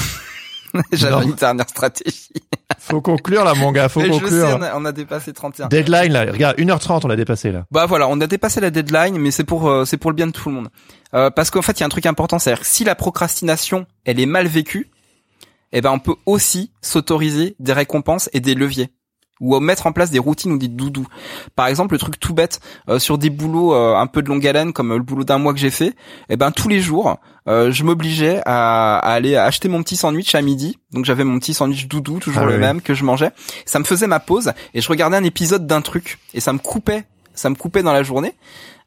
J'avais une dernière stratégie. Faut conclure là, mon gars. Faut Mais je sais, conclure. on a, on a dépassé 31. Deadline là. Regarde, 1h30, on l'a dépassé là. Bah voilà, on a dépassé la deadline, mais c'est pour euh, c'est pour le bien de tout le monde. Euh, parce qu'en fait, il y a un truc important, c'est-à-dire que si la procrastination, elle est mal vécue, eh ben on peut aussi s'autoriser des récompenses et des leviers ou mettre en place des routines ou des doudous. Par exemple, le truc tout bête euh, sur des boulots euh, un peu de longue haleine comme euh, le boulot d'un mois que j'ai fait, eh ben tous les jours, euh, je m'obligeais à, à aller acheter mon petit sandwich à midi. Donc j'avais mon petit sandwich doudou, toujours Ah le oui. même que je mangeais. Ça me faisait ma pause et je regardais un épisode d'un truc et ça me coupait, ça me coupait dans la journée.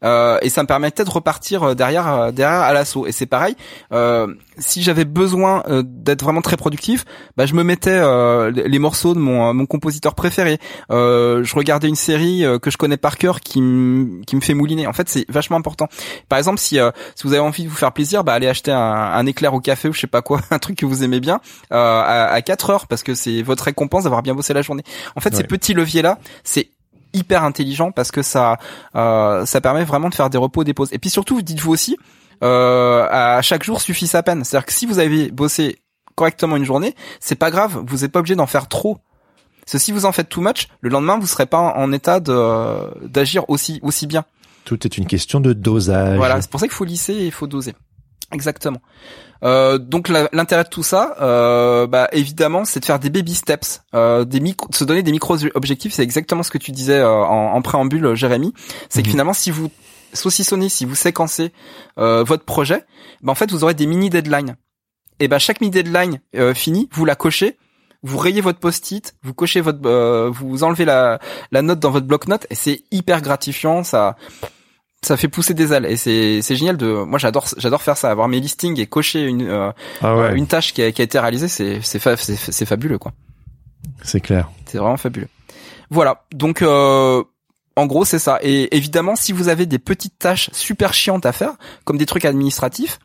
Euh, et ça me permettait de repartir euh, derrière euh, derrière à l'assaut. Et c'est pareil euh, si j'avais besoin euh, d'être vraiment très productif bah je me mettais euh, les morceaux de mon mon compositeur préféré. Euh, je regardais une série euh, que je connais par cœur qui me qui me fait mouliner. En fait c'est vachement important. Par exemple si euh, si vous avez envie de vous faire plaisir bah allez acheter un, un éclair au café ou je sais pas quoi un truc que vous aimez bien euh, à, à 4 heures parce que c'est votre récompense d'avoir bien bossé la journée. En fait ces petits leviers là c'est hyper intelligent parce que ça euh, ça permet vraiment de faire des repos des pauses et puis surtout dites-vous aussi euh, à chaque jour suffit sa peine c'est-à-dire que si vous avez bossé correctement une journée c'est pas grave vous n'êtes pas obligé d'en faire trop parce que si vous en faites too much le lendemain vous serez pas en, état de d'agir aussi aussi bien Tout est une question de dosage. voilà, c'est pour ça qu'il faut lisser et il faut doser. Exactement. Euh, donc la- l'intérêt de tout ça, euh, bah, évidemment, c'est de faire des baby steps, euh, des micro, de se donner des micro objectifs. C'est exactement ce que tu disais euh, en, en préambule, euh, Jérémy. C'est que Mhm. finalement, si vous saucissonnez, si vous séquencez euh, votre projet, bah, en fait, vous aurez des mini deadlines. Et bah chaque mini deadline euh, fini, vous la cochez. Vous rayez votre post-it, vous cochez votre, euh, vous enlevez la, la note dans votre bloc-notes et c'est hyper gratifiant. Ça, ça fait pousser des ailes. Et c'est c'est génial de moi j'adore j'adore faire ça avoir mes listings et cocher une euh, Ah ouais, une tâche qui a, qui a été réalisée c'est c'est fa- c'est c'est fabuleux quoi. C'est clair. c'est vraiment fabuleux. Voilà. Donc euh, en gros c'est ça. Et évidemment si vous avez des petites tâches super chiantes à faire comme des trucs administratifs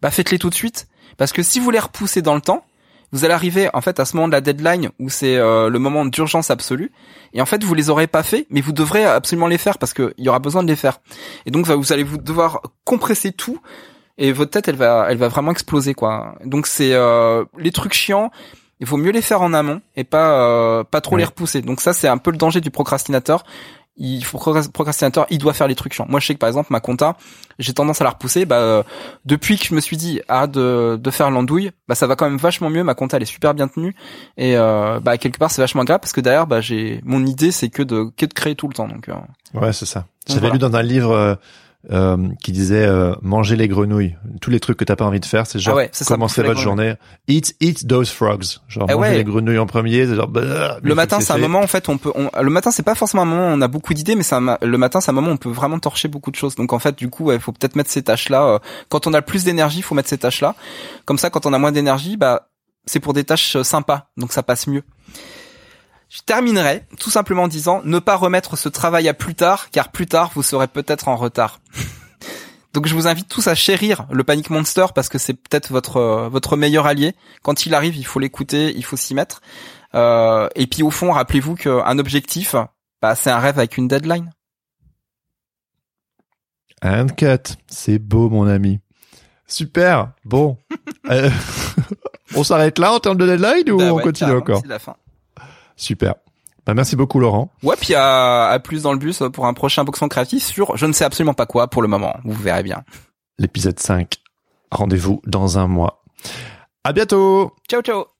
bah faites-les tout de suite. Parce que si vous les repoussez dans le temps vous allez arriver en fait à ce moment de la deadline où c'est euh, le moment d'urgence absolue. Et en fait vous les aurez pas fait mais vous devrez absolument les faire parce que il y aura besoin de les faire. Et donc vous allez vous devoir compresser tout et votre tête elle va elle va vraiment exploser quoi. Donc c'est euh, les trucs chiants il faut mieux les faire en amont et pas euh, pas trop Oui. les repousser. Donc ça c'est un peu le danger du procrastinateur. Il faut procrastinateur il doit faire les trucs chiants. Moi je sais que par exemple ma compta j'ai tendance à la repousser. Bah euh, depuis que je me suis dit arrête de, de faire l'andouille bah ça va quand même vachement mieux. Ma compta elle est super bien tenue. Et euh, bah quelque part c'est vachement grave parce que derrière bah j'ai mon idée c'est que de que de créer tout le temps. Donc euh, Ouais, c'est ça. J'avais Voilà. lu dans un livre euh, euh, qui disait euh, manger les grenouilles. Tous les trucs que t'as pas envie de faire, c'est genre Ah ouais, votre journée. Eat, eat those frogs. Genre Eh manger ouais. les grenouilles en premier. C'est genre. bah, le matin c'est un moment en fait on peut on, le matin c'est pas forcément un moment où on a beaucoup d'idées mais un le matin c'est un moment où on peut vraiment torcher beaucoup de choses donc en fait du coup il faut peut-être mettre ces tâches là quand on a plus d'énergie il faut mettre ces tâches là comme ça quand on a moins d'énergie bah c'est pour des tâches euh, sympas donc ça passe mieux je terminerai tout simplement en disant ne pas remettre ce travail à plus tard car plus tard vous serez peut-être en retard donc je vous invite tous à chérir le Panic Monster parce que c'est peut-être votre votre meilleur allié quand il arrive il faut l'écouter il faut s'y mettre euh, et puis au fond, rappelez-vous qu'un objectif, bah, c'est un rêve avec une deadline. And cut. C'est beau, mon ami. Super. Bon. Euh, on s'arrête là en termes de deadline ou Bah on continue encore C'est la fin. Super. Bah, merci beaucoup Laurent. Ouais, puis à, à plus dans le bus pour un prochain boxon créatif sur je ne sais absolument pas quoi pour le moment. Vous verrez bien. L'épisode 5. Rendez-vous dans un mois. À bientôt. Ciao ciao.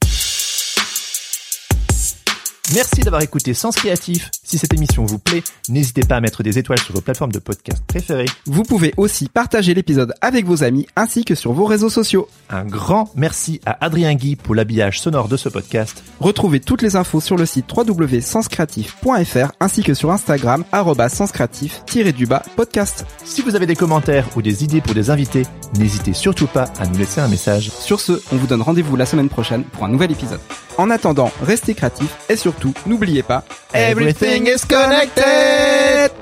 Merci d'avoir écouté Sens Créatif. Si cette émission vous plaît, n'hésitez pas à mettre des étoiles sur vos plateformes de podcast préférées. Vous pouvez aussi partager l'épisode avec vos amis ainsi que sur vos réseaux sociaux. Un grand merci à Adrien Guy pour l'habillage sonore de ce podcast. Retrouvez toutes les infos sur le site www.senscreatif.fr ainsi que sur Instagram senscreatif-du-bas podcast. Si vous avez des commentaires ou des idées pour des invités, n'hésitez surtout pas à nous laisser un message. Sur ce, on vous donne rendez-vous la semaine prochaine pour un nouvel épisode. En attendant, restez créatifs et surtout, n'oubliez pas, Everything is connected!